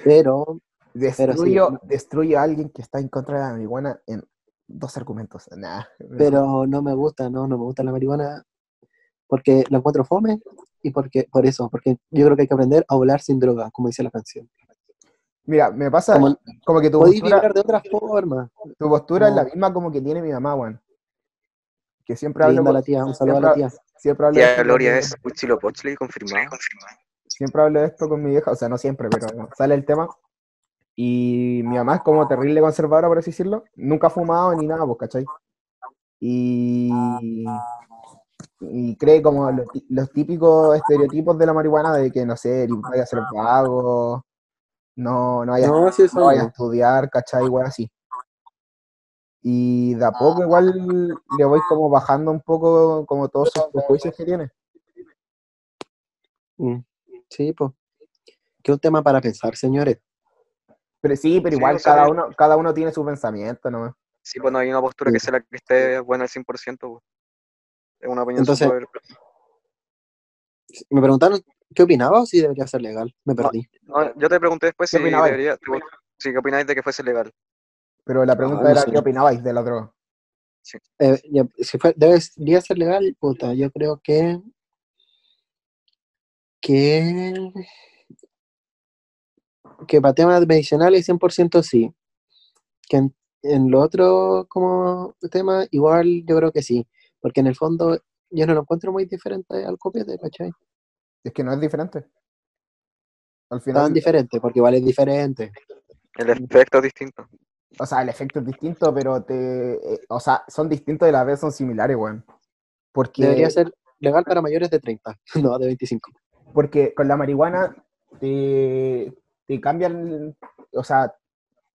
Pero, Destruyo, sí. destruyo a alguien que está en contra de la marihuana en dos argumentos. Nah, pero no me gusta, no, no me gusta la marihuana porque la encuentro fome y porque, por eso, porque yo creo que hay que aprender a volar sin droga, como dice la canción. Mira, me pasa Como como que tu postura, de otra forma. tu postura es la No. misma como que tiene mi mamá, weón. Que siempre hablo Linda con- la tía, un saludo a la siempre, tía. siempre hablo de Tía esto Gloria con- es Huitzilopochtli, confirmado. siempre hablo de esto con mi vieja, o sea, no siempre, pero sale el tema. Y mi mamá es como terrible conservadora, por así decirlo. Nunca ha fumado ni nada, pues, ¿cachai? Y, y cree como los, típicos estereotipos de la marihuana de que, no sé, ni vaya a ser vago, no, no vaya, No, sí, eso no vaya a estudiar, ¿cachai? Igual así. Y de a poco igual le voy como bajando un poco como todos sus prejuicios que tiene. Mm, Sí, pues. que un tema para pensar, señores. Pero sí, pero igual sea, cada uno, cada uno tiene su pensamiento, ¿no? Sí, pues no hay una postura que sea la que esté buena al 100%, pues. Es una opinión Entonces, Me preguntaron qué opinaba o si debería ser legal. Me perdí. No, yo te pregunté después ¿Qué si opinabais? debería... Sí, ¿qué opináis de que fuese legal? Pero la pregunta no era, sé. ¿qué opinabais de la droga? Eh, ya, si fue, debería ser legal, puta, yo creo que que que para temas medicinales 100% sí. Que en, en lo otro como tema igual yo creo que sí, porque en el fondo yo no lo encuentro muy diferente al copete, ¿cachai? Es que no es diferente. Al final, Tan diferente, porque igual es diferente. El efecto es distinto. o sea, el efecto es distinto, pero te, eh, o sea, son distintos y a la vez son similares, weón. Porque, Debería ser legal para mayores de 30, no de 25. porque con la marihuana te, te cambian, o sea,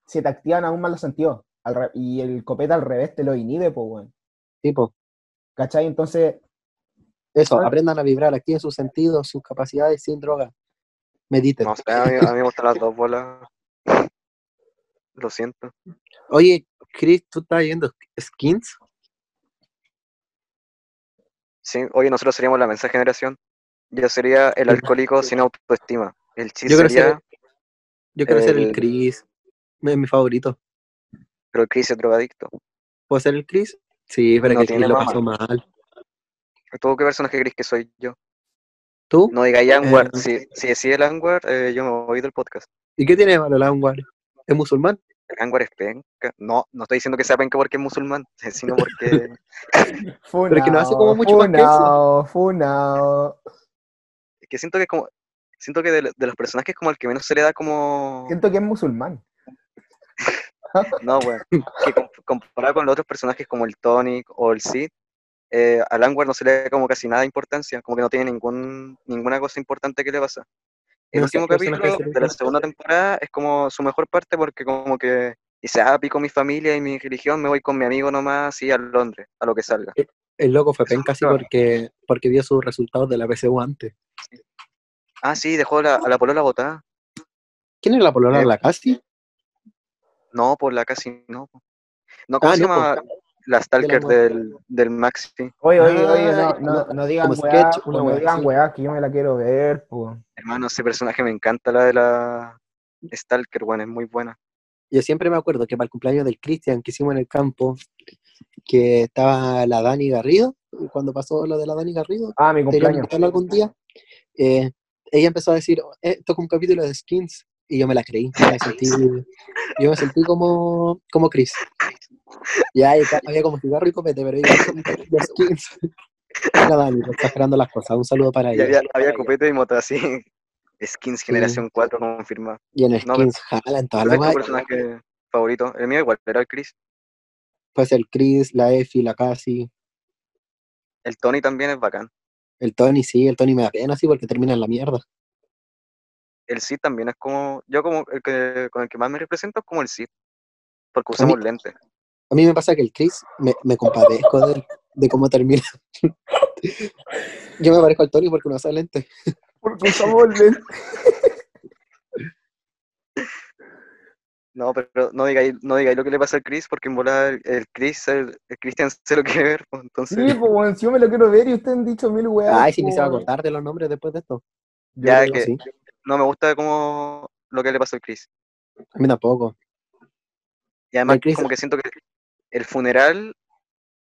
se te activan aún más los sentidos. al re- y el copete al revés te lo inhibe, pues, weón. Tipo, ¿Cachai? Entonces, eso, aprendan a vibrar, activen sus sentidos, sus capacidades sin droga. Mediten. No sé, a mí, a mí me gustan las dos bolas. Lo siento. Oye, Chris, ¿tú estás viendo skins? Sí, oye, nosotros seríamos la mensa generación. Yo sería el Sí. alcohólico sin autoestima. El chis Yo quiero ser, sería, yo quiero ser el el- Chris. Es mi favorito. pero el Chris es drogadicto. ¿Puedo ser el Chris? Sí, pero No que el Chris lo pasó mal. ¿Tú qué personaje crees que soy yo? ¿Tú? No digáis Anwar. Eh. Si, si decís el Anwar, eh, yo me voy del podcast. ¿Y qué tiene de malo el Anwar? ¿Es musulmán? El Anwar es penca. No, no estoy diciendo que sea penca porque es musulmán, sino porque funao, que no hace como mucho más que eso. funao, funao. es que siento que es como. Siento que de, de los personajes como el que menos se le da como. Siento que es musulmán. No, bueno. Que com- comparado con los otros personajes como el Tonic o el Sid, eh, Anwar no se le da como casi nada de importancia, como que no tiene ningún, ninguna cosa importante que le pasa. El No último capítulo de la segunda temporada es como su mejor parte porque como que dice, ah, pico mi familia y mi religión, me voy con mi amigo nomás y a Londres, a lo que salga. El loco fue así claro. porque, porque vio sus resultados de la PSU antes. Ah, sí, dejó la, a la polola botada. ¿Quién es la polola Eh, la casi? No, por la casi no. No, ¿cómo Ah, se no, llama? La Stalker del, del Maxi. Oye, oye, oye, no, Ay, no, no, no digan weá, sketch, no weá digan weá, que yo me la quiero ver. Hermano, ese personaje me encanta, la de la Stalker, bueno, es muy buena. Yo siempre me acuerdo que para el cumpleaños del Cristian que hicimos en el campo, que estaba la Dani Garrido, y cuando pasó lo de la Dani Garrido, Ah, mi cumpleaños. algún día, eh, ella empezó a decir, eh, esto es un capítulo de skins, y yo me la creí, yo me sentí, yo me sentí como, como Chris. Ya había como cigarro y copete, pero como de skins. La Dani, exagerando las cosas, un saludo para ella. había, había copete y mota así. Skins Generación 4 confirmada. Y en No, skins jalan toda ¿Cuál la es tu personaje favorito? El mío igual, era el Chris. Pues el Chris, la Efi, la Casi, El Tony también es bacán. el Tony, sí, el Tony me da pena así porque termina en la mierda. El Sid también es como. Yo, como el que con el que más me represento es como el Sid. Porque mí- usamos lentes. A mí me pasa que el Chris me, me compadezco de, cómo termina. Yo me parezco al Tony porque no usa lentes. Porque usamos lentes. No, pero no digáis, no digáis lo que le pasa al Chris, porque en volar el, Chris, el, el Christian se lo quiere ver. pues, Entonces, Sí, pues, si yo me lo quiero ver y ustedes han dicho mil weas. Ay, si ni pues, se va a cortar de los nombres después de esto. Yo Ya, que- sí. no me gusta como lo que le pasa al Chris. A mí tampoco. Y además, Chris- como que siento que el funeral.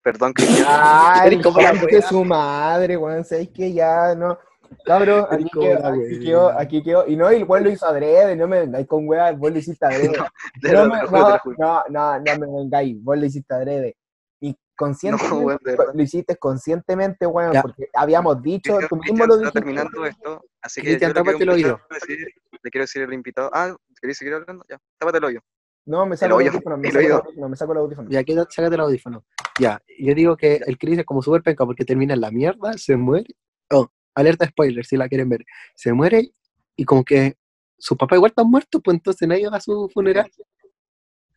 Perdón, Cristian. Ay, Eres como la de su madre, weón. ¿Sabes que Ya, no. Cabrón, aquí quedó, aquí quedó, aquí quedó. Y no, el weón lo hizo adrede, no me vengáis con weá, vos lo hiciste adrede. No, no, juro. no, no, no me vengáis, vos lo hiciste adrede. Y conscientemente, verdad. lo hiciste conscientemente, weón, Ya. porque habíamos dicho, Cristian, tú mismo lo dijiste. terminando esto, así que Cristian, yo le quiero tápate el oído. le quiero decir al invitado, ah, ¿querés seguir hablando? Ya, tápate el hoyo. No, me saco el, hoyo, audífono, me el saco el audífono, me saco el audífono. Ya, queda, sácate el audífono. Ya, yo digo que el Chris es como súper penca porque termina en la mierda, se muere. Oh, alerta spoiler si la quieren ver. Se muere y como que sus papás igual están muertos, pues entonces nadie va a su funeral.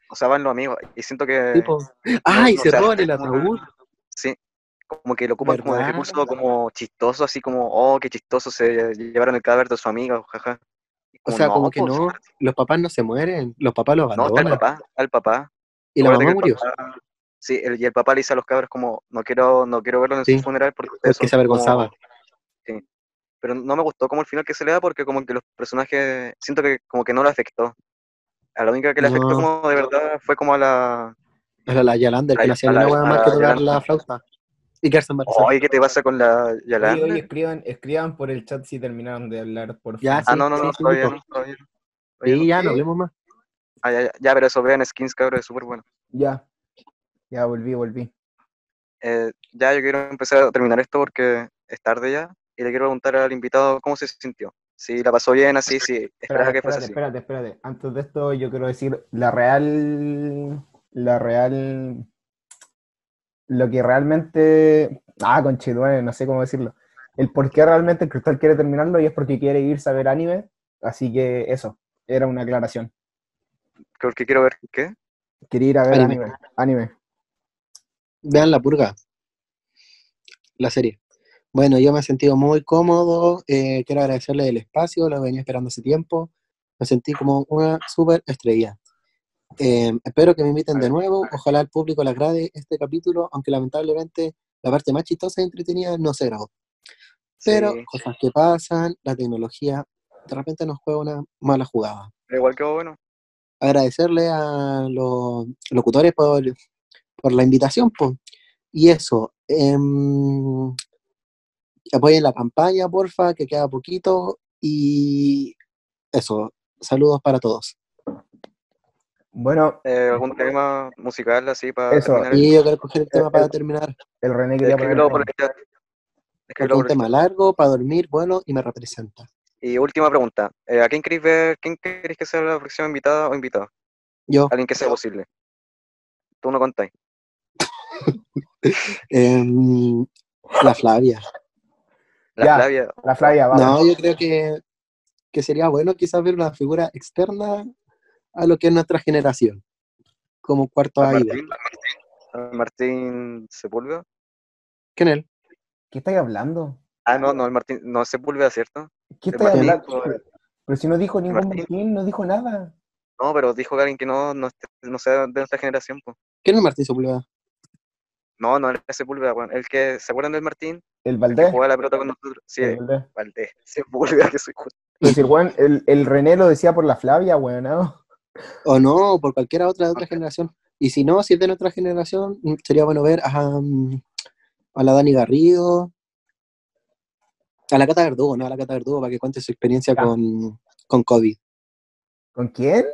O sea, van los amigos, y siento que, Tipo, ¡ay! no se roban el ataúd. sí, como que lo ocupan como de ¿Verdad? recurso como chistoso, así como, oh, qué chistoso, se llevaron el cadáver de su amiga, jaja. O sea, como que pues, no, los papás no se mueren, los papás los No, está el abandonan. papá, está el papá. y la mamá que murió, papá- sí, el- y el papá le dice a los cabros como, no quiero, no quiero verlo en Sí, su funeral porque porque son se como-". avergonzaba. Sí. Pero no me gustó como el final que se le da porque como que los personajes, siento que como que no le afectó. A la única que le afectó como de verdad fue como a la... Era la Yalander, que no hacía a una hueá a más que tocar la flauta. Y quedarse embarazada. Oye, ¿qué te pasa con la Oye, Yolanda? oye, escriban, escriban por el chat si terminaron de hablar, por Ya, favor. Ah, sí, no, no, no, sí, todavía no, todavía no. Todavía Sí, no. ya, no hablemos más. Ah, ya, ya, ya, pero eso vean skins, cabrón, es súper bueno. Ya. Ya volví, volví. Eh, ya, yo quiero empezar a terminar esto porque es tarde ya y le quiero preguntar al invitado cómo se sintió. Si la pasó bien así, si esperaba Espérate, que fuese así. espérate, espérate. Antes de esto, yo quiero decir la real. La real. Lo que realmente. Ah, conchetumare, no sé cómo decirlo. El por qué realmente el Cristal quiere terminarlo y es porque quiere irse a ver anime. Así que eso, era una aclaración. Porque quiero ver qué. Quería ir a ver Anime. anime. Anime. Vean La Purga, la serie. Bueno, yo me he sentido muy cómodo, eh, quiero agradecerle el espacio, lo venía esperando hace tiempo, me sentí como una súper estrella. Eh, espero que me inviten de nuevo, ojalá al público le agrade este capítulo, aunque lamentablemente la parte más chistosa y entretenida no se grabó. Pero Sí, cosas que pasan, la tecnología de repente nos juega una mala jugada. pero igual quedó bueno. agradecerle a los locutores por, por la invitación. po. Y eso, em, apoyen la campaña, porfa, que queda poquito. Y eso, saludos para todos. Bueno, Eh, ¿Algún tema musical así para Eso, terminar? Yo quiero coger el tema Eh, para terminar. el René quería poner. El. Es Escríbelo un el tema largo, para dormir, bueno, y me representa. Y última pregunta. eh, ¿A quién queréis ver? ¿Quién queréis que sea la próxima invitada o invitado? Yo, Alguien que sea posible. Tú no contáis. em, la Flavia. La Ya. Flavia. La Flavia, vamos. No, yo creo que, que sería bueno quizás ver una figura externa a lo que es nuestra generación. Como cuarto A. Martín, al Martín Sepúlveda. ¿Quién es él? ¿Qué estáis hablando? Ah, no, no, el Martín, no es Sepúlveda, ¿cierto? ¿Qué estáis Martín, hablando? Pero si no dijo ningún Martín. Martín, no dijo nada. No, pero dijo que alguien que no, no, no sea de nuestra generación, pues. ¿Quién es Martín Sepúlveda? No, no era Sepúlveda, weón. El que, ¿se acuerdan del Martín? El El que Valdés. jugaba la pelota con nosotros. Sí, El Valdés. Valdés. Sepúlveda, que soy si el, weón- el, el René lo decía por la Flavia, weón, ¿no? O no, por cualquiera otra de otra generación. Y si no, si es de nuestra generación, sería bueno ver a, mm, a la Dani Garrido, a la Cata Verdugo, ¿no? A la Cata Verdugo para que cuente su experiencia con, con COVID. ¿Con quién?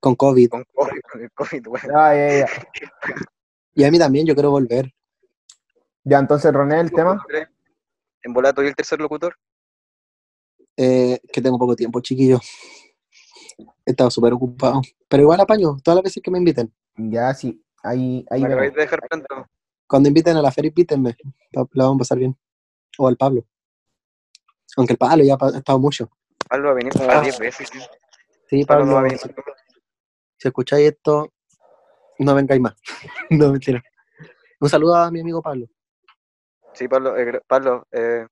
Con COVID. Con COVID, con el COVID, weón. Ah, ya, ya. Y a mí también, yo quiero volver. Ya, entonces, René, el tema. En volato y el tercer locutor. Eh, que tengo poco tiempo, chiquillo. He estado súper ocupado. Pero igual apaño, todas las veces que me inviten. Ya, sí. Ahí, ahí Me acabáis de dejar plantado. Cuando inviten a la feria, invítenme. La vamos a pasar bien. O al Pablo. Aunque el Pablo ya ha ha estado mucho. Pablo va a venir como Ah. 10 veces. sí. Sí, Pablo no Pablo, venir. si escucháis esto, no vengáis más. no, mentira. Un saludo a mi amigo Pablo. Sí, Pablo, eh, Pablo eh,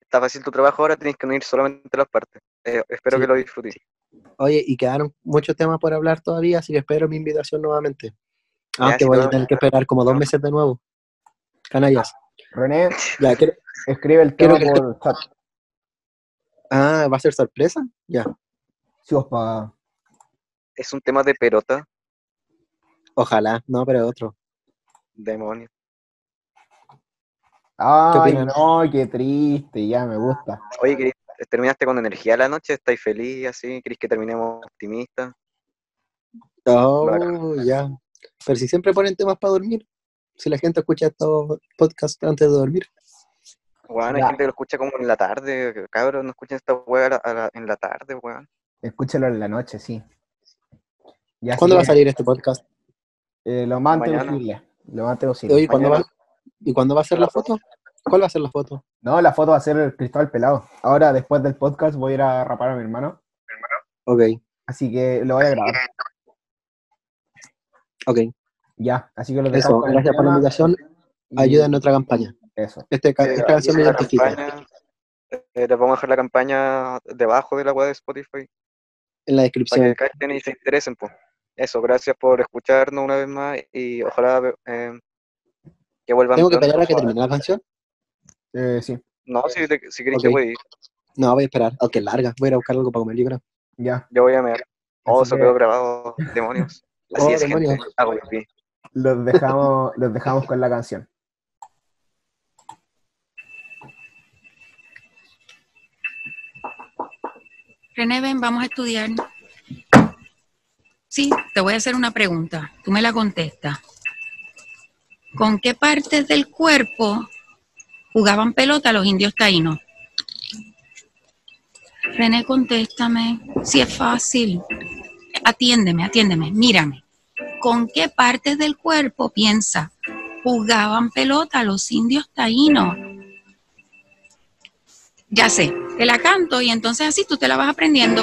está fácil tu trabajo ahora, tienes que unir solamente las partes. Eh, espero Sí. que lo disfrutéis. Oye, y quedaron muchos temas por hablar todavía, así que espero mi invitación nuevamente. Aunque sí, voy a tener que esperar como dos meses de nuevo. Canallas. René, Ya, ¿quiere- escribe el Quiero tema que- por chat. Ah, ¿va a ser sorpresa? Ya. Si os paga. Es un tema de pelota, Ojalá, no, pero otro. demonio. Ay, no, qué triste, ya me gusta. Oye, ¿querés- ¿terminaste con energía la noche? ¿Estáis feliz así? ¿Querés que terminemos optimistas? Oh, Bacán. ya. Pero si siempre ponen temas para dormir. Si la gente escucha estos podcasts antes de dormir. Bueno, hay Ya. gente que lo escucha como en la tarde, cabros, no escuchen esta hueá en la tarde, weón. Escúchalo en la noche, sí. Ya, ¿Cuándo sí, va a salir este podcast? eh, lo más antes Mañana. posible. Lo más antes posible. Mañana. ¿Y cuándo va a ser la foto? ¿Cuál va a ser la foto? No, la foto va a ser el Cristóbal Pelado. Ahora, después del podcast, voy a ir a rapar a mi hermano. Ok, Así que lo voy a grabar. ok. Ya, así que lo Eso, con el gracias por la invitación. y- Ayuda en nuestra campaña. Eso. Este, Eh, esta canción me la identifica. campaña, Eh, les vamos a dejar la campaña debajo de la web de Spotify En la para descripción. que cachen y se interesen. Pues. Eso, gracias por escucharnos una vez más y ojalá eh, que vuelvan ¿Tengo que pronto. esperar a que termine la canción? Eh, sí, No, si, te- si que voy a ir, No, voy a esperar. Aunque es larga. Voy a ir a buscar algo para comer libro. ya. yo voy a ver. Oh, Así se que- quedó grabado, demonios. Así Oh, es, gente. demonios. Hago pipí. Los dejamos, los dejamos con la canción. René, ven, vamos a estudiar. Sí, te voy a hacer una pregunta. Tú me la contestas. ¿Con qué partes del cuerpo jugaban pelota los indios taínos? René, contéstame. Si es fácil. Atiéndeme, atiéndeme, mírame. ¿Con qué partes del cuerpo piensa jugaban pelota los indios taínos? Ya sé, te la canto y entonces así tú te la vas aprendiendo.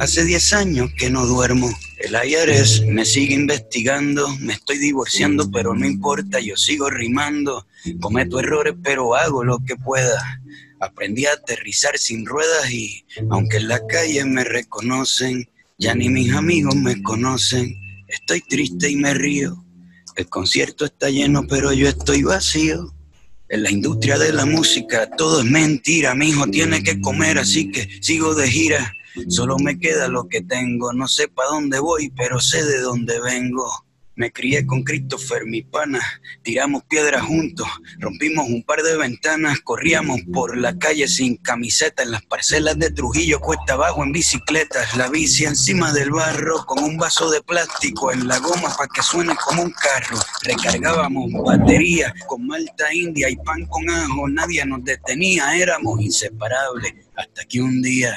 Hace 10 años que no duermo. El IRS me sigue investigando. Me estoy divorciando, pero no importa, yo sigo rimando. Cometo errores, pero hago lo que pueda. Aprendí a aterrizar sin ruedas y, aunque en la calle me reconocen, ya ni mis amigos me conocen. Estoy triste y me río. El concierto está lleno, pero yo estoy vacío. En la industria de la música todo es mentira. Mi hijo tiene que comer, así que sigo de gira. Solo me queda lo que tengo. No sé para dónde voy, pero sé de dónde vengo. Me crié con Christopher, mi pana. Tiramos piedras juntos, rompimos un par de ventanas, corríamos por la calle sin camiseta en las parcelas de Trujillo, cuesta abajo en bicicletas, la bici encima del barro con un vaso de plástico en la goma para que suene como un carro. Recargábamos batería con malta india y pan con ajo, nadie nos detenía, éramos inseparables hasta que un día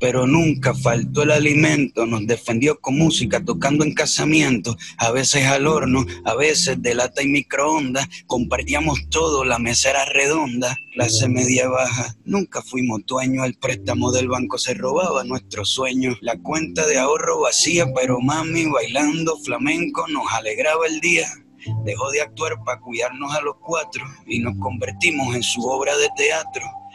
Pero nunca faltó el alimento. Nos defendió con música, tocando en casamientos. A veces al horno, a veces de lata y microondas. Compartíamos todo, la mesa era redonda. Clase media baja. Nunca fuimos dueños. El préstamo del banco se robaba nuestros sueños. La cuenta de ahorro vacía, pero mami bailando flamenco nos alegraba el día. Dejó de actuar para cuidarnos a los cuatro y nos convertimos en su obra de teatro.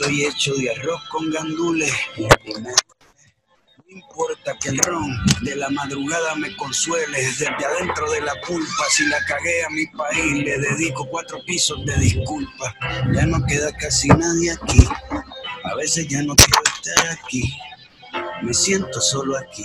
estoy hecho de arroz con gandules. No importa que el ron de la madrugada me consuele, desde adentro de la culpa, si la cagué a mi país, le dedico cuatro pisos de disculpa. Ya no queda casi nadie aquí, a veces ya no quiero estar aquí. Me siento solo aquí.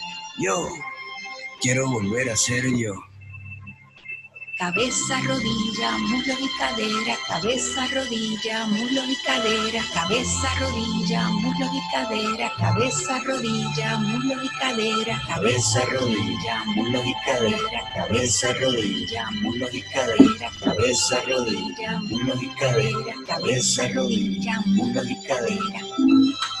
Yo quiero volver a ser yo. Cabeza, rodilla, muslo y cadera, cabeza, rodilla, muslo y cadera, cabeza, rodilla, muslo y cadera, cabeza, rodilla, muslo y cadera, cabeza, rodilla, muslo y cadera, cabeza, rodilla, muslo y cadera, cabeza, rodilla, muslo y cadera, cabeza, rodilla, muslo y cadera.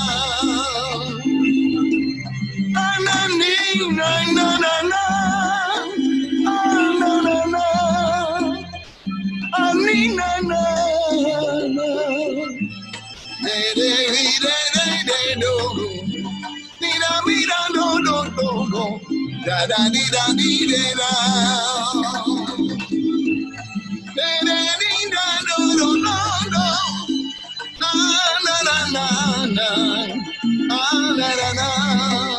Da da dee da dee da da. Da da dee da do do do do. Na na na na na. Ah na na na.